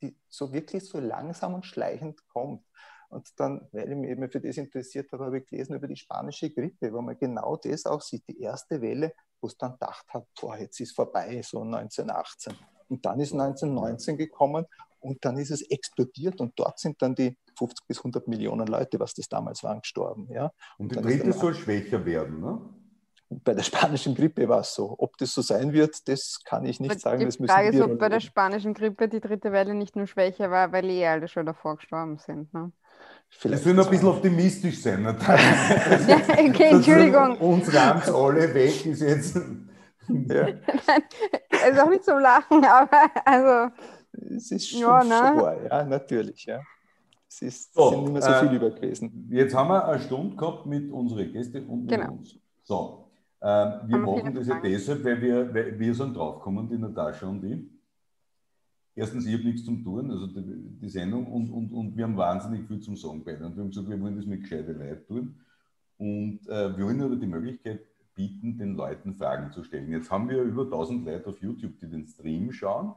die so wirklich so langsam und schleichend kommt. Und dann, weil ich mich eben für das interessiert habe, habe ich gelesen über die spanische Grippe, wo man genau das auch sieht. Die erste Welle, wo es dann gedacht hat, boah, jetzt ist vorbei, so 1918. Und dann ist 1919 gekommen Und dann ist es explodiert und dort sind dann die 50 bis 100 Millionen Leute, was das damals waren, gestorben. Ja? Und die dritte soll schwächer werden, ne? Bei der spanischen Grippe war es so. Ob das so sein wird, das kann ich nicht Aber sagen. Die Das Frage ist, ob bei der spanischen Grippe die dritte Welle nicht nur schwächer war, weil eh alle schon davor gestorben sind. Ne? Wir vielleicht sollen ein bisschen so. optimistisch sein. Ne? [laughs] Okay, Entschuldigung. Uns rammt alle weg, ist jetzt. Ja, Ist [laughs] auch nicht zum Lachen, aber also, es ist schon, Ja, schon ne? wahr, ja, natürlich. Ja. Es ist, So, sind nicht mehr so äh, viel über gewesen. Jetzt haben wir eine Stunde gehabt mit unseren Gästen und mit Genau. uns. So, ähm, wir Haben wir machen das ja deshalb, weil wir, weil wir sind draufgekommen, die Natascha und ich. Erstens, ich habe nichts zum Tun, also die, die Sendung, und, und, und wir haben wahnsinnig viel zum Sagen beide. Und wir haben gesagt, wir wollen das mit gescheiten Leuten tun. Und äh, wir wollen aber die Möglichkeit bieten, den Leuten Fragen zu stellen. Jetzt haben wir über 1000 Leute auf YouTube, die den Stream schauen.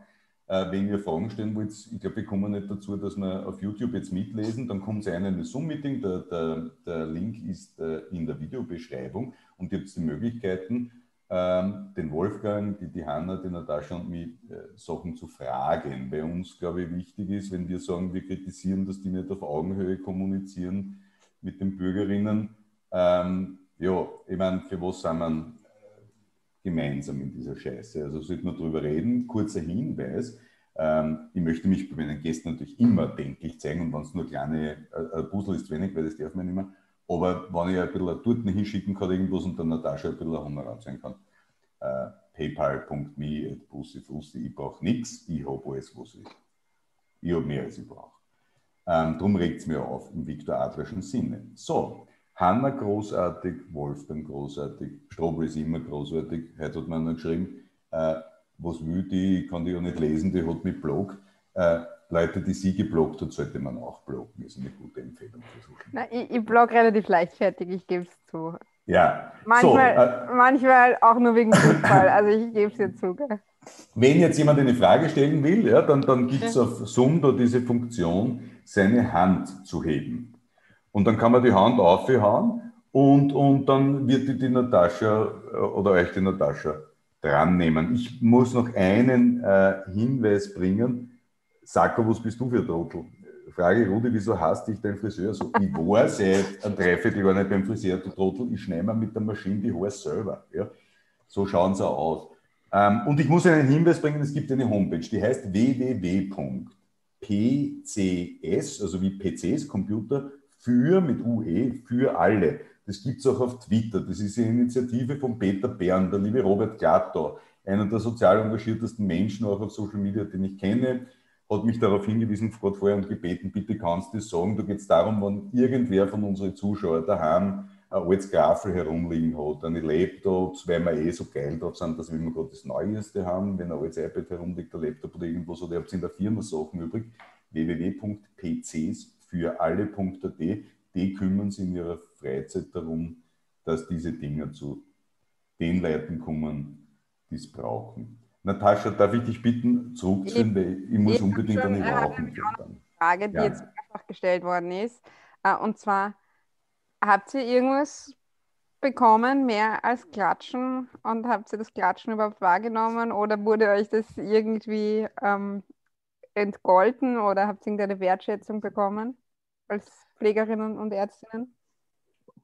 Äh, wenn ihr Fragen stellen wollt, ich glaube, wir kommen nicht dazu, dass wir auf YouTube jetzt mitlesen, dann kommt ein in das Zoom-Meeting, der, der, der Link ist äh, in der Videobeschreibung und ihr habt die Möglichkeiten, ähm, den Wolfgang, die, die Hanna, die Natascha und mich äh, Sachen zu fragen. Bei uns, glaube ich, wichtig ist, wenn wir sagen, wir kritisieren, dass die nicht auf Augenhöhe kommunizieren mit den Bürgerinnen. Ähm, ja, ich meine, für was sind wir äh, gemeinsam in dieser Scheiße? Also sollte man drüber reden. Kurzer Hinweis. Ähm, ich möchte mich bei meinen Gästen natürlich immer denklich zeigen und wenn es nur kleine äh, ein Puzzle ist, wenig, weil das darf man nicht mehr. Aber wenn ich ein bisschen eine Torten hinschicken kann, irgendwas und dann Natascha ein bisschen Honorar sein kann. Äh, paypal.me at bussifussi. Ich brauche nichts, ich habe alles, was ich. Ich habe mehr, als ich brauche. Ähm, darum regt es mir auf, im Viktor Adlerschen Sinne. So, Hanna großartig, Wolfgang großartig, Strobel ist immer großartig. Heute hat man noch geschrieben, äh, was will die, kann die ja nicht lesen, die hat mich blog. Äh, Leute, die sie geblockt hat, sollte man auch bloggen. Ist eine gute Empfehlung na, ich, ich blog relativ leichtfertig, ich gebe es zu. Ja, Manchmal, so, äh, manchmal auch nur wegen Zufall, also ich gebe es dir zu. Wenn jetzt jemand eine Frage stellen will, ja, dann, dann gibt es auf Zoom da diese Funktion, seine Hand zu heben. Und dann kann man die Hand aufhauen und, und dann wird die, die Natascha äh, oder euch die Natascha dran nehmen. Ich muss noch einen äh, Hinweis bringen. Sako, was bist du für ein Trottel? Frage Rudi, wieso hasst dich dein Friseur so? Ich war seit einem Dreivierteljahr nicht beim Friseur, du Trottel. Ich schneide mir mit der Maschine die Haare selber. Ja? So schauen sie auch aus. Ähm, und ich muss einen Hinweis bringen, es gibt eine Homepage, die heißt www.pcs, also wie PCs, Computer, für mit UE, für alle. Das gibt es auch auf Twitter. Das ist eine Initiative von Peter Bern, der liebe Robert Glattau, einer der sozial engagiertesten Menschen auch auf Social Media, den ich kenne, hat mich darauf hingewiesen, gerade vorher und gebeten, bitte kannst du das sagen. Da geht es darum, wenn irgendwer von unseren Zuschauern daheim ein altes Grafel herumliegen hat, eine Laptops, weil wir eh so geil drauf sind, dass wir immer gerade das Neueste haben, wenn ein altes iPad herumliegt, ein Laptop oder irgendwas, oder ihr habt in der Firma Sachen übrig, www.pcsfüralle.at, die kümmern sich in ihrer Freizeit darum, dass diese Dinge zu den Leuten kommen, die es brauchen. Natascha, darf ich dich bitten, zurückzuführen, weil ich muss ich hab unbedingt schon, eine äh, rauchen. Frage, die Ja. jetzt mehrfach gestellt worden ist. Äh, Und zwar, habt ihr irgendwas bekommen, mehr als Klatschen? Und habt ihr das Klatschen überhaupt wahrgenommen? Oder wurde euch das irgendwie ähm, entgolten? Oder habt ihr irgendeine Wertschätzung bekommen als Pflegerinnen und Ärztinnen?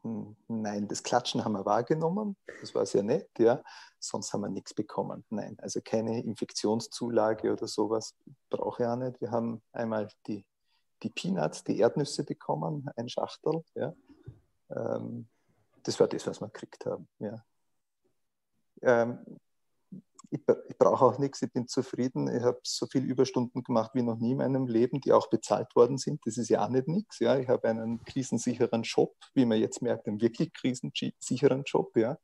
Nein, das Klatschen haben wir wahrgenommen. Das war sehr nett, ja. Sonst haben wir nichts bekommen. Nein, also keine Infektionszulage oder sowas brauche ich auch nicht. Wir haben einmal die, die Peanuts, die Erdnüsse bekommen, ein Schachtel, ja. Ähm, das war das, was wir gekriegt haben, ja. Ähm, ich, ich brauche auch nichts, ich bin zufrieden. Ich habe so viele Überstunden gemacht wie noch nie in meinem Leben, die auch bezahlt worden sind. Das ist ja auch nicht nichts. Ja. Ich habe einen krisensicheren Job, wie man jetzt merkt, einen wirklich krisensicheren Job. Ja.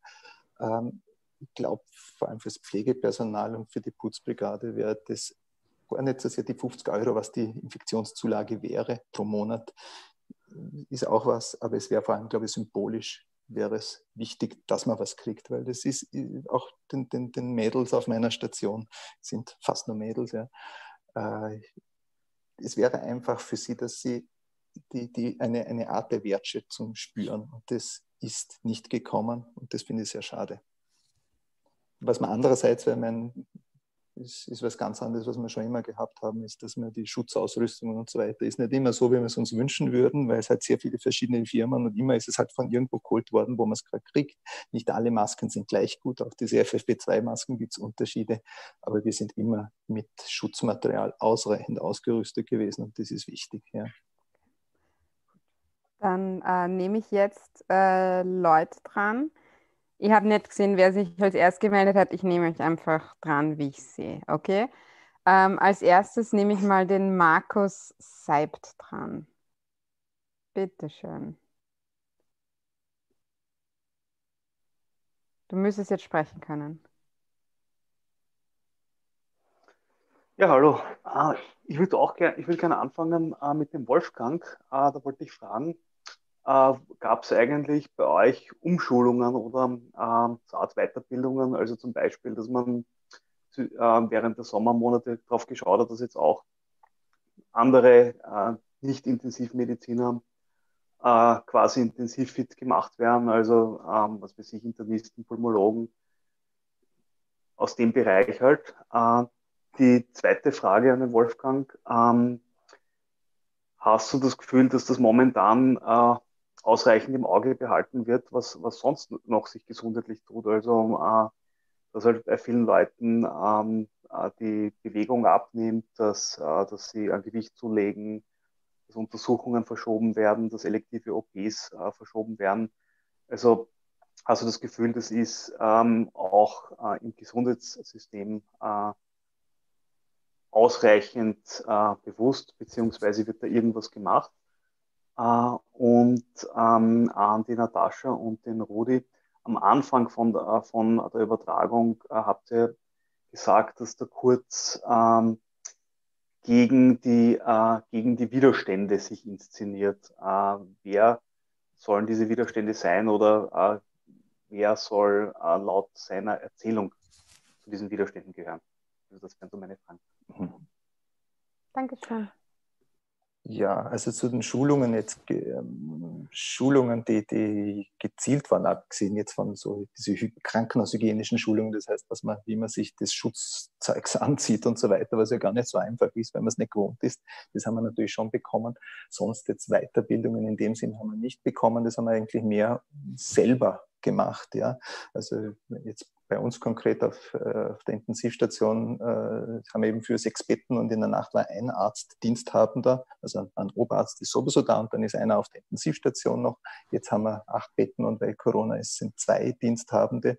Ähm, ich glaube, vor allem fürs Pflegepersonal und für die Putzbrigade wäre das gar nicht so sehr die 50 Euro, was die Infektionszulage wäre pro Monat, ist auch was, aber es wäre vor allem, glaube ich, symbolisch wäre es wichtig, dass man was kriegt, weil das ist äh, auch den, den, den Mädels auf meiner Station, sind fast nur Mädels, ja. Äh, es wäre einfach für sie, dass sie die, die eine, eine Art der Wertschätzung spüren und das ist nicht gekommen und das finde ich sehr schade. Was man andererseits, weil mein ist, ist was ganz anderes, was wir schon immer gehabt haben, ist, dass wir die Schutzausrüstung und so weiter ist nicht immer so, wie wir es uns wünschen würden, weil es halt sehr viele verschiedene Firmen und immer ist es halt von irgendwo geholt worden, wo man es gerade kriegt. Nicht alle Masken sind gleich gut, auch diese FFP2-Masken gibt es Unterschiede, aber wir sind immer mit Schutzmaterial ausreichend ausgerüstet gewesen und das ist wichtig. Ja. Dann äh, nehme ich jetzt äh, Leute dran. Ich habe nicht gesehen, wer sich als erst gemeldet hat. Ich nehme euch einfach dran, wie ich sehe. Okay? Ähm, als erstes nehme ich mal den Markus Seibt dran. Bitteschön. Du müsstest jetzt sprechen können. Ja, hallo. Ah, ich würde auch gerne, ich würde gerne anfangen äh, mit dem Wolfgang. Ah, da wollte ich fragen, äh, gab es eigentlich bei euch Umschulungen oder ähm, so Art Weiterbildungen, also zum Beispiel, dass man äh, während der Sommermonate darauf geschaut hat, dass jetzt auch andere äh, Nicht-Intensivmediziner äh, quasi intensiv fit gemacht werden, also ähm, was weiß ich, Internisten, Pulmologen, aus dem Bereich halt. Äh, die zweite Frage an den Wolfgang. Ähm, hast du das Gefühl, dass das momentan äh, ausreichend im Auge behalten wird, was, was sonst noch sich gesundheitlich tut. Also, äh, dass halt bei vielen Leuten ähm, äh, die Bewegung abnimmt, dass, äh, dass sie ein Gewicht zulegen, dass Untersuchungen verschoben werden, dass elektive OPs äh, verschoben werden. Also du das Gefühl, das ist ähm, auch äh, im Gesundheitssystem äh, ausreichend äh, bewusst, beziehungsweise wird da irgendwas gemacht? Äh, und ähm, an die Natascha und den Rudi. Am Anfang von der, von der Übertragung äh, habt ihr gesagt, dass der Kurz ähm, gegen, die, äh, gegen die Widerstände sich inszeniert. Äh, wer sollen diese Widerstände sein oder äh, wer soll äh, laut seiner Erzählung zu diesen Widerständen gehören? Also das wären so meine Fragen. Dankeschön. Ja, also zu den Schulungen jetzt, ähm, Schulungen, die, die gezielt waren, abgesehen jetzt von so diese krankenhaushygienischen Schulungen, das heißt, was man, wie man sich das Schutzzeugs [laughs] anzieht und so weiter, was ja gar nicht so einfach ist, wenn man es nicht gewohnt ist, das haben wir natürlich schon bekommen. Sonst jetzt Weiterbildungen in dem Sinn haben wir nicht bekommen, das haben wir eigentlich mehr selber gemacht. Ja. Also jetzt bei uns konkret auf, äh, auf der Intensivstation äh, haben wir eben für sechs Betten und in der Nacht war ein Arzt Diensthabender, also ein Oberarzt ist sowieso da und dann ist einer auf der Intensivstation noch. Jetzt haben wir acht Betten und weil Corona ist, sind zwei Diensthabende.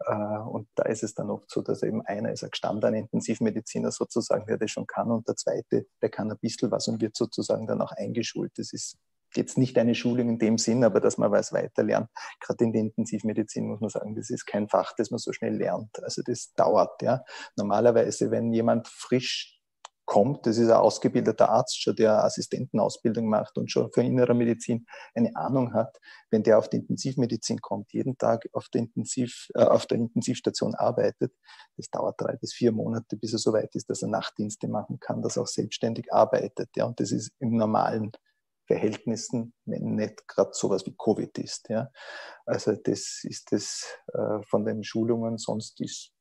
Äh, und da ist es dann oft so, dass eben einer ist ein gestandener Intensivmediziner sozusagen, der das schon kann und der zweite, der kann ein bisschen was und wird sozusagen dann auch eingeschult. Das ist jetzt nicht eine Schulung in dem Sinn, aber dass man was weiterlernt. Gerade in der Intensivmedizin muss man sagen, das ist kein Fach, das man so schnell lernt. Also das dauert. Ja. Normalerweise, wenn jemand frisch kommt, das ist ein ausgebildeter Arzt schon, der Assistentenausbildung macht und schon für innere Medizin eine Ahnung hat, wenn der auf die Intensivmedizin kommt, jeden Tag auf der, Intensiv, äh, auf der Intensivstation arbeitet, das dauert drei bis vier Monate, bis er so weit ist, dass er Nachtdienste machen kann, dass er auch selbstständig arbeitet. Ja, und das ist im normalen Verhältnissen, wenn nicht gerade sowas wie Covid ist. Ja. Also das ist das äh, von den Schulungen, sonst ist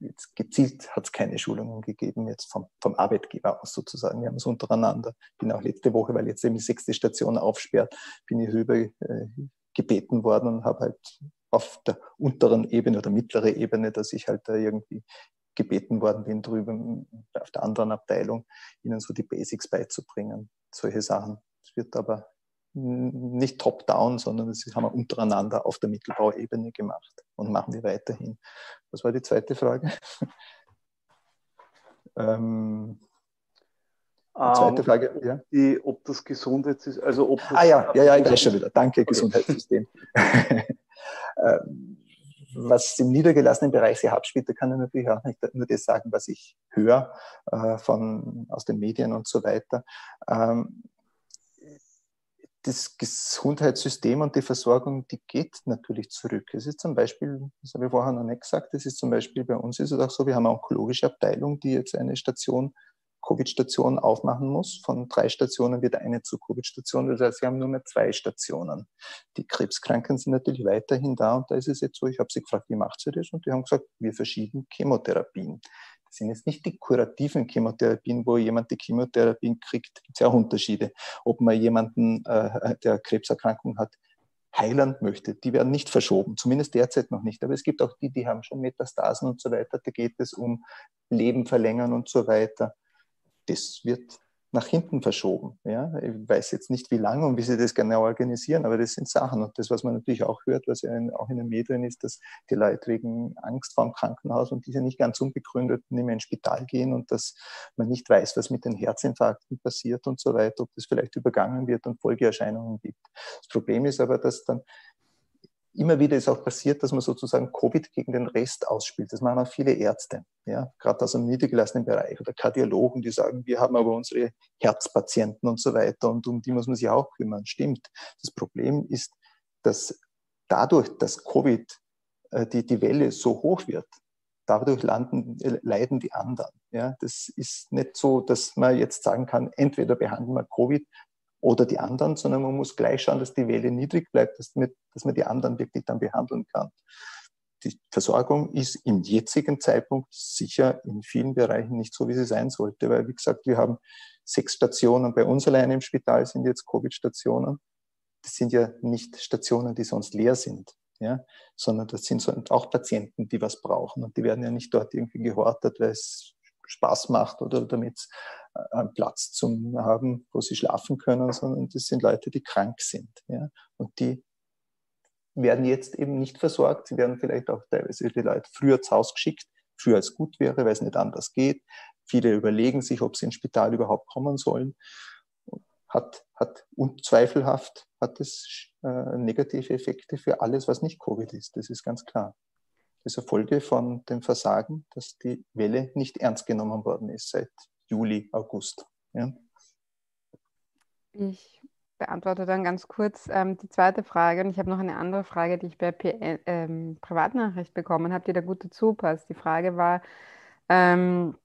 jetzt gezielt hat es keine Schulungen gegeben, jetzt vom, vom Arbeitgeber aus sozusagen. Wir haben es untereinander. Bin auch letzte Woche, weil jetzt eben die sechste Station aufsperrt, bin ich rüber äh, gebeten worden und habe halt auf der unteren Ebene oder mittleren Ebene, dass ich halt da irgendwie gebeten worden bin, drüben auf der anderen Abteilung, ihnen so die Basics beizubringen, solche Sachen. Es wird aber nicht top-down, sondern das haben wir untereinander auf der Mittelbauebene gemacht und machen wir weiterhin. Was war die zweite Frage? [laughs] ähm, die zweite ähm, Frage, ja. Die, ob das Gesundheitssystem, also ob das Ah ja, ja, ja, ich weiß schon wieder. Danke, Gesundheitssystem. [laughs] ähm, was im niedergelassenen Bereich sehr abspielt, da kann ich natürlich auch nicht nur das sagen, was ich höre äh, von, aus den Medien und so weiter. Ähm, das Gesundheitssystem und die Versorgung, die geht natürlich zurück. Es ist zum Beispiel, das habe ich vorher noch nicht gesagt, das ist zum Beispiel bei uns ist es auch so, wir haben eine onkologische Abteilung, die jetzt eine Station, Covid-Station aufmachen muss. Von drei Stationen wird eine zur Covid-Station. Das heißt, wir haben nur mehr zwei Stationen. Die Krebskranken sind natürlich weiterhin da und da ist es jetzt so, ich habe sie gefragt, wie macht sie das? Und die haben gesagt, wir verschieben Chemotherapien. Sind jetzt nicht die kurativen Chemotherapien, wo jemand die Chemotherapien kriegt, gibt es ja auch Unterschiede. Ob man jemanden, äh, der Krebserkrankung hat, heilen möchte, die werden nicht verschoben, zumindest derzeit noch nicht. Aber es gibt auch die, die haben schon Metastasen und so weiter. Da geht es um Leben verlängern und so weiter. Das wird nach hinten verschoben. Ja? Ich weiß jetzt nicht, wie lange und wie sie das genau organisieren, aber das sind Sachen. Und das, was man natürlich auch hört, was ja in, auch in den Medien ist, dass die Leute wegen Angst vor dem Krankenhaus und diese nicht ganz unbegründet nicht mehr ins Spital gehen und dass man nicht weiß, was mit den Herzinfarkten passiert und so weiter, ob das vielleicht übergangen wird und Folgeerscheinungen gibt. Das Problem ist aber, dass dann immer wieder ist auch passiert, dass man sozusagen Covid gegen den Rest ausspielt. Das machen auch viele Ärzte, ja, gerade aus einem niedergelassenen Bereich oder Kardiologen, die sagen, wir haben aber unsere Herzpatienten und so weiter und um die muss man sich auch kümmern. Stimmt. Das Problem ist, dass dadurch, dass Covid äh, die, die Welle so hoch wird, dadurch landen, äh, leiden die anderen. Ja, das ist nicht so, dass man jetzt sagen kann, entweder behandeln wir Covid oder die anderen, sondern man muss gleich schauen, dass die Welle niedrig bleibt, dass man, dass man die anderen wirklich dann behandeln kann. Die Versorgung ist im jetzigen Zeitpunkt sicher in vielen Bereichen nicht so, wie sie sein sollte, weil, wie gesagt, wir haben sechs Stationen. Bei uns alleine im Spital sind jetzt Covid-Stationen. Das sind ja nicht Stationen, die sonst leer sind, ja, sondern das sind auch Patienten, die was brauchen. Und die werden ja nicht dort irgendwie gehortet, weil es Spaß macht oder damit äh, einen Platz zum haben, wo sie schlafen können, sondern das sind Leute, die krank sind. Ja? Und die werden jetzt eben nicht versorgt. Sie werden vielleicht auch teilweise die Leute früher zu Hause geschickt, früher als gut wäre, weil es nicht anders geht. Viele überlegen sich, ob sie ins Spital überhaupt kommen sollen. Hat, hat unzweifelhaft hat es äh, negative Effekte für alles, was nicht Covid ist. Das ist ganz klar. Eine Folge von dem Versagen, dass die Welle nicht ernst genommen worden ist seit Juli, August. Ja. Ich beantworte dann ganz kurz ähm, die zweite Frage und ich habe noch eine andere Frage, die ich bei P ähm, Privatnachricht bekommen habe, die da gut dazu passt. Die Frage war, ähm,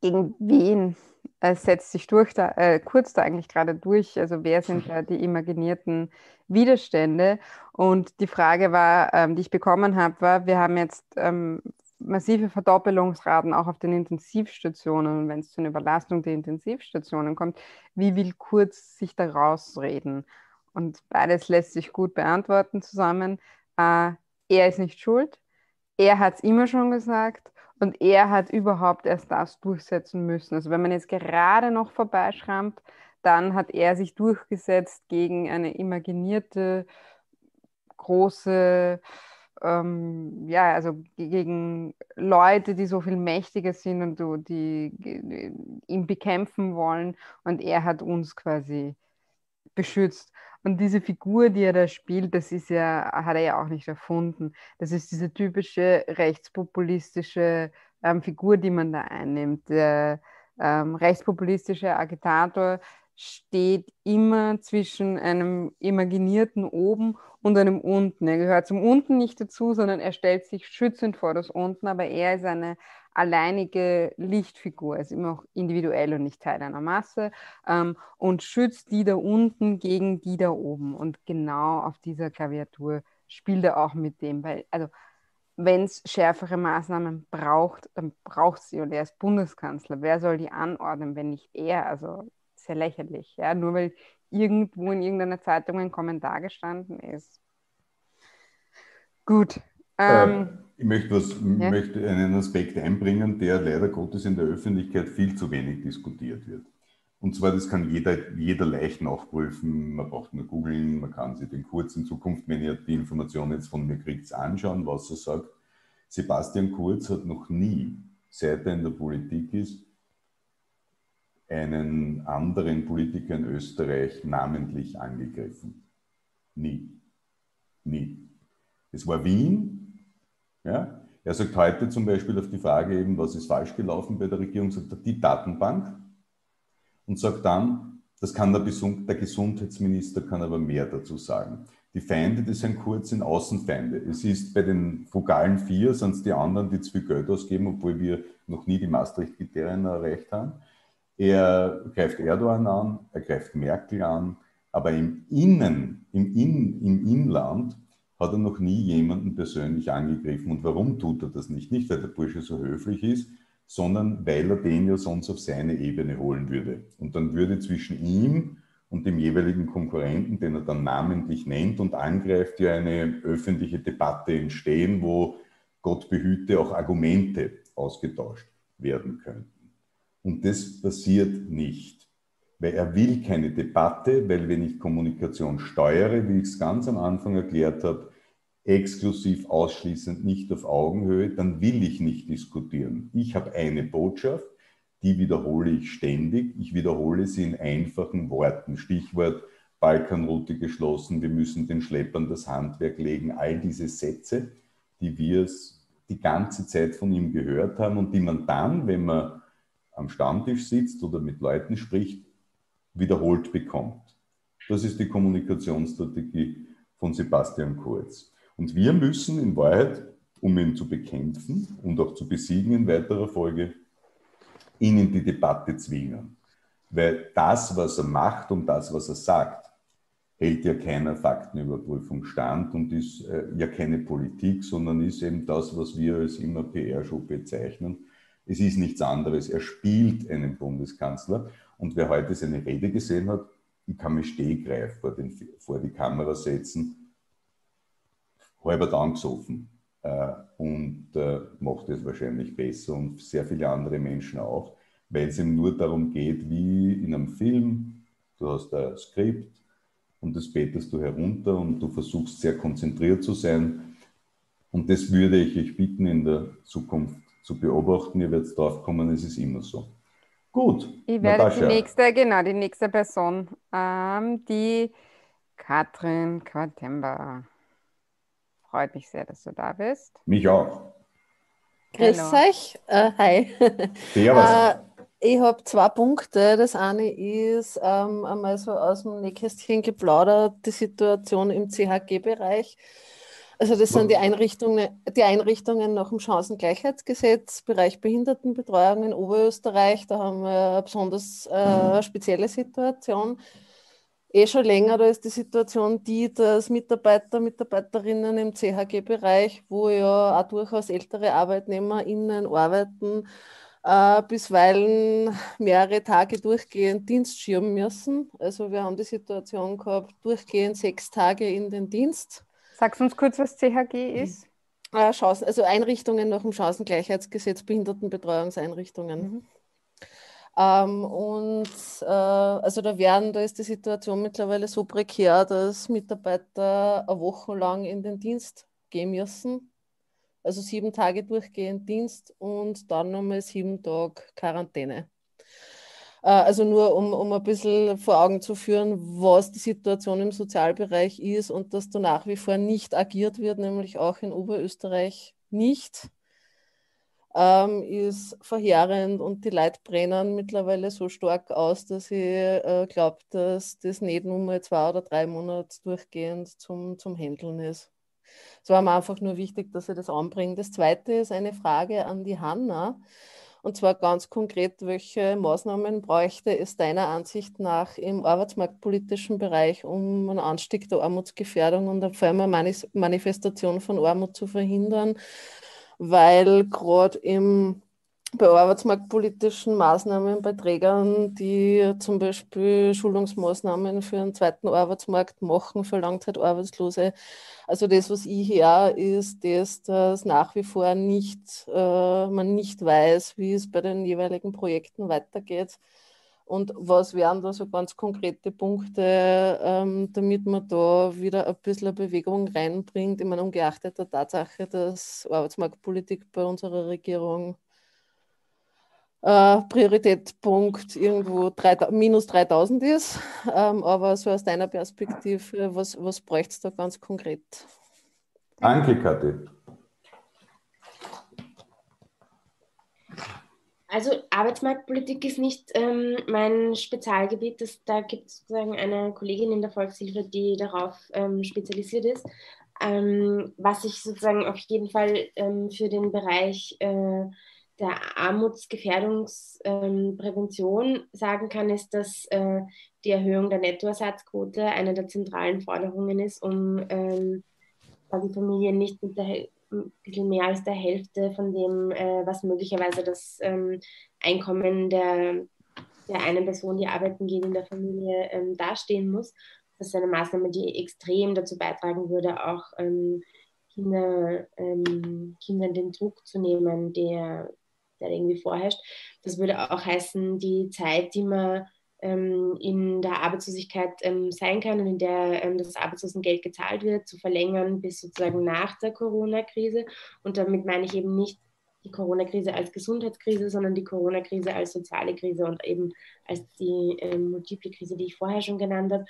gegen wen äh, setzt sich durch da, äh, kurz da eigentlich gerade durch? Also wer sind da die imaginierten Widerstände? Und die Frage war, ähm, die ich bekommen habe, war, wir haben jetzt ähm, massive Verdoppelungsraten auch auf den Intensivstationen. Und wenn es zu einer Überlastung der Intensivstationen kommt, wie will Kurz sich da rausreden? Und beides lässt sich gut beantworten zusammen. Äh, er ist nicht schuld. Er hat es immer schon gesagt und er hat überhaupt erst das durchsetzen müssen. Also wenn man jetzt gerade noch vorbeischrammt, dann hat er sich durchgesetzt gegen eine imaginierte große, ähm, ja, also gegen Leute, die so viel mächtiger sind und die, die ihn bekämpfen wollen. Und er hat uns quasi beschützt. Und diese Figur, die er da spielt, das ist ja, hat er ja auch nicht erfunden. Das ist diese typische rechtspopulistische ähm, Figur, die man da einnimmt. Der ähm, rechtspopulistische Agitator steht immer zwischen einem imaginierten Oben und einem Unten. Er gehört zum Unten nicht dazu, sondern er stellt sich schützend vor das Unten, aber er ist eine alleinige Lichtfigur, er ist immer auch individuell und nicht Teil einer Masse ähm, und schützt die da unten gegen die da oben. Und genau auf dieser Klaviatur spielt er auch mit dem, weil, also wenn es schärfere Maßnahmen braucht, dann braucht sie und er ist Bundeskanzler. Wer soll die anordnen, wenn nicht er? Also sehr lächerlich, ja, nur weil irgendwo in irgendeiner Zeitung ein Kommentar gestanden ist. Gut. Ähm, äh, ich möchte, was, ja? möchte einen Aspekt einbringen, der leider Gottes in der Öffentlichkeit viel zu wenig diskutiert wird. Und zwar, das kann jeder, jeder leicht nachprüfen. Man braucht nur googeln, man kann sich den Kurz in Zukunft, wenn ihr die Informationen jetzt von mir kriegt, anschauen, was er sagt. Sebastian Kurz hat noch nie, seit er in der Politik ist, einen anderen Politiker in Österreich namentlich angegriffen. Nie. Nie. Es war Wien. Ja? Er sagt heute zum Beispiel auf die Frage eben, was ist falsch gelaufen bei der Regierung, sagt er, die Datenbank und sagt dann, das kann der, der Gesundheitsminister, kann aber mehr dazu sagen. Die Feinde, das sind kurz in Außenfeinde. Es ist bei den Vogalen vier, sind es die anderen, die zu viel Geld ausgeben, obwohl wir noch nie die Maastricht-Kriterien erreicht haben. Er greift Erdogan an, er greift Merkel an, aber im Innen, im, In, im Inland hat er noch nie jemanden persönlich angegriffen. Und warum tut er das nicht? Nicht, weil der Bursche so höflich ist, sondern weil er den ja sonst auf seine Ebene holen würde. Und dann würde zwischen ihm und dem jeweiligen Konkurrenten, den er dann namentlich nennt und angreift, ja eine öffentliche Debatte entstehen, wo Gott behüte auch Argumente ausgetauscht werden könnten. Und das passiert nicht, weil er will keine Debatte, weil wenn ich Kommunikation steuere, wie ich es ganz am Anfang erklärt habe, exklusiv ausschließend nicht auf Augenhöhe, dann will ich nicht diskutieren. Ich habe eine Botschaft, die wiederhole ich ständig. Ich wiederhole sie in einfachen Worten. Stichwort Balkanroute geschlossen, wir müssen den Schleppern das Handwerk legen. All diese Sätze, die wir die ganze Zeit von ihm gehört haben und die man dann, wenn man am Stammtisch sitzt oder mit Leuten spricht, wiederholt bekommt. Das ist die Kommunikationsstrategie von Sebastian Kurz. Und wir müssen in Wahrheit, um ihn zu bekämpfen und auch zu besiegen in weiterer Folge, ihn in die Debatte zwingen. Weil das, was er macht und das, was er sagt, hält ja keiner Faktenüberprüfung stand und ist äh, ja keine Politik, sondern ist eben das, was wir als immer PR-Show bezeichnen. Es ist nichts anderes. Er spielt einen Bundeskanzler. Und wer heute seine Rede gesehen hat, ich kann mich stehgreif vor, den, vor die Kamera setzen halber angesoffen äh, und äh, macht es wahrscheinlich besser und sehr viele andere Menschen auch, weil es ihm nur darum geht, wie in einem Film, du hast ein Skript und das betest du herunter und du versuchst sehr konzentriert zu sein. Und das würde ich euch bitten, in der Zukunft zu beobachten. Ihr werdet drauf kommen, es ist immer so. Gut. Ich werde Natascha. die nächste, genau, die nächste Person, ähm, die Katrin Quartemba. Freut mich sehr, dass du da bist. Mich auch. Grüß Hallo. euch. Uh, hi. [laughs] Servus. Uh, ich habe zwei Punkte. Das eine ist ähm, einmal so aus dem Nähkästchen geplaudert, die Situation im CHG-Bereich. Also das sind die Einrichtungen, die Einrichtungen nach dem Chancengleichheitsgesetz, Bereich Behindertenbetreuung in Oberösterreich. Da haben wir eine besonders äh, spezielle Situation eh schon länger, da ist die Situation die, dass Mitarbeiter, Mitarbeiterinnen im CHG-Bereich, wo ja auch durchaus ältere ArbeitnehmerInnen arbeiten, äh, bisweilen mehrere Tage durchgehend Dienst schirmen müssen. Also wir haben die Situation gehabt, durchgehend sechs Tage in den Dienst. Sagst du uns kurz, was CHG ist? Äh, Chancen, also Einrichtungen nach dem Chancengleichheitsgesetz, Behindertenbetreuungseinrichtungen. Mhm. Ähm, und äh, also da werden, da ist die Situation mittlerweile so prekär, dass Mitarbeiter eine Woche lang in den Dienst gehen müssen. Also sieben Tage durchgehend Dienst und dann nochmal sieben Tage Quarantäne. Äh, also nur um, um ein bisschen vor Augen zu führen, was die Situation im Sozialbereich ist und dass da nach wie vor nicht agiert wird, nämlich auch in Oberösterreich nicht ähm, ist verheerend und die Leute brennen mittlerweile so stark aus, dass ich äh, glaube, dass das nicht nur mal zwei oder drei Monate durchgehend zum, zum Handeln ist. Es war mir einfach nur wichtig, dass ich das anbringe. Das zweite ist eine Frage an die Hanna. Und zwar ganz konkret, welche Maßnahmen bräuchte es deiner Ansicht nach im arbeitsmarktpolitischen Bereich, um einen Anstieg der Armutsgefährdung und vor allem eine Manifestation von Armut zu verhindern? weil gerade im bei arbeitsmarktpolitischen Maßnahmen bei Trägern, die zum Beispiel Schulungsmaßnahmen für einen zweiten Arbeitsmarkt machen, für Langzeitarbeitslose. Also das, was ich höre, ist, dass, dass nach wie vor nicht, äh, man nicht weiß, wie es bei den jeweiligen Projekten weitergeht. Und was wären da so ganz konkrete Punkte, ähm, damit man da wieder ein bisschen Bewegung reinbringt? Ich meine, ungeachtet der Tatsache, dass Arbeitsmarktpolitik bei unserer Regierung äh, Prioritätspunkt irgendwo 3, minus 3000 ist. Ähm, aber so aus deiner Perspektive, was, was bräuchte es da ganz konkret? Danke, Kathi. Also Arbeitsmarktpolitik ist nicht ähm, mein Spezialgebiet. Das, da gibt es sozusagen eine Kollegin in der Volkshilfe, die darauf ähm, spezialisiert ist. Ähm, was ich sozusagen auf jeden Fall ähm, für den Bereich äh, der Armutsgefährdungsprävention ähm, sagen kann, ist, dass äh, die Erhöhung der Nettoersatzquote eine der zentralen Forderungen ist, um ähm, quasi Familien nicht mit der bisschen mehr als der Hälfte von dem, äh, was möglicherweise das ähm, Einkommen der, der einen Person, die arbeiten geht in der Familie, ähm, dastehen muss. Das ist eine Maßnahme, die extrem dazu beitragen würde, auch ähm, Kinder, ähm, Kindern den Druck zu nehmen, der, der irgendwie vorherrscht. Das würde auch heißen, die Zeit, die man ähm, in der Arbeitslosigkeit ähm, sein kann und in der ähm, das Arbeitslosengeld gezahlt wird, zu verlängern bis sozusagen nach der Corona-Krise. Und damit meine ich eben nicht die Corona-Krise als Gesundheitskrise, sondern die Corona-Krise als soziale Krise und eben als die ähm, multiple Krise, die ich vorher schon genannt habe.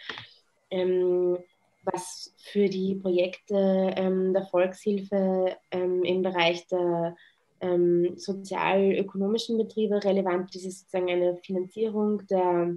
Ähm, was für die Projekte ähm, der Volkshilfe im Bereich der ähm, sozial-ökonomischen Betriebe relevant ist, ist sozusagen eine Finanzierung der,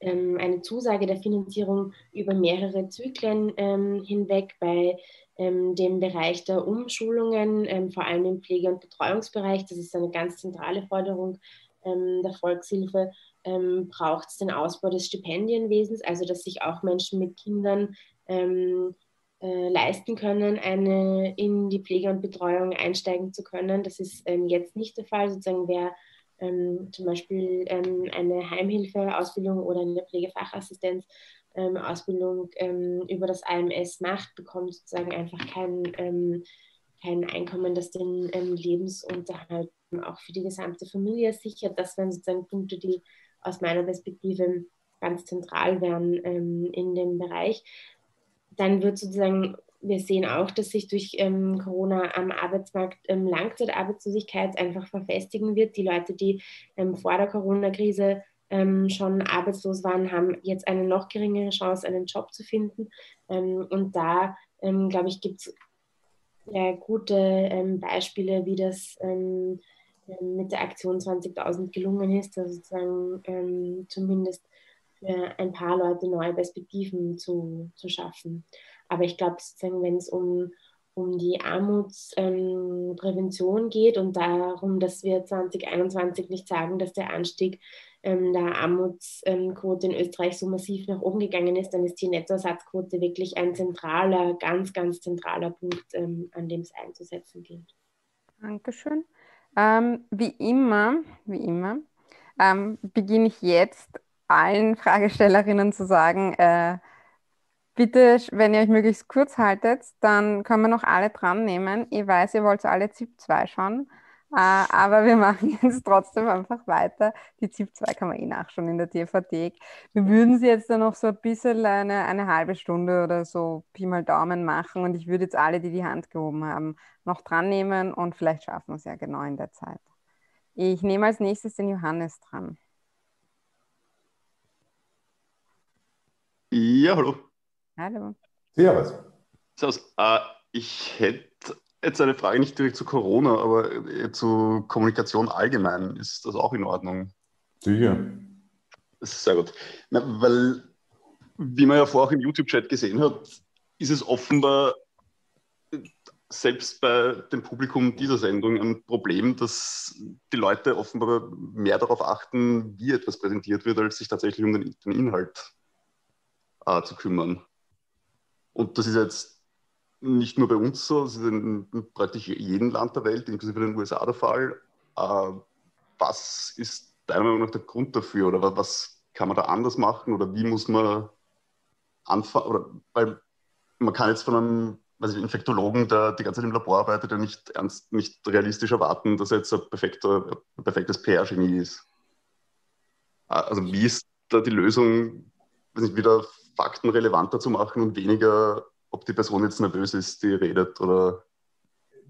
ähm, eine Zusage der Finanzierung über mehrere Zyklen ähm, hinweg bei ähm, dem Bereich der Umschulungen, ähm, vor allem im Pflege- und Betreuungsbereich. Das ist eine ganz zentrale Forderung ähm, der Volkshilfe. braucht es den Ausbau des Stipendienwesens, also dass sich auch Menschen mit Kindern äh, leisten können, eine, in die Pflege und Betreuung einsteigen zu können. Das ist ähm, jetzt nicht der Fall. Sozusagen wer ähm, zum Beispiel ähm, eine Heimhilfe-Ausbildung oder eine Pflegefachassistenz-Ausbildung ähm, über das AMS macht, bekommt sozusagen einfach kein, ähm, kein Einkommen, das den ähm, Lebensunterhalt auch für die gesamte Familie sichert. Das wären sozusagen Punkte, die aus meiner Perspektive ganz zentral wären in dem Bereich dann wird sozusagen, wir sehen auch, dass sich durch ähm, Corona am Arbeitsmarkt ähm, Langzeitarbeitslosigkeit einfach verfestigen wird. Die Leute, die ähm, vor der Corona-Krise ähm, schon arbeitslos waren, haben jetzt eine noch geringere Chance, einen Job zu finden. Ähm, und da, ähm, glaube ich, gibt es ja, gute Beispiele, wie das mit der Aktion 20.000 gelungen ist, also sozusagen zumindest für ein paar Leute neue Perspektiven zu, zu schaffen. Aber ich glaube, wenn es um, um die Armutsprävention ähm, geht und darum, dass wir 2021 nicht sagen, dass der Anstieg ähm, der Armutsquote in Österreich so massiv nach oben gegangen ist, dann ist die Nettoersatzquote wirklich ein zentraler, ganz, ganz zentraler Punkt, ähm, an dem es einzusetzen gilt. Dankeschön. Ähm, wie immer, wie immer, ähm, beginne ich jetzt allen Fragestellerinnen zu sagen, äh, bitte, wenn ihr euch möglichst kurz haltet, dann können wir noch alle dran nehmen. Ich weiß, ihr wollt alle ZIP 2 schauen, äh, aber wir [laughs] machen jetzt trotzdem einfach weiter. Die ZIP 2 kann man eh nachschauen in der DVD. Wir würden sie jetzt dann noch so ein bisschen eine, eine halbe Stunde oder so Pi mal Daumen machen und ich würde jetzt alle, die die Hand gehoben haben, noch dran nehmen und vielleicht schaffen wir es ja genau in der Zeit. Ich nehme als nächstes den Johannes dran. Ja, hallo. Hallo. Servus. Servus. Äh, ich hätte jetzt eine Frage nicht direkt zu Corona, aber äh, zu Kommunikation allgemein. Ist das auch in Ordnung? Sicher. Das ist sehr gut. Na, weil, wie man ja vorher auch im YouTube-Chat gesehen hat, ist es offenbar selbst bei dem Publikum dieser Sendung ein Problem, dass die Leute offenbar mehr darauf achten, wie etwas präsentiert wird, als sich tatsächlich um den, den Inhalt äh, zu kümmern. Und das ist jetzt nicht nur bei uns so, das ist in, praktisch jedem Land der Welt, inklusive den USA der Fall. Äh, was ist deiner Meinung nach der Grund dafür oder was kann man da anders machen oder wie muss man anfangen? Oder, weil man kann jetzt von einem weiß ich, Infektologen, der die ganze Zeit im Labor arbeitet, ja nicht ernst, nicht realistisch erwarten, dass er jetzt ein, ein perfektes PR-Genie ist. Äh, also wie ist da die Lösung, weiß nicht, wieder Fakten relevanter zu machen und weniger, ob die Person jetzt nervös ist, die redet oder.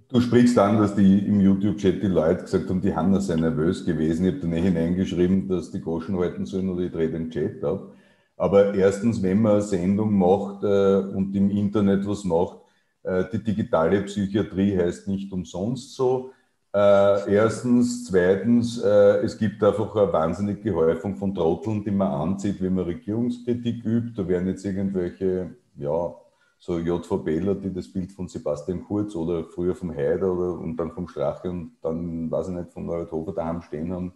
Du sprichst an, dass die im YouTube-Chat die Leute gesagt haben, die Hanna sei nervös gewesen. Ich habe dann nicht hineingeschrieben, dass die Goschen halten sollen oder ich drehe den Chat ab. Aber erstens, wenn man eine Sendung macht äh, und im Internet was macht, äh, die digitale Psychiatrie heißt nicht umsonst so. Äh, erstens, zweitens, äh, es gibt einfach eine wahnsinnige Häufung von Trotteln, die man anzieht, wenn man Regierungskritik übt. Da werden jetzt irgendwelche, ja, so JVBler, die das Bild von Sebastian Kurz oder früher vom Haider oder und dann vom Strache und dann, weiß ich nicht, von Norbert Hofer daheim stehen haben,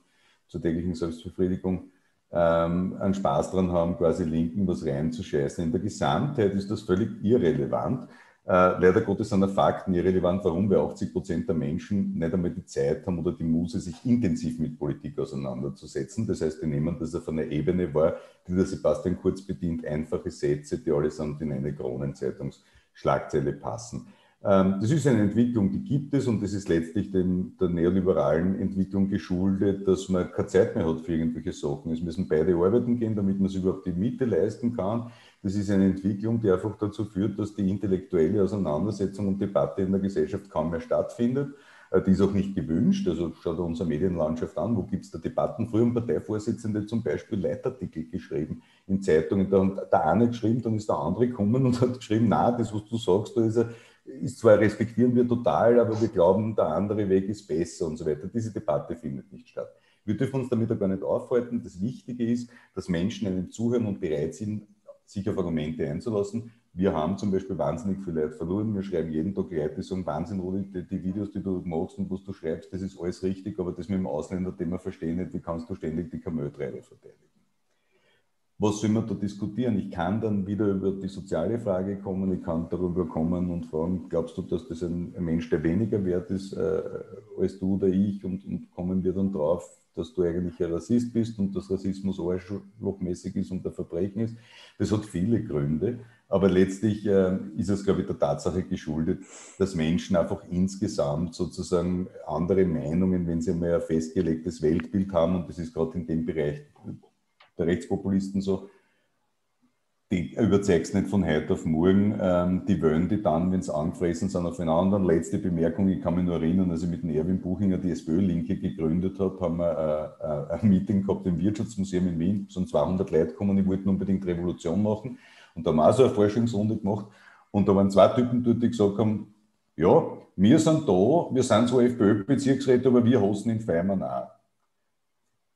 zur täglichen Selbstbefriedigung, ähm, einen Spaß dran haben, quasi Linken was reinzuscheißen. In der Gesamtheit ist das völlig irrelevant. Äh, leider Gottes sind Fakten irrelevant, warum wir 80 Prozent der Menschen nicht einmal die Zeit haben oder die Muse, sich intensiv mit Politik auseinanderzusetzen. Das heißt, die nehmen das auf einer Ebene wahr, die der Sebastian Kurz bedient, einfache Sätze, die allesamt in eine Kronenzeitungsschlagzeile passen. Ähm, das ist eine Entwicklung, die gibt es und das ist letztlich dem, der neoliberalen Entwicklung geschuldet, dass man keine Zeit mehr hat für irgendwelche Sachen. Es müssen beide arbeiten gehen, damit man sich überhaupt die Miete leisten kann. Das ist eine Entwicklung, die einfach dazu führt, dass die intellektuelle Auseinandersetzung und Debatte in der Gesellschaft kaum mehr stattfindet. Äh, die ist auch nicht gewünscht. Also schaut unsere Medienlandschaft an, wo gibt es da Debatten? Früher haben Parteivorsitzende zum Beispiel Leitartikel geschrieben in Zeitungen. Da hat der eine geschrieben, dann ist der andere gekommen und hat geschrieben, na, das, was du sagst, da ist, ist zwar respektieren wir total, aber wir glauben, der andere Weg ist besser und so weiter. Diese Debatte findet nicht statt. Wir dürfen uns damit auch gar nicht aufhalten. Das Wichtige ist, dass Menschen einem zuhören und bereit sind, sich auf Argumente einzulassen. Wir haben zum Beispiel wahnsinnig viel Leute verloren. Wir schreiben jeden Tag Leute, die sagen, Wahnsinn, Rudi, die, die, Videos, die du machst und was du schreibst, das ist alles richtig, aber das mit dem Ausländer-Thema verstehen nicht, wie kannst du ständig die Kameltreibe verteidigen? Was soll man da diskutieren? Ich kann dann wieder über die soziale Frage kommen, ich kann darüber kommen und fragen, glaubst du, dass das ein, Mensch, der weniger wert ist äh, als du oder ich und, und kommen wir dann drauf, dass du eigentlich ein Rassist bist und dass Rassismus arschlochmäßig ist und ein Verbrechen ist. Das hat viele Gründe, aber letztlich äh, ist es, glaube ich, der Tatsache geschuldet, dass Menschen einfach insgesamt sozusagen andere Meinungen, wenn sie mal ein festgelegtes Weltbild haben, und das ist gerade in dem Bereich der Rechtspopulisten so, die überzeugst nicht von heute auf morgen. Ähm, die wollen die dann, wenn sie angefressen sind, aufeinander. Letzte Bemerkung, ich kann mich nur erinnern, als ich mit dem Erwin Buchinger die SPÖ-Linke gegründet habe, haben wir äh, äh, ein Meeting gehabt im Wirtschaftsmuseum in Wien. Sind 200 Leute gekommen, die wollten unbedingt Revolution machen. Und da haben wir auch so eine Forschungsrunde gemacht. Und da waren zwei Typen dort, die gesagt haben, ja, wir sind da, wir sind so FPÖ-Bezirksräte, aber wir hassen in Feimann auch.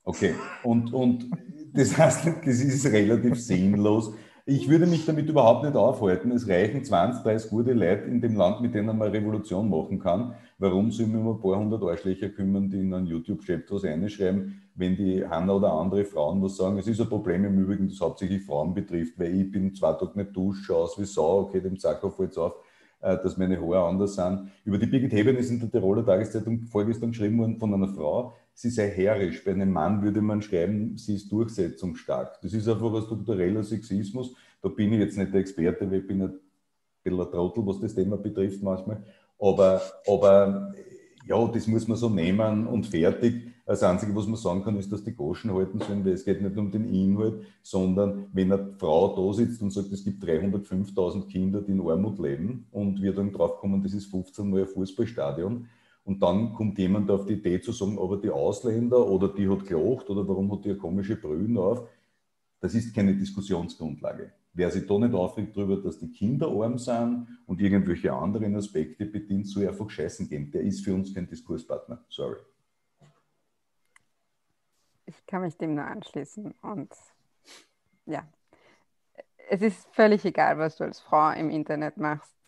Okay, und, und das heißt, das ist relativ sinnlos. Ich würde mich damit überhaupt nicht aufhalten. Es reichen 20, 30 gute Leute in dem Land, mit denen man Revolution machen kann. Warum soll ich mich um ein paar hundert Arschlöcher kümmern, die in einen YouTube-Chat was einschreiben, wenn die Hanna oder andere Frauen was sagen? Es ist ein Problem im Übrigen, das hauptsächlich Frauen betrifft, weil ich bin zwei Tage nicht dusche, schaue aus wie Sau, okay, dem Zacker fällt es auf, äh, dass meine Haare anders sind. Über die Birgit Heben ist in der Tiroler Tageszeitung vorgestern geschrieben worden von einer Frau, sie sei herrisch. Bei einem Mann würde man schreiben, sie ist durchsetzungsstark. Das ist einfach ein struktureller Sexismus. Da bin ich jetzt nicht der Experte, weil ich bin ein bisschen ein Trottel, was das Thema betrifft manchmal. Aber, aber ja, das muss man so nehmen und fertig. Das Einzige, was man sagen kann, ist, dass die Goschen halten sollen, weil es geht nicht um den Inhalt, sondern wenn eine Frau da sitzt und sagt, es gibt 305.000 Kinder, die in Armut leben und wir dann draufkommen, das ist 15 Mal ein Fußballstadion, und dann kommt jemand auf die Idee zu sagen, aber die Ausländer oder die hat gelacht oder warum hat die eine komische Brühen auf. Das ist keine Diskussionsgrundlage. Wer sich da nicht aufregt darüber, dass die Kinder arm sind und irgendwelche anderen Aspekte bedient, soll einfach scheißen gehen. Der ist für uns kein Diskurspartner. Sorry. Ich kann mich dem nur anschließen. Und ja, es ist völlig egal, was du als Frau im Internet machst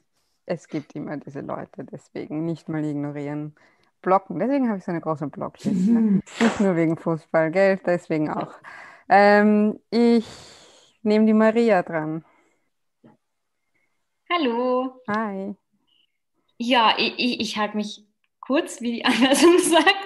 es gibt immer diese Leute, deswegen nicht mal ignorieren. Blocken, deswegen habe ich so eine große Blockliste. [laughs] nicht nur wegen Fußball, Geld, deswegen auch. Ähm, ich nehme die Maria dran. Hallo. Hi. Ja, ich, ich, ich halte mich kurz, wie die [laughs] Anderson sagt.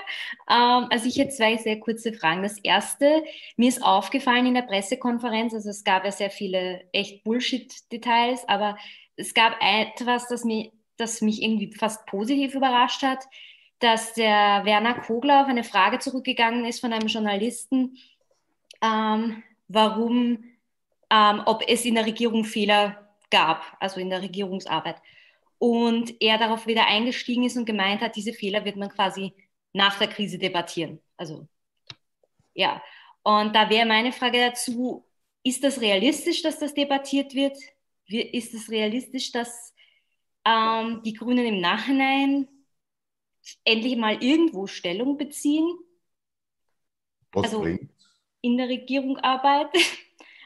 Ähm, also ich hätte zwei sehr kurze Fragen. Das erste, mir ist aufgefallen in der Pressekonferenz, also es gab ja sehr viele echt Bullshit-Details, aber es gab etwas, das mich, das mich irgendwie fast positiv überrascht hat, dass der Werner Kogler auf eine Frage zurückgegangen ist von einem Journalisten, ähm, warum, ähm, ob es in der Regierung Fehler gab, also in der Regierungsarbeit. Und er darauf wieder eingestiegen ist und gemeint hat, diese Fehler wird man quasi nach der Krise debattieren. Also ja, und da wäre meine Frage dazu, ist das realistisch, dass das debattiert wird? Ist es realistisch, dass ähm, die Grünen im Nachhinein endlich mal irgendwo Stellung beziehen? Was also bringt? in der Regierung arbeiten. [laughs]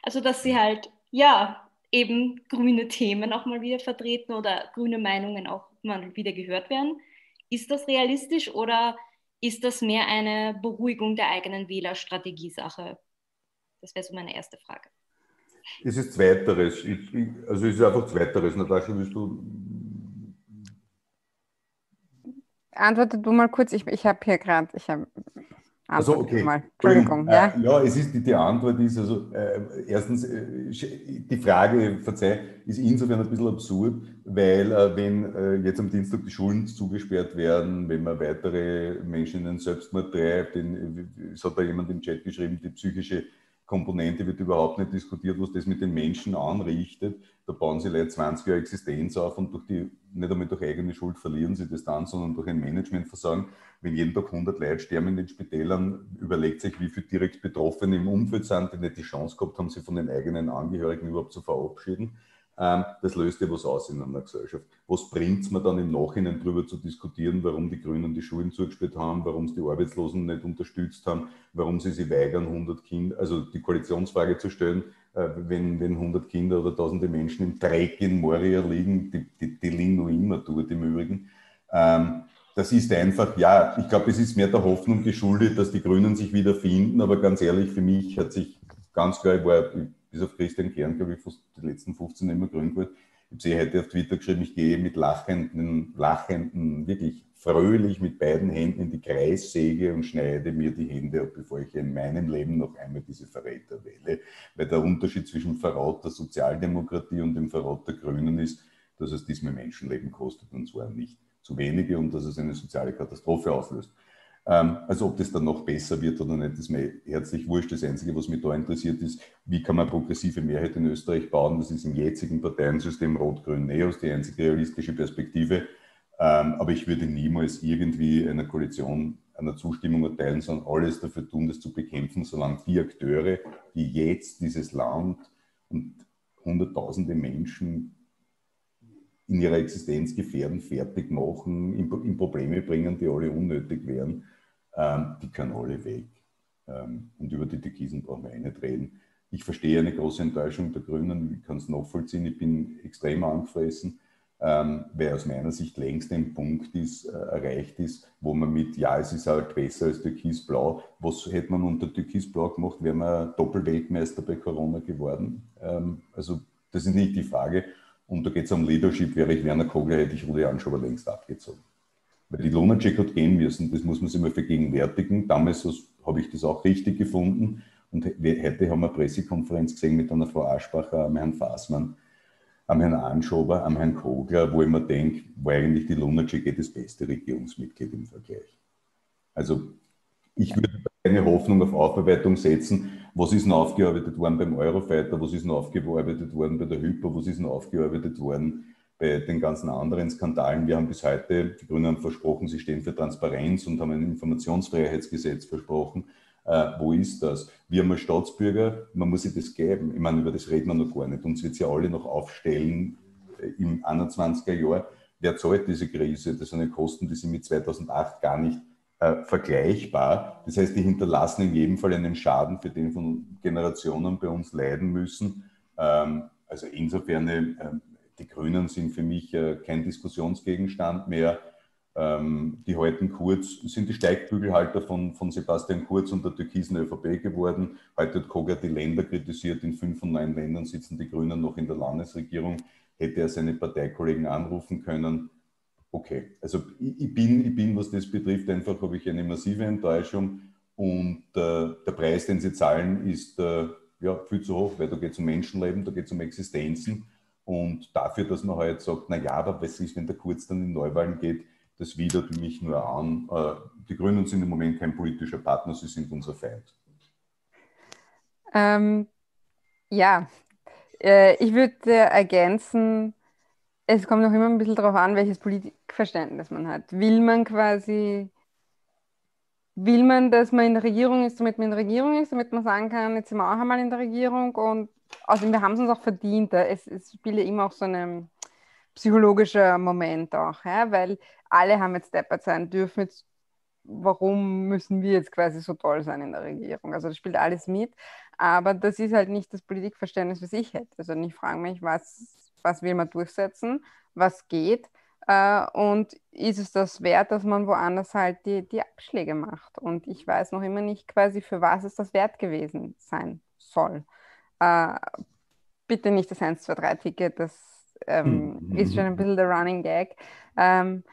Also dass sie halt, ja, eben grüne Themen auch mal wieder vertreten oder grüne Meinungen auch mal wieder gehört werden. Ist das realistisch oder ist das mehr eine Beruhigung der eigenen Wählerstrategiesache? Das wäre so meine erste Frage es ist Zweiteres. Ich, ich, also es ist einfach Zweiteres. Natascha, willst du. Antworte du mal kurz. Ich, ich habe hier gerade. Ich habe. Also okay. Mal. Entschuldigung. Äh, ja. es ist die, die Antwort ist also äh, erstens äh, die Frage, verzeih, ist insofern ein bisschen absurd, weil äh, wenn äh, jetzt am Dienstag die Schulen zugesperrt werden, wenn man weitere Menschen in den Selbstmord treibt, den, es hat da jemand im Chat geschrieben, die psychische Komponente wird überhaupt nicht diskutiert, was das mit den Menschen anrichtet. Da bauen sie leider 20 Jahre Existenz auf und durch die, nicht einmal durch eigene Schuld verlieren sie das dann, sondern durch ein Managementversagen. Wenn jeden Tag 100 Leute sterben in den Spitälern, überlegt sich, wie viele direkt Betroffene im Umfeld sind, die nicht die Chance gehabt haben, sich von den eigenen Angehörigen überhaupt zu verabschieden. Ähm, das löst ja was aus in einer Gesellschaft. Was bringt es mir dann im Nachhinein darüber zu diskutieren, warum die Grünen die Schulen zugespielt haben, warum sie die Arbeitslosen nicht unterstützt haben, warum sie sich weigern, 100 Kinder, also die Koalitionsfrage zu stellen, äh, wenn, wenn 100 Kinder oder tausende Menschen im Dreck in Moria liegen, die, die, die liegen noch immer dort im Übrigen. Ähm, das ist einfach, ja, ich glaube, es ist mehr der Hoffnung geschuldet, dass die Grünen sich wieder finden, aber ganz ehrlich, für mich hat sich ganz klar, ich war bis auf Christian Kern, glaube ich, fast die letzten 15 immer grün geworden. Ich habe sie heute auf Twitter geschrieben, ich gehe mit lachenden, lachenden, wirklich fröhlich mit beiden Händen in die Kreissäge und schneide mir die Hände ab, bevor ich in meinem Leben noch einmal diese Verräter wähle. Weil der Unterschied zwischen Verrat der Sozialdemokratie und dem Verrat der Grünen ist, dass es diesmal Menschenleben kostet und zwar nicht zu wenige und dass es eine soziale Katastrophe auslöst. Ähm, also ob das dann noch besser wird oder nicht, ist mir herzlich wurscht. Das Einzige, was mich da interessiert, ist, wie kann man progressive Mehrheit in Österreich bauen. Das ist im jetzigen Parteiensystem Rot-Grün-Neos die einzige realistische Perspektive. Ähm, aber ich würde niemals irgendwie einer Koalition einer Zustimmung erteilen, sondern alles dafür tun, das zu bekämpfen, solange die Akteure, die jetzt dieses Land und Hunderttausende Menschen in ihrer Existenz gefährden, fertig machen, in, Probleme bringen, die alle unnötig wären, ähm, die können alle weg. Ähm, und über die Türkisen brauchen wir eh nicht reden. Ich verstehe eine große Enttäuschung der Grünen, ich kann es nachvollziehen, ich bin extrem angefressen, ähm, weil aus meiner Sicht längst ein Punkt ist, äh, erreicht ist, wo man mit, ja, es ist halt besser als Türkisblau. Was hätte man unter Türkisblau gemacht, wäre man Doppelweltmeister bei Corona geworden? Ähm, also das ist nicht die Frage. Und da geht es um Leadership. Wäre ich Werner Kogler, hätte ich Rudi Anschober längst abgezogen. Weil die Lunacek hat gehen müssen, das muss man sich mal vergegenwärtigen. Damals habe ich das auch richtig gefunden. Und heute haben wir eine Pressekonferenz gesehen mit einer Frau Aschbacher, am Herrn Fassmann, am Herrn Anschober, am Herrn Kogler, wo ich mir denke, war eigentlich die Lunacek eh das beste Regierungsmitglied im Vergleich. Also ich würde keine Hoffnung auf Aufarbeitung setzen. Was ist noch aufgearbeitet worden beim Eurofighter? Was ist noch aufgearbeitet worden bei der Hypo? Was ist noch aufgearbeitet worden bei den ganzen anderen Skandalen. Wir haben bis heute, die Grünen haben versprochen, sie stehen für Transparenz und haben ein Informationsfreiheitsgesetz versprochen. Äh, wo ist das? Wir haben als Staatsbürger, man muss sich das geben. Ich meine, über das reden wir noch gar nicht. Uns wird ja alle noch aufstellen äh, im 21er Jahr. Wer zahlt diese Krise? Das sind Kosten, die sind mit 2008 gar nicht äh, vergleichbar. Das heißt, die hinterlassen in jedem Fall einen Schaden, für den von Generationen bei uns leiden müssen. Ähm, also insofern äh, die Grünen sind für mich äh, kein Diskussionsgegenstand mehr. Ähm, die halten Kurz, sind die Steigbügelhalter von, von Sebastian Kurz und der türkisen ÖVP geworden. Heute hat Koger die Länder kritisiert. In fünf von neun Ländern sitzen die Grünen noch in der Landesregierung. Hätte er seine Parteikollegen anrufen können. Okay, also ich, ich bin, ich bin, was das betrifft, einfach habe ich eine massive Enttäuschung. Und äh, der Preis, den sie zahlen, ist äh, ja, viel zu hoch, weil da geht es um Menschenleben, da geht es um Existenzen. Und dafür, dass man halt sagt, na ja, aber was ist, wenn der Kurz dann in Neuwahlen geht, das widert mich nur an. Äh, die Grünen sind im Moment kein politischer Partner, sie sind unser Feind. Ähm, ja, äh, ich würde ergänzen, es kommt noch immer ein bisschen darauf an, welches Politikverständnis man hat. Will man quasi, will man, dass man in der Regierung ist, damit man in der Regierung ist, damit man sagen kann, jetzt sind wir auch einmal in der Regierung und also wir haben es uns auch verdient. Es, es spielt ja immer auch so ein psychologischer Moment auch, ja? weil alle haben jetzt deppert sein dürfen. Jetzt, warum müssen wir jetzt quasi so toll sein in der Regierung? Also das spielt alles mit. Aber das ist halt nicht das Politikverständnis, was ich hätte. Also ich frage mich, was, was will man durchsetzen, was geht äh, und ist es das wert, dass man woanders halt die, die Abschläge macht? Und ich weiß noch immer nicht quasi, für was es das wert gewesen sein soll äh, bitte nicht das 1, 2, 3 Ticket, das ähm, mhm. ist schon ein bisschen der Running Gag. Ähm,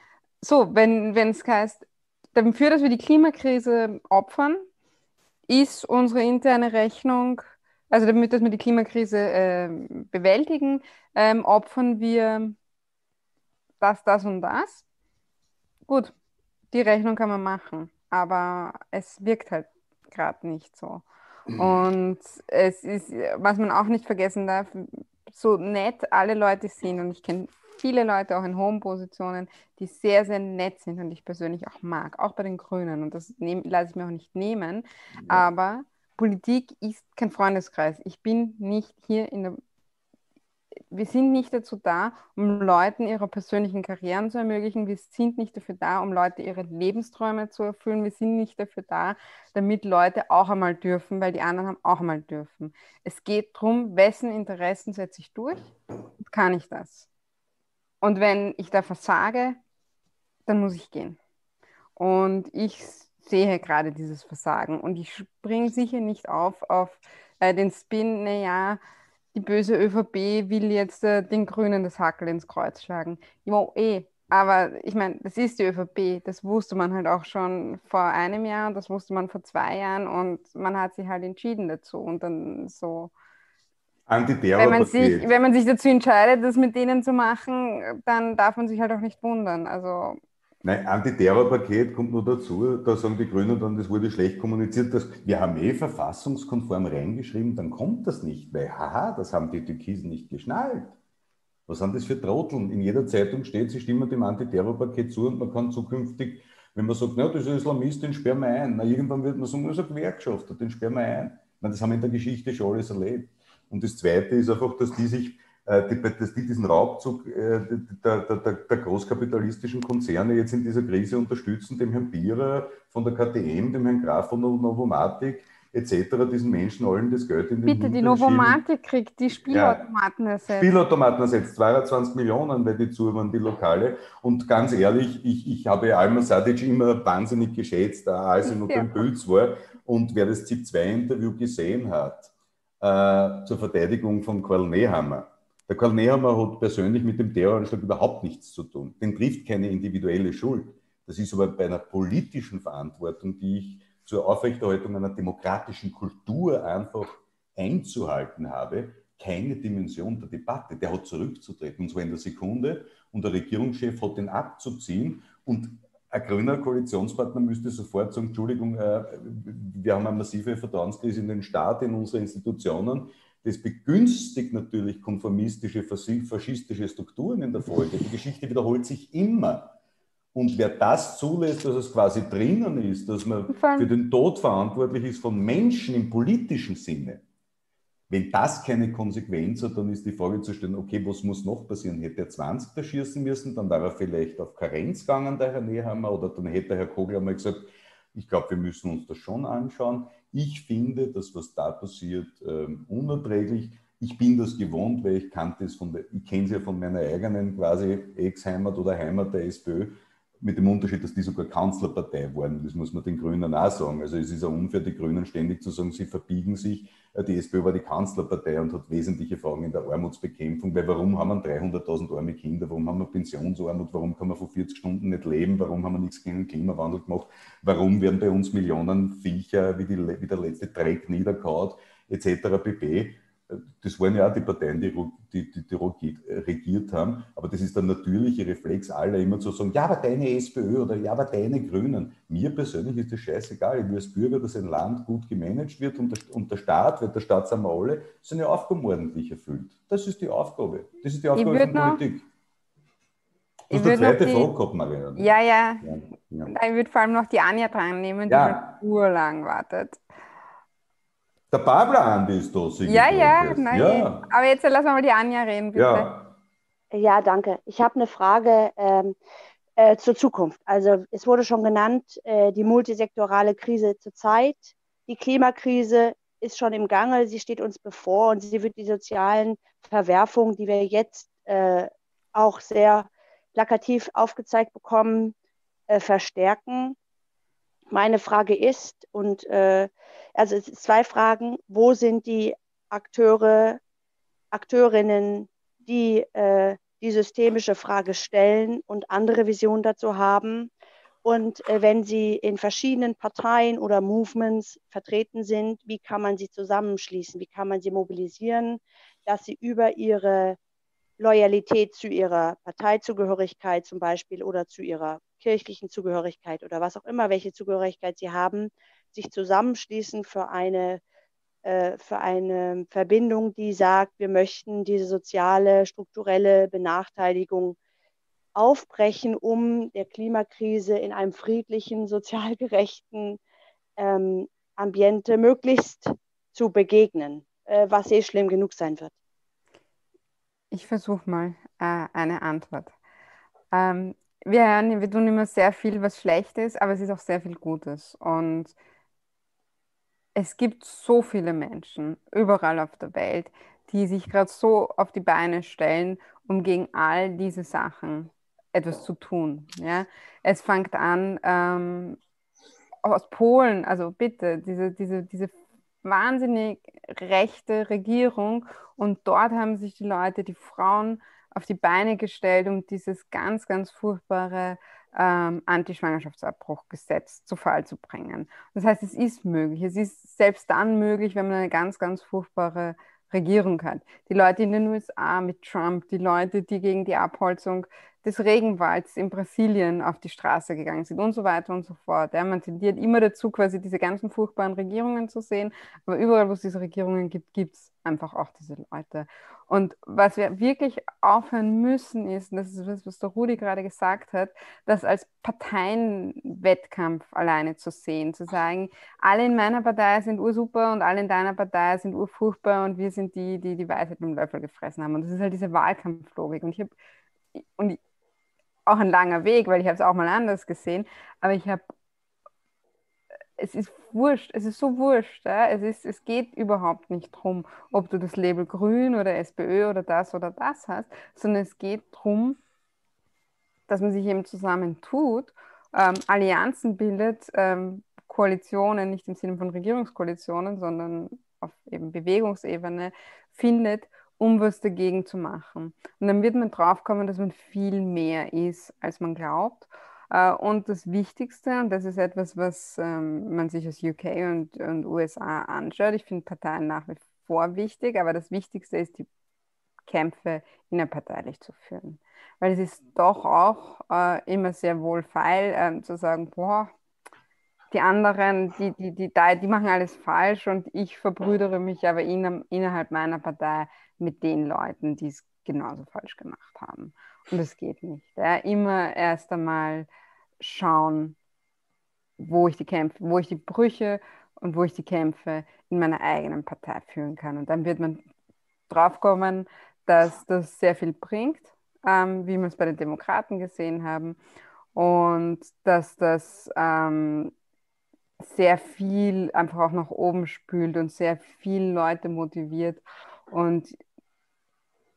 so, wenn es heißt, dafür, dass wir die Klimakrise opfern, ist unsere interne Rechnung, also damit, dass wir die Klimakrise äh, bewältigen, ähm, opfern wir das, das und das. Gut, die Rechnung kann man machen, aber es wirkt halt gerade nicht so. Mhm. Und es ist, was man auch nicht vergessen darf, so nett alle Leute sind, und ich kenne viele Leute auch in hohen Positionen, die sehr, sehr nett sind und ich persönlich auch mag, auch bei den Grünen. Und das lasse ich mir auch nicht nehmen. Ja. Aber Politik ist kein Freundeskreis. Ich bin nicht hier in der wir sind nicht dazu da, um Leuten ihre persönlichen Karrieren zu ermöglichen. Wir sind nicht dafür da, um Leute ihre Lebensträume zu erfüllen. Wir sind nicht dafür da, damit Leute auch einmal dürfen, weil die anderen haben auch einmal dürfen. Es geht darum, wessen Interessen setze ich durch und kann ich das. Und wenn ich da versage, dann muss ich gehen. Und ich sehe gerade dieses Versagen und ich springe sicher nicht auf auf äh, den Spin, naja, die böse ÖVP will jetzt äh, den Grünen das Hackel ins Kreuz schlagen. Jo, eh. Aber ich meine, das ist die ÖVP. Das wusste man halt auch schon vor einem Jahr und das wusste man vor zwei Jahren und man hat sich halt entschieden dazu. Und dann so. Wenn man, sich, wenn man sich dazu entscheidet, das mit denen zu machen, dann darf man sich halt auch nicht wundern. Also Nein, Antiterrorpaket kommt nur dazu, da sagen die Grünen dann, das wurde schlecht kommuniziert, dass wir haben eh verfassungskonform reingeschrieben, dann kommt das nicht, weil haha, das haben die Türkisen nicht geschnallt. Was sind das für Trotteln? In jeder Zeitung steht, sie stimmen dem Antiterrorpaket zu und man kann zukünftig, wenn man sagt, na, das ist ein Islamist, den sperren wir ein. Na, irgendwann wird man sagen, das ist ein Gewerkschafter, den sperren wir ein. Na, das haben wir in der Geschichte schon alles erlebt. Und das Zweite ist einfach, dass die sich die, dass die diesen Raubzug äh, der, der, der, großkapitalistischen Konzerne jetzt in dieser Krise unterstützen, dem Herrn Bierer von der KTM, dem Herrn Graf von Novomatic etc., diesen Menschen allen das Geld in den Bitte, die Novomatic kriegt die Spielautomaten ja, ersetzt. Spielautomaten ersetzt, 22 Millionen, weil die zu waren, die Lokale. Und ganz ehrlich, ich, ich habe Alma Sadic immer wahnsinnig geschätzt, als er noch ja. den Bülz war. Und wer das ZIP-2-Interview gesehen hat, äh, zur Verteidigung von Karl Nehammer, der Karl Nehammer hat persönlich mit dem Terroranschlag überhaupt nichts zu tun. Den trifft keine individuelle Schuld. Das ist aber bei einer politischen Verantwortung, die ich zur Aufrechterhaltung einer demokratischen Kultur einfach einzuhalten habe, keine Dimension der Debatte. Der hat zurückzutreten, und zwar in der Sekunde, und der Regierungschef hat den abzuziehen. Und ein grüner Koalitionspartner müsste sofort sagen, Entschuldigung, äh, wir haben eine massive Vertrauenskrise in den Staat, in unsere Institutionen. Das begünstigt natürlich konformistische, faschistische Strukturen in der Folge. Die Geschichte wiederholt sich immer. Und wer das zulässt, dass es quasi drinnen ist, dass man für den Tod verantwortlich ist von Menschen im politischen Sinne, wenn das keine Konsequenz hat, dann ist die Frage zu stellen, okay, was muss noch passieren? Hätte er 20 da schießen müssen, dann wäre er vielleicht auf Karenz gegangen, der Herr Nehammer, oder dann hätte Herr Kogler mal gesagt, ich glaube, wir müssen uns das schon anschauen. Ich finde das, was da passiert, ähm, unerträglich. Ich bin das gewohnt, weil ich kannte es von der, ich kenne es ja von meiner eigenen quasi Ex-Heimat oder Heimat der SPÖ mit dem Unterschied, dass die sogar Kanzlerpartei waren. Das muss man den Grünen auch sagen. Also es ist ja unfair, die Grünen ständig zu sagen, sie verbiegen sich. Äh, die SPÖ war die Kanzlerpartei und hat wesentliche Fragen in der Armutsbekämpfung. Weil warum haben wir 300.000 arme Kinder? Warum haben wir Pensionsarmut? Warum kann man von 40 Stunden nicht leben? Warum haben wir nichts gegen den Klimawandel gemacht? Warum werden bei uns Millionen Viecher wie, die, wie der letzte Dreck niedergehauen? Etc. pp das waren ja auch die Parteien, die, die, die, die, regiert haben, aber das ist der natürliche Reflex aller, immer zu sagen, ja, aber deine SPÖ oder ja, aber deine Grünen. Mir persönlich ist das scheißegal. Ich will als Bürger, dass ein Land gut gemanagt wird und der, und der Staat, weil der Staat sind wir alle, seine Aufgaben ordentlich erfüllt. Das ist die Aufgabe. Das ist die Aufgabe von Politik. Du hast eine zweite die, Frage gehabt, Marianne. Ja, ja. ja, ja. Ich würde vor allem noch die Anja dran nehmen, die ja. schon urlang wartet. Der Pablo Andi ist da. Ja, ja, nein. Ja. Aber jetzt lassen wir mal die Anja reden, bitte. Ja, ja danke. Ich habe eine Frage ähm, äh, zur Zukunft. Also es wurde schon genannt, äh, die multisektorale Krise zurzeit. Die Klimakrise ist schon im Gange, sie steht uns bevor und sie wird die sozialen Verwerfungen, die wir jetzt äh, auch sehr plakativ aufgezeigt bekommen, äh, verstärken. Meine Frage ist, und äh, also es sind zwei Fragen, wo sind die Akteure, Akteurinnen, die äh, die systemische Frage stellen und andere Visionen dazu haben. Und äh, wenn sie in verschiedenen Parteien oder Movements vertreten sind, wie kann man sie zusammenschließen? Wie kann man sie mobilisieren, dass sie über ihre Loyalität zu ihrer Parteizugehörigkeit zum Beispiel oder zu ihrer kirchlichen Zugehörigkeit oder was auch immer, welche Zugehörigkeit sie haben, sich zusammenschließen für eine, äh, für eine Verbindung, die sagt, wir möchten diese soziale, strukturelle Benachteiligung aufbrechen, um der Klimakrise in einem friedlichen, sozial gerechten ähm, Ambiente möglichst zu begegnen, äh, was eh schlimm genug sein wird. Ich versuche mal äh, eine Antwort. Ähm, wir, hören, wir tun immer sehr viel, was schlecht ist, aber es ist auch sehr viel Gutes. Und es gibt so viele Menschen überall auf der Welt, die sich gerade so auf die Beine stellen, um gegen all diese Sachen etwas zu tun. Ja? Es fängt an ähm, aus Polen, also bitte, diese, diese, diese wahnsinnig rechte Regierung und dort haben sich die Leute, die Frauen auf die Beine gestellt, um dieses ganz, ganz furchtbare ähm, Antischwangerschaftsabbruchgesetz zu Fall zu bringen. Das heißt, es ist möglich. Es ist selbst dann möglich, wenn man eine ganz, ganz furchtbare Regierung hat. Die Leute in den USA mit Trump, die Leute, die gegen die Abholzung des Regenwalds in Brasilien auf die Straße gegangen sind und so weiter und so fort. Ja, man tendiert immer dazu, quasi diese ganzen furchtbaren Regierungen zu sehen, aber überall, wo es diese Regierungen gibt, gibt es einfach auch diese Leute. Und was wir wirklich aufhören müssen, ist, und das ist das, was der Rudi gerade gesagt hat, das als Parteienwettkampf alleine zu sehen, zu sagen, alle in meiner Partei sind ursuper und alle in deiner Partei sind urfurchtbar und wir sind die, die die Weisheit mit dem Löffel gefressen haben. Und das ist halt diese Wahlkampflogik. Und ich habe und auch ein langer Weg, weil ich habe es auch mal anders gesehen, aber ich habe es ist wurscht, es ist so wurscht. Ja? Es, ist, es geht überhaupt nicht darum, ob du das Label Grün oder SPÖ oder das oder das hast, sondern es geht darum, dass man sich eben zusammentut, ähm, Allianzen bildet, ähm, Koalitionen, nicht im Sinne von Regierungskoalitionen, sondern auf eben Bewegungsebene findet, um was dagegen zu machen. Und dann wird man draufkommen, dass man viel mehr ist, als man glaubt. Äh, und das Wichtigste, und das ist etwas, was ähm, man sich aus UK und, und USA anschaut, ich finde Parteien nach wie vor wichtig, aber das Wichtigste ist, die Kämpfe innerparteilich zu führen. Weil es ist doch auch äh, immer sehr wohlfeil äh, zu sagen, boah, die anderen, die, die, die, die, machen alles falsch und ich verbrüdere mich aber in, innerhalb meiner Partei mit den Leuten, die es genauso falsch gemacht haben. Und das geht nicht. Ja. Immer erst einmal schauen, wo ich die Kämpfe, wo ich die Brüche und wo ich die Kämpfe in meiner eigenen Partei führen kann. Und dann wird man draufkommen, dass das sehr viel bringt, ähm, wie wir es bei den Demokraten gesehen haben, und dass das ähm, sehr viel einfach auch nach oben spült und sehr viele Leute motiviert. Und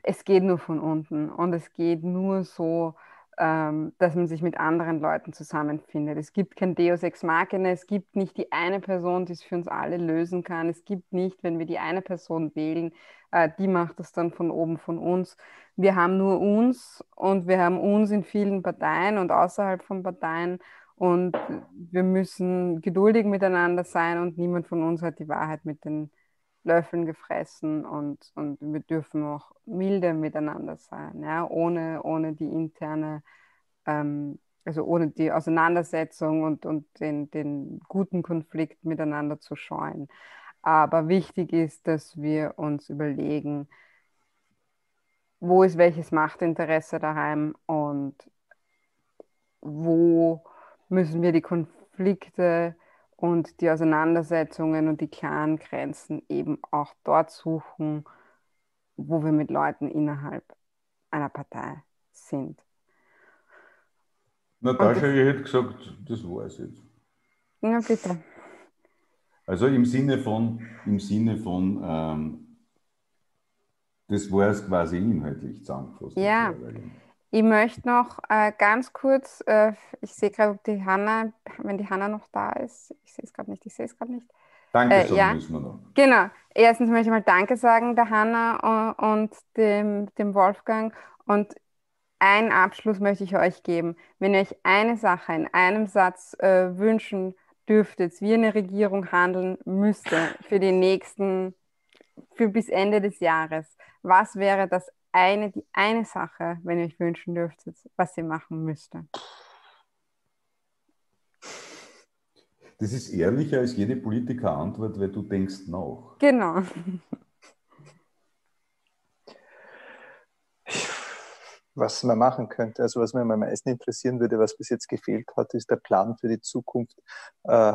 es geht nur von unten und es geht nur so, ähm, dass man sich mit anderen Leuten zusammenfindet. Es gibt kein Deus Ex Machina, es gibt nicht die eine Person, die es für uns alle lösen kann. Es gibt nicht, wenn wir die eine Person wählen, äh, die macht das dann von oben von uns. Wir haben nur uns und wir haben uns in vielen Parteien und außerhalb von Parteien und wir müssen geduldig miteinander sein und niemand von uns hat die Wahrheit mit den Löffeln gefressen und, und wir dürfen auch milde miteinander sein, ja, ohne, ohne die interne, ähm, also ohne die Auseinandersetzung und, und den, den guten Konflikt miteinander zu scheuen. Aber wichtig ist, dass wir uns überlegen, wo ist welches Machtinteresse daheim und wo müssen wir die Konflikte und die Auseinandersetzungen und die klaren Grenzen eben auch dort suchen, wo wir mit Leuten innerhalb einer Partei sind. Natascha, ich hätte gesagt, das war es jetzt. Na bitte. Also im Sinne von, im Sinne von ähm, das war es quasi inhaltlich zusammengefasst. Ja, ich möchte noch äh, ganz kurz, äh, ich sehe gerade, ob die Hanna, wenn die Hanna noch da ist, ich sehe es gerade nicht, ich sehe es gerade nicht. Danke äh, ja. müssen wir noch. Genau. Erstens möchte ich mal Danke sagen, der Hanna und, und dem, dem Wolfgang. Und einen Abschluss möchte ich euch geben. Wenn ihr euch eine Sache in einem Satz äh, wünschen dürftet, wie eine Regierung handeln müsste für die nächsten, für bis Ende des Jahres, was wäre das eine, die eine Sache, wenn ihr euch wünschen dürftet, was ihr machen müsste? Das ist ehrlicher als jede Politiker-Antwort, weil du denkst nach. Genau. Was man machen könnte, also was mir am meisten interessieren würde, was bis jetzt gefehlt hat, ist der Plan für die Zukunft. Äh,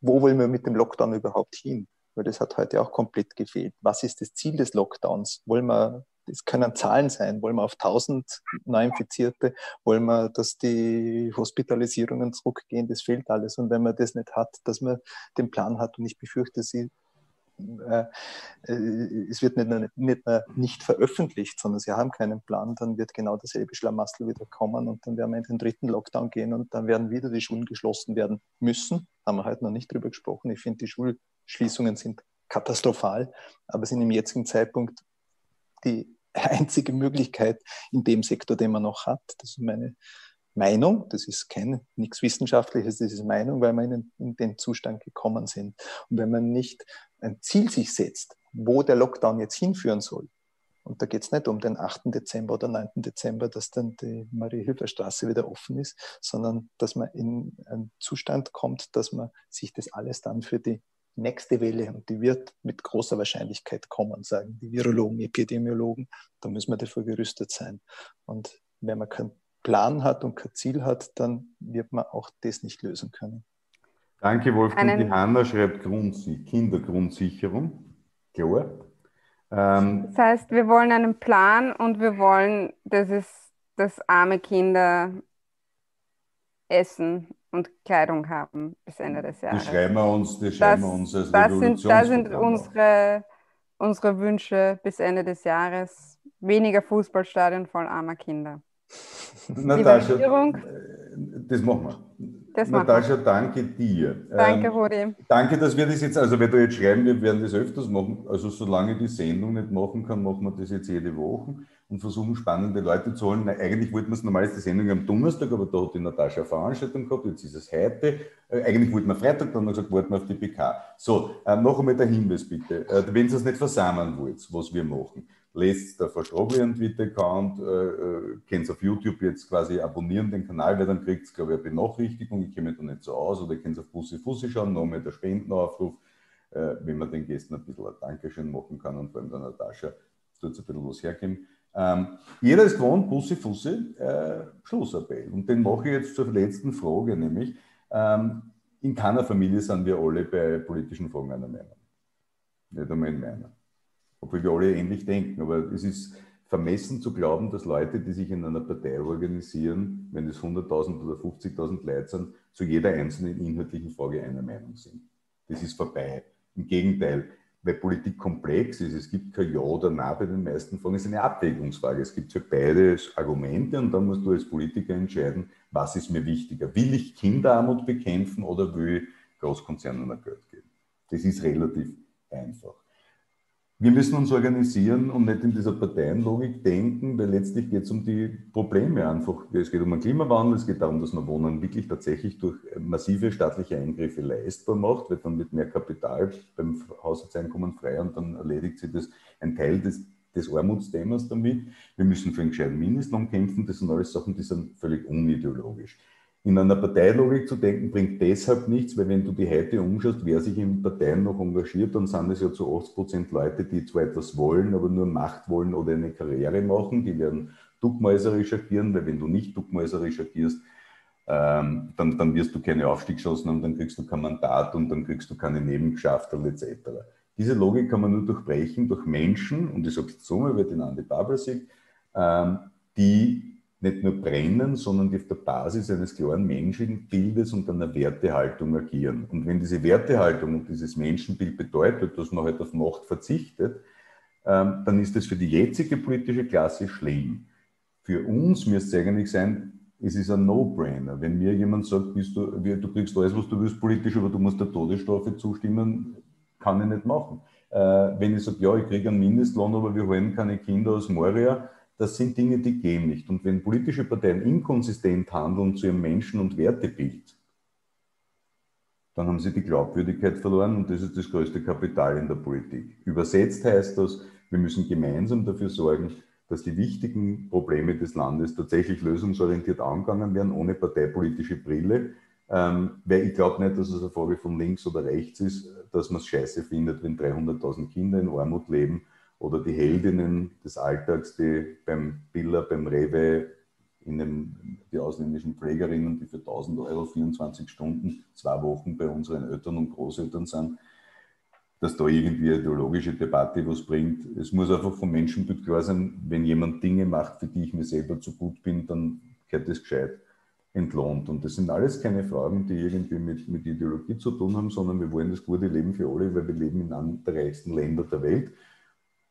wo wollen wir mit dem Lockdown überhaupt hin? Weil das hat heute auch komplett gefehlt. Was ist das Ziel des Lockdowns? Wollen wir das können Zahlen sein. Wollen wir auf 1000 Neuinfizierte? Wollen wir, dass die Hospitalisierungen zurückgehen? Das fehlt alles. Und wenn man das nicht hat, dass man den Plan hat, und ich befürchte, sie, äh, äh, es wird nicht nur, nicht nur nicht veröffentlicht, sondern sie haben keinen Plan, dann wird genau dasselbe Schlamassel wieder kommen und dann werden wir in den dritten Lockdown gehen und dann werden wieder die Schulen geschlossen werden müssen. Haben wir heute noch nicht drüber gesprochen. Ich finde, die Schulschließungen sind katastrophal, aber sind im jetzigen Zeitpunkt die [laughs] einzige Möglichkeit in dem Sektor, den man noch hat. Das ist meine Meinung, das ist kein nichts Wissenschaftliches, das ist Meinung, weil wir in, in den Zustand gekommen sind. Und wenn man nicht ein Ziel sich setzt, wo der Lockdown jetzt hinführen soll, und da geht es nicht um den 8. Dezember oder 9. Dezember, dass dann die Marie-Hilfer-Straße wieder offen ist, sondern dass man in einen Zustand kommt, dass man sich das alles dann für die nächste Welle, und die wird mit großer Wahrscheinlichkeit kommen, sagen die Virologen, Epidemiologen, da müssen wir dafür gerüstet sein. Und wenn man keinen Plan hat und kein Ziel hat, dann wird man auch das nicht lösen können. Danke, Wolfgang. Einen... Die Hanna schreibt Kindergrundsicherung. Klar. Ähm, das heißt, wir wollen einen Plan und wir wollen, dass es dass arme Kinder essen und Kleidung haben bis Ende des Jahres. Die schreiben wir uns, die schreiben das, wir uns als das sind, das sind unsere, unsere Wünsche bis Ende des Jahres. Weniger Fußballstadion voll armer Kinder. Natascha, das machen wir. Das Natascha, danke dir. Danke, ähm, Rudi. Danke, dass wir das jetzt, also wenn du jetzt schreiben, wir werden das öfters machen. Also solange die Sendung nicht machen kann, machen wir das jetzt jede Woche und versuchen spannende Leute zu holen. Na, eigentlich wollten wir es normalerweise die Sendung am Donnerstag, aber da hat die Natascha eine Veranstaltung gehabt, jetzt ist es heute. Äh, eigentlich wollten wir Freitag, dann haben wir gesagt, warten wir auf die PK. So, äh, noch einmal der Hinweis bitte. Äh, wenn ihr es nicht versammeln wollt, was wir machen, lest der Verstrobli Twitter-Account, äh, äh könnt auf YouTube jetzt quasi abonnieren den Kanal, weil dann kriegt ihr, glaube ich, eine Benachrichtigung. Ich kenne mich da nicht so aus. Oder könnt auf Fussi Fussi schauen, nochmal der Spendenaufruf, äh, wenn man den Gästen ein bisschen ein Dankeschön machen kann und vor allem der Natascha tut es ein bisschen was hergeben. Ähm, jeder ist gewohnt, Bussi Fussi, äh, Schlussappell. Und den mache ich jetzt zur letzten Frage, nämlich ähm, in keiner Familie sind wir alle bei politischen Fragen einer Meinung. Nicht einmal in meiner obwohl wir alle ähnlich denken. Aber es ist vermessen zu glauben, dass Leute, die sich in einer Partei organisieren, wenn es 100.000 oder 50.000 Leute sind, zu jeder einzelnen inhaltlichen Frage einer Meinung sind. Das ist vorbei. Im Gegenteil, weil Politik komplex ist, es gibt kein Ja oder Nein bei den meisten Fragen, es ist eine Abwägungsfrage. Es gibt für beide Argumente und dann musst du als Politiker entscheiden, was ist mir wichtiger. Will ich Kinderarmut bekämpfen oder will ich Großkonzernen Geld geben? Das ist relativ einfach wir müssen uns organisieren und nicht in dieser Parteienlogik denken, weil letztlich geht es um die Probleme einfach. Es geht um den Klimawandel, es geht darum, dass man Wohnen wirklich tatsächlich durch massive staatliche Eingriffe leistbar macht, wird dann mit mehr Kapital beim Haushaltseinkommen frei und dann erledigt sich das ein Teil des, des Armutsthemas damit. Wir müssen für einen gescheiten Mindestlohn kämpfen, das sind alles Sachen, die sind völlig unideologisch. In einer Parteilogik zu denken, bringt deshalb nichts, weil wenn du die heute umschaust, wer sich in Parteien noch engagiert, dann sind es ja zu 80 Prozent Leute, die zwar etwas wollen, aber nur Macht wollen oder eine Karriere machen. Die werden duckmäuserisch agieren, weil wenn du nicht duckmäuserisch agierst, ähm, dann, dann wirst du keine Aufstiegschancen haben, dann kriegst du kein Mandat und dann kriegst du keine Nebengeschäfte etc. Diese Logik kann man nur durchbrechen durch Menschen, und ich sage es so mal, weil den Andi Babel sieht, ähm, die nicht nur brennen, sondern die auf der Basis eines klaren Menschenbildes und einer Wertehaltung agieren. Und wenn diese Wertehaltung und dieses Menschenbild bedeutet, dass man halt auf Macht verzichtet, ähm, dann ist das für die jetzige politische Klasse schlimm. Für uns müsste es eigentlich sein, es ist ein No-Brainer. Wenn mir jemand sagt, du, du kriegst alles, was du willst politisch, aber du musst der Todesstrafe zustimmen, kann ich nicht machen. Äh, wenn ich sage, ja, ich kriege einen Mindestlohn, aber wir holen keine Kinder aus Moria, das sind Dinge, die gehen nicht. Und wenn politische Parteien inkonsistent handeln zu ihrem Menschen- und Wertebild, dann haben sie die Glaubwürdigkeit verloren und das ist das größte Kapital in der Politik. Übersetzt heißt das, wir müssen gemeinsam dafür sorgen, dass die wichtigen Probleme des Landes tatsächlich lösungsorientiert angegangen werden, ohne parteipolitische Brille. Ähm, weil ich glaube nicht, dass es eine Frage von links oder rechts ist, dass man es scheiße findet, wenn 300.000 Kinder in Armut leben oder die Heldinnen des Alltags, die beim Biller, beim Rewe, in den, die ausländischen Pflegerinnen, die für 1000 Euro 24 Stunden, zwei Wochen bei unseren Eltern und Großeltern sind, dass da irgendwie eine ideologische Debatte was bringt. Es muss einfach vom Menschenbild klar sein, wenn jemand Dinge macht, für die ich mir selber zu gut bin, dann gehört das gescheit entlohnt. Und das sind alles keine Fragen, die irgendwie mit, mit Ideologie zu tun haben, sondern wir wollen das gute Leben für alle, weil wir leben in einem der reichsten Länder der Welt.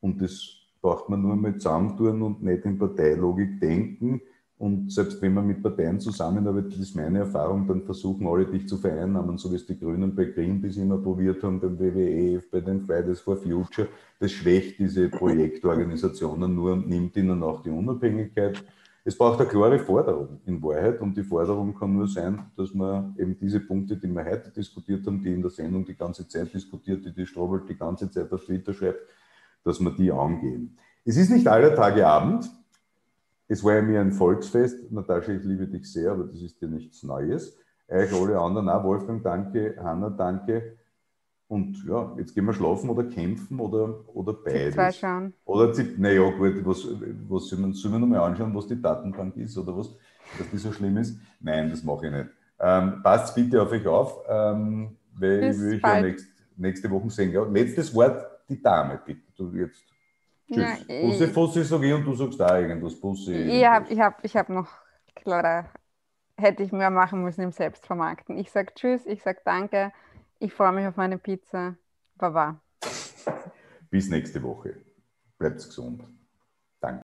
Und das braucht man nur mal zusammentun und nicht in Parteilogik denken. Und selbst wenn man mit Parteien zusammenarbeitet, ist meine Erfahrung, dann versuchen alle dich zu vereinnahmen, so wie es die Grünen bei Greenpeace immer probiert haben, beim WWF, bei den Fridays for Future. Das schwächt diese Projektorganisationen nur und nimmt ihnen auch die Unabhängigkeit. Es braucht eine klare Forderung in Wahrheit und die Forderung kann nur sein, dass man eben diese Punkte, die wir heute diskutiert haben, die in der Sendung die ganze Zeit diskutiert, die die Strobel die ganze Zeit auf Twitter schreibt, dass wir die angehen. Es ist nicht aller Tage Abend. Es war ja mir ein Volksfest. Natascha, ich liebe dich sehr, aber das ist dir nichts Neues. Euch alle anderen auch. Wolfgang, danke. Hanna, danke. Und ja, jetzt gehen wir schlafen oder kämpfen oder, oder beides. Zwei schauen. Oder, naja, gut, was, was sollen, wir, sollen wir nochmal anschauen, was die Datenbank ist oder was, dass die so schlimm ist? Nein, das mache ich nicht. Ähm, passt bitte auf euch auf, ähm, weil Bis ich will euch ja nächst, nächste Woche sehen. Ja, letztes Wort die Dame, bitte. Du jetzt. Tschüss. Ja, Bussi, Fussi sage ich und du sagst da irgendwas. Bussi. Ich habe ich hab, ich hab noch, Clara, hätte ich mehr machen müssen im Selbstvermarkten. Ich sage Tschüss, ich sage Danke, ich freue mich auf meine Pizza. Baba. Bis nächste Woche. Bleibt gesund.